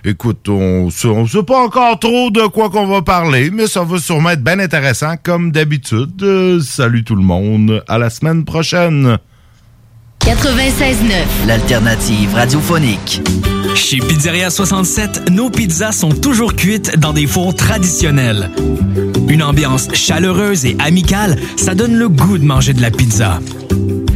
écoute, on sait, on sait pas encore trop de quoi qu'on va parler, mais ça va sûrement être bien intéressant comme d'habitude. Euh, salut tout le monde, à la semaine prochaine. 96.9. L'alternative radiophonique. Chez Pizzeria 67, nos pizzas sont toujours cuites dans des fours traditionnels. Une ambiance chaleureuse et amicale, ça donne le goût de manger de la pizza.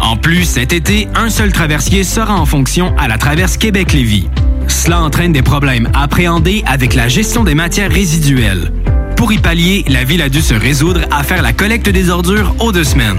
En plus, cet été, un seul traversier sera en fonction à la traverse Québec-Lévis. Cela entraîne des problèmes appréhendés avec la gestion des matières résiduelles. Pour y pallier, la ville a dû se résoudre à faire la collecte des ordures aux deux semaines.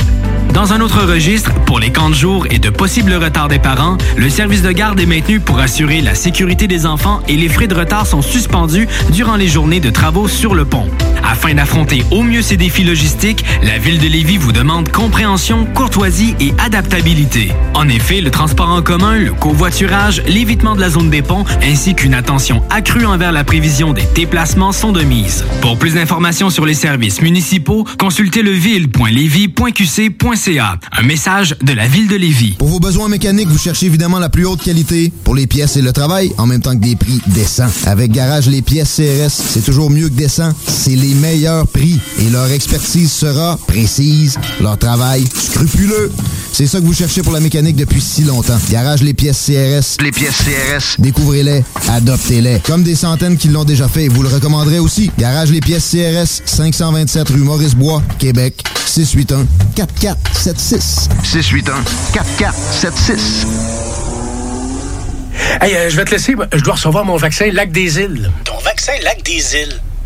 Dans un autre registre, pour les camps de jour et de possibles retards des parents, le service de garde est maintenu pour assurer la sécurité des enfants et les frais de retard sont suspendus durant les journées de travaux sur le pont. Afin d'affronter au mieux ces défis logistiques, la ville de Lévis vous demande compréhension, courtoisie et adaptabilité. En effet, le transport en commun, le covoiturage, l'évitement de la zone des ponts ainsi qu'une attention accrue envers la prévision des déplacements sont de mise. Pour plus d'informations sur les services municipaux, consultez leville.lévis.qc.ca. Un message de la ville de Lévis. Pour vos besoins mécaniques, vous cherchez évidemment la plus haute qualité pour les pièces et le travail, en même temps que des prix décents. Avec Garage Les Pièces CRS, c'est toujours mieux que décent. C'est les meilleurs prix et leur expertise sera précise, leur travail scrupuleux. C'est ça que vous cherchez pour la mécanique depuis si longtemps. Garage Les Pièces CRS. Les pièces CRS. Découvrez-les, adoptez-les. Comme des centaines qui l'ont déjà fait, vous le recommanderez aussi. Garage Les Pièces CRS, 527 rue Maurice-Bois, Québec, 681 4476. 681 4476. Hey, euh, je vais te laisser. Je dois recevoir mon vaccin Lac des Îles. Ton vaccin Lac des Îles.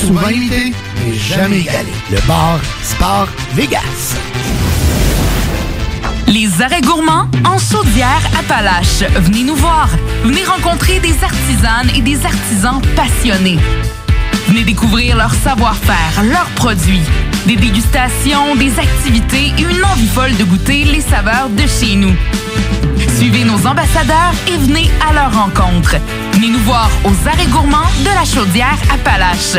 Souvent imité, mais jamais égalé. Le bar Sport Vegas. Les arrêts gourmands en Chaudière-Appalaches. Venez nous voir. Venez rencontrer des artisanes et des artisans passionnés. Venez découvrir leur savoir-faire, leurs produits, des dégustations, des activités et une envie folle de goûter les saveurs de chez nous. Suivez nos ambassadeurs et venez à leur rencontre. Venez nous voir aux arrêts gourmands de la Chaudière-Appalaches.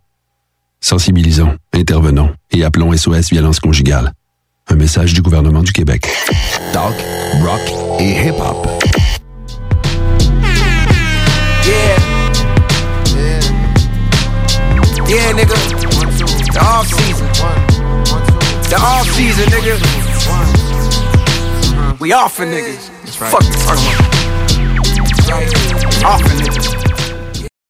Sensibilisons, intervenons et appelons SOS Violence Conjugale. Un message du gouvernement du Québec. Talk, rock et hip-hop. Yeah. Yeah, nigga. The off season. The off season, nigga. We offing niggas. Fuck you talking about. Offing niggas.